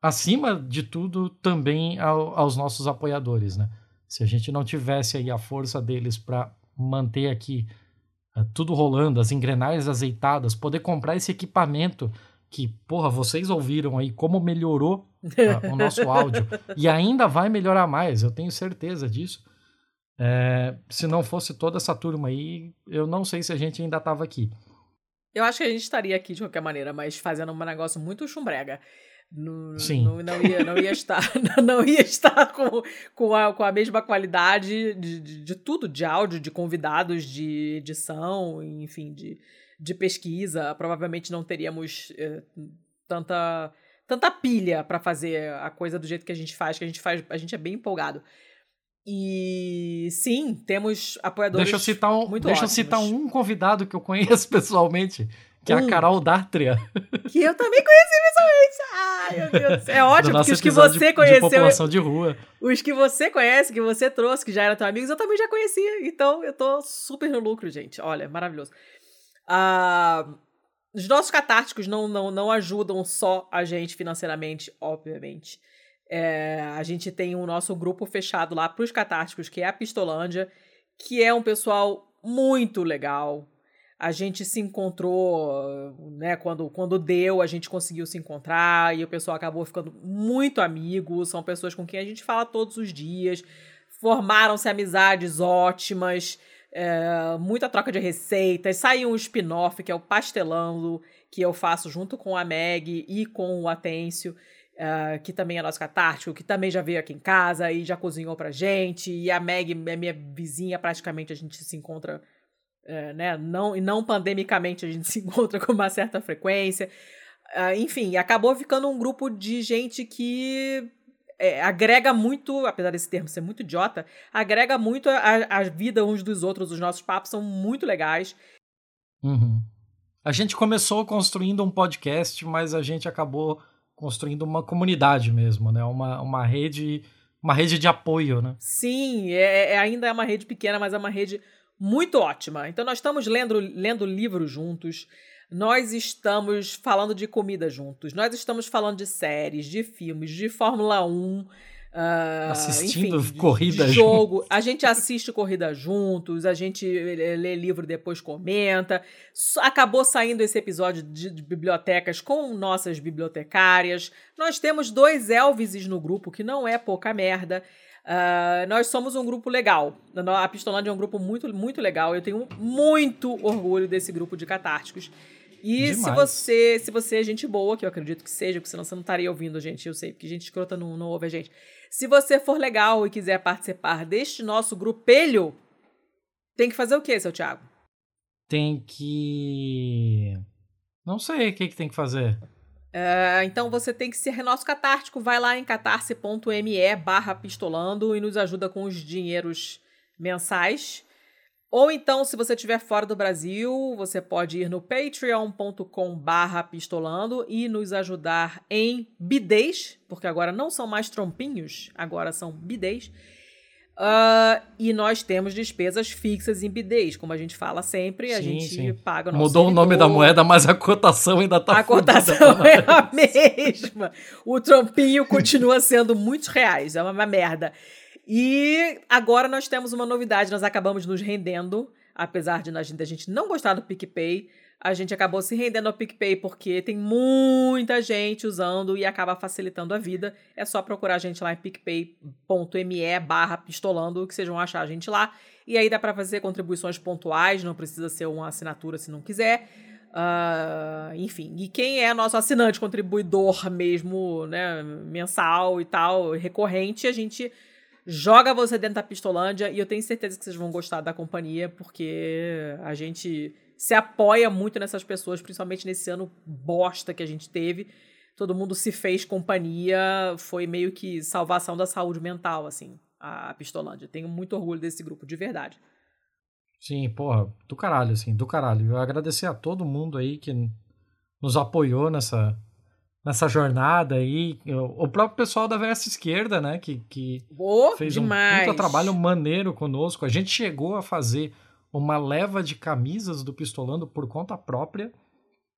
S1: acima de tudo, também ao- aos nossos apoiadores, né? Se a gente não tivesse aí a força deles para manter aqui é, tudo rolando, as engrenagens azeitadas, poder comprar esse equipamento que, porra, vocês ouviram aí como melhorou ah, o nosso <laughs> áudio e ainda vai melhorar mais, eu tenho certeza disso. É, se não fosse toda essa turma aí, eu não sei se a gente ainda tava aqui.
S2: Eu acho que a gente estaria aqui de qualquer maneira, mas fazendo um negócio muito chumbrega. Não,
S1: Sim.
S2: Não, não ia, não ia estar, <laughs> não ia estar com, com, a, com a mesma qualidade de, de, de tudo, de áudio, de convidados, de edição, enfim, de, de pesquisa. Provavelmente não teríamos eh, tanta, tanta pilha para fazer a coisa do jeito que a gente faz, que a gente faz, a gente é bem empolgado. E sim, temos apoiadores.
S1: Deixa eu citar um,
S2: muito
S1: deixa eu
S2: ótimos.
S1: citar um convidado que eu conheço <laughs> pessoalmente, que é a Carol Dátria. <laughs>
S2: Que eu também conheci pessoalmente. Ai, meu Deus. <laughs> É ótimo, porque os que você
S1: de
S2: conheceu.
S1: população de rua.
S2: Os que você conhece, que você trouxe, que já eram teus amigos, eu também já conhecia. Então, eu tô super no lucro, gente. Olha, maravilhoso. Ah, os nossos catárticos não, não, não ajudam só a gente financeiramente, obviamente. É, a gente tem o nosso grupo fechado lá pros catárticos, que é a Pistolândia, que é um pessoal muito legal. A gente se encontrou, né? Quando, quando deu, a gente conseguiu se encontrar e o pessoal acabou ficando muito amigo. São pessoas com quem a gente fala todos os dias. Formaram-se amizades ótimas, é, muita troca de receitas. Saiu um spin-off que é o Pastelando, que eu faço junto com a Meg e com o Atêncio. eh, que também é nosso catártico, que também já veio aqui em casa e já cozinhou pra gente. E a Meg é minha vizinha, praticamente a gente se encontra é, né, não, e não pandemicamente a gente <laughs> se encontra com uma certa frequência. Ah, enfim, acabou ficando um grupo de gente que é, agrega muito, apesar desse termo ser muito idiota, agrega muito a, a vida uns dos outros. Os nossos papos são muito legais.
S1: Uhum. A gente começou construindo um podcast, mas a gente acabou construindo uma comunidade mesmo, né? Uma, uma rede, uma rede de apoio, né?
S2: Sim, é, é- ainda é uma rede pequena, mas é uma rede muito ótima. Então, nós estamos lendo, lendo livros juntos, nós estamos falando de comida juntos, nós estamos falando de séries, de filmes, de Fórmula 1. ah,
S1: Assistindo
S2: enfim,
S1: corrida
S2: de <laughs> jogo. A gente assiste corrida juntos, a gente lê livro depois comenta. Acabou saindo esse episódio de, de bibliotecas com nossas bibliotecárias. Nós temos dois Elvises no grupo, que não é pouca merda. Ah, nós somos um grupo legal. A Pistolândia é um grupo muito, muito legal. Eu tenho muito orgulho desse grupo de catárticos. E se
S1: Demais.
S2: você, se você é gente boa, que eu acredito que seja, porque senão você não estaria ouvindo a gente, eu sei, porque gente escrota não, não ouve a gente. Se você for legal e quiser participar deste nosso grupelho, tem que fazer o quê, seu Thiago?
S1: Tem que. Não sei o que, que tem que fazer.
S2: É, então você tem que ser nosso catártico. Vai lá em catarse.me barra pistolando e nos ajuda com os dinheiros mensais. Ou então, se você estiver fora do Brasil, você pode ir no patreon.com barra pistolando e nos ajudar em bidês, porque agora não são mais trompinhos, agora são bidês. Ah, e nós temos despesas fixas em bidês, como a gente fala sempre, a
S1: Sim,
S2: gente
S1: sim.
S2: paga o nosso
S1: Mudou o nome da moeda, mas a cotação ainda tá
S2: A cotação <laughs> é a mesma. O trompinho continua sendo muitos reais. É uma, uma merda. E agora nós temos uma novidade. Nós acabamos nos rendendo, apesar de da gente não gostar do PicPay. A gente acabou se rendendo ao PicPay porque tem muita gente usando e acaba facilitando a vida. É só procurar a gente lá em picpay.me barra pistolando, que vocês vão achar a gente lá. E aí dá para fazer contribuições pontuais, não precisa ser uma assinatura se não quiser. Uh, enfim, e quem é nosso assinante contribuidor mesmo, né, mensal e tal, recorrente, a gente joga você dentro da Pistolândia e eu tenho certeza que vocês vão gostar da companhia, porque a gente se apoia muito nessas pessoas, principalmente nesse ano bosta que a gente teve. Todo mundo se fez companhia, foi meio que salvação da saúde mental, assim, a Pistolândia. Tenho muito orgulho desse grupo, de verdade.
S1: Sim, porra, do caralho, assim, do caralho. Eu agradecer a todo mundo aí que nos apoiou nessa, nessa jornada aí. O próprio pessoal da VS Esquerda, né, que, que
S2: oh,
S1: fez
S2: demais.
S1: um puta trabalho maneiro conosco. A gente chegou a fazer uma leva de camisas do Pistolando por conta própria,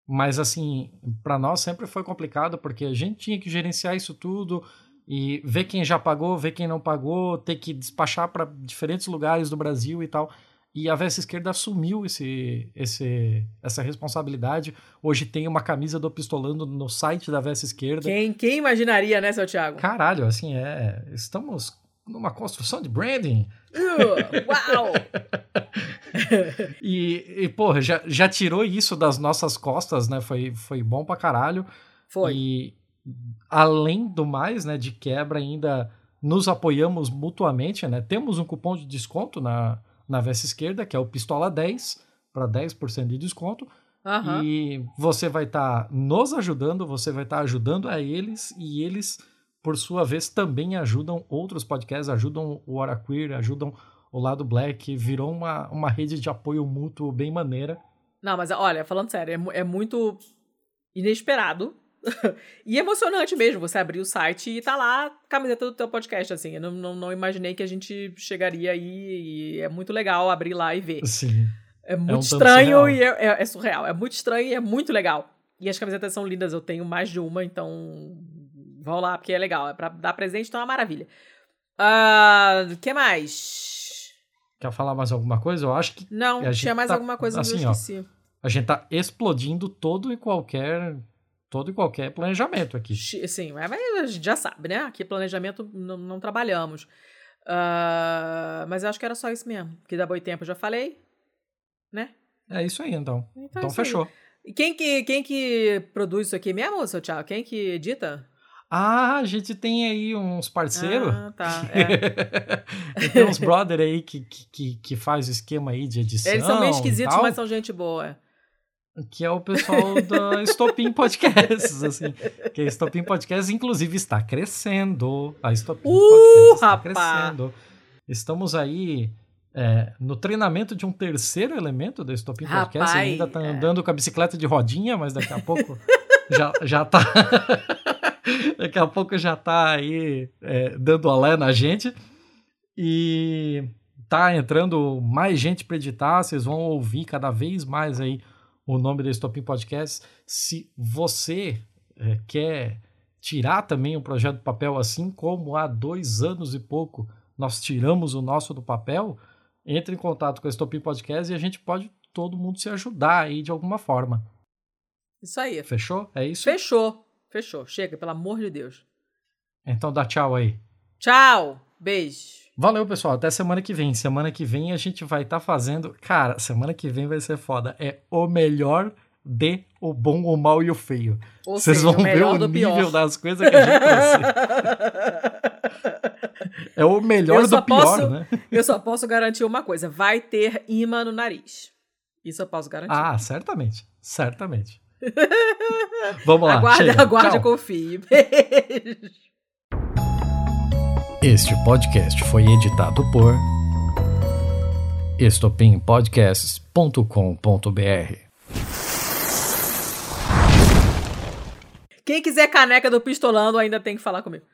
S1: mas assim, para nós sempre foi complicado porque a gente tinha que gerenciar isso tudo e ver quem já pagou, ver quem não pagou, ter que despachar para diferentes lugares do Brasil e tal. E a Veste Esquerda assumiu esse, esse, essa responsabilidade. Hoje tem uma camisa do Pistolando no site da Veste Esquerda.
S2: Quem, quem imaginaria, né, seu Thiago?
S1: Caralho, assim, é. Estamos numa construção de branding.
S2: Uh, uau! <laughs>
S1: e, e, porra, já, já tirou isso das nossas costas, né? Foi, foi bom pra caralho.
S2: Foi.
S1: E além do mais, né, de quebra, ainda nos apoiamos mutuamente, né? Temos um cupom de desconto na, na veste esquerda, que é o Pistola 10, para 10% de desconto.
S2: Uhum.
S1: E você vai estar tá nos ajudando, você vai estar tá ajudando a eles, e eles, por sua vez, também ajudam outros podcasts, ajudam o Hora Queer, ajudam o Lado Black, virou uma, uma rede de apoio mútuo bem maneira.
S2: Não, mas olha, falando sério, é, é muito inesperado <laughs> e emocionante mesmo você abrir o site e tá lá camiseta do teu podcast, assim. Eu não, não, não, imaginei que a gente chegaria aí e é muito legal abrir lá e ver.
S1: Sim.
S2: É muito é um estranho e é, é, é, surreal. É muito estranho e é muito legal. E as camisetas são lindas, eu tenho mais de uma, então vão lá, porque é legal. É pra dar presente, então é uma maravilha. O uh, que mais?
S1: Quer falar mais alguma coisa? Eu acho que.
S2: Não, tinha mais
S1: tá,
S2: alguma coisa
S1: assim,
S2: que eu esqueci.
S1: Ó, a gente tá explodindo todo e qualquer todo e qualquer planejamento aqui.
S2: Sim, mas a gente já sabe, né? Aqui planejamento não, não trabalhamos. Uh, mas eu acho que era só isso mesmo. Que dá boi tempo, eu já falei. Né?
S1: É isso aí, então. Então, então
S2: é
S1: fechou.
S2: E quem que, quem que produz isso aqui mesmo, seu Tchau? Quem que edita?
S1: Ah, a gente tem aí uns parceiros.
S2: Ah, tá. <laughs> É. <laughs>
S1: tem uns <laughs> brother aí que, que, que faz o esquema aí de edição.
S2: Eles são meio esquisitos, mas são gente boa
S1: que é o pessoal da Estopim Podcasts, assim. Que a Estopim Podcasts, inclusive, está crescendo. A Estopim
S2: uh,
S1: Podcasts está
S2: rapaz.
S1: crescendo. Estamos aí é, no treinamento de um terceiro elemento da Estopim Podcast. Ele ainda está andando é. com a bicicleta de rodinha, mas daqui a pouco já, já tá... <laughs> daqui a pouco já tá aí é, dando alé na gente. E tá entrando mais gente para editar. Vocês vão ouvir cada vez mais aí o nome do Stopin Podcast. Se você é, quer tirar também o projeto do papel, assim como há dois anos e pouco nós tiramos o nosso do papel, entre em contato com o Stopin Podcast e a gente pode todo mundo se ajudar aí de alguma forma.
S2: Isso aí.
S1: Fechou? É isso?
S2: Fechou. Fechou. Chega, pelo amor de Deus.
S1: Então dá tchau aí.
S2: Tchau. Beijo.
S1: Valeu, pessoal. Até semana que vem. Semana que vem a gente vai estar tá fazendo. Cara, semana que vem vai ser foda. É o melhor de o bom, o mal e o feio. Vocês vão ver o nível pior. das coisas que a gente trouxe. <laughs> é o melhor do pior,
S2: posso,
S1: né?
S2: Eu só posso garantir uma coisa: vai ter imã no nariz. Isso eu posso garantir.
S1: Ah, certamente. Certamente. <laughs> Vamos lá.
S2: Aguarde,
S1: chega.
S2: aguarde,
S1: Tchau.
S2: confie. <laughs> Beijo.
S1: Este podcast foi editado por estopimpodcasts.com.br.
S2: Quem quiser caneca do Pistolando ainda tem que falar comigo.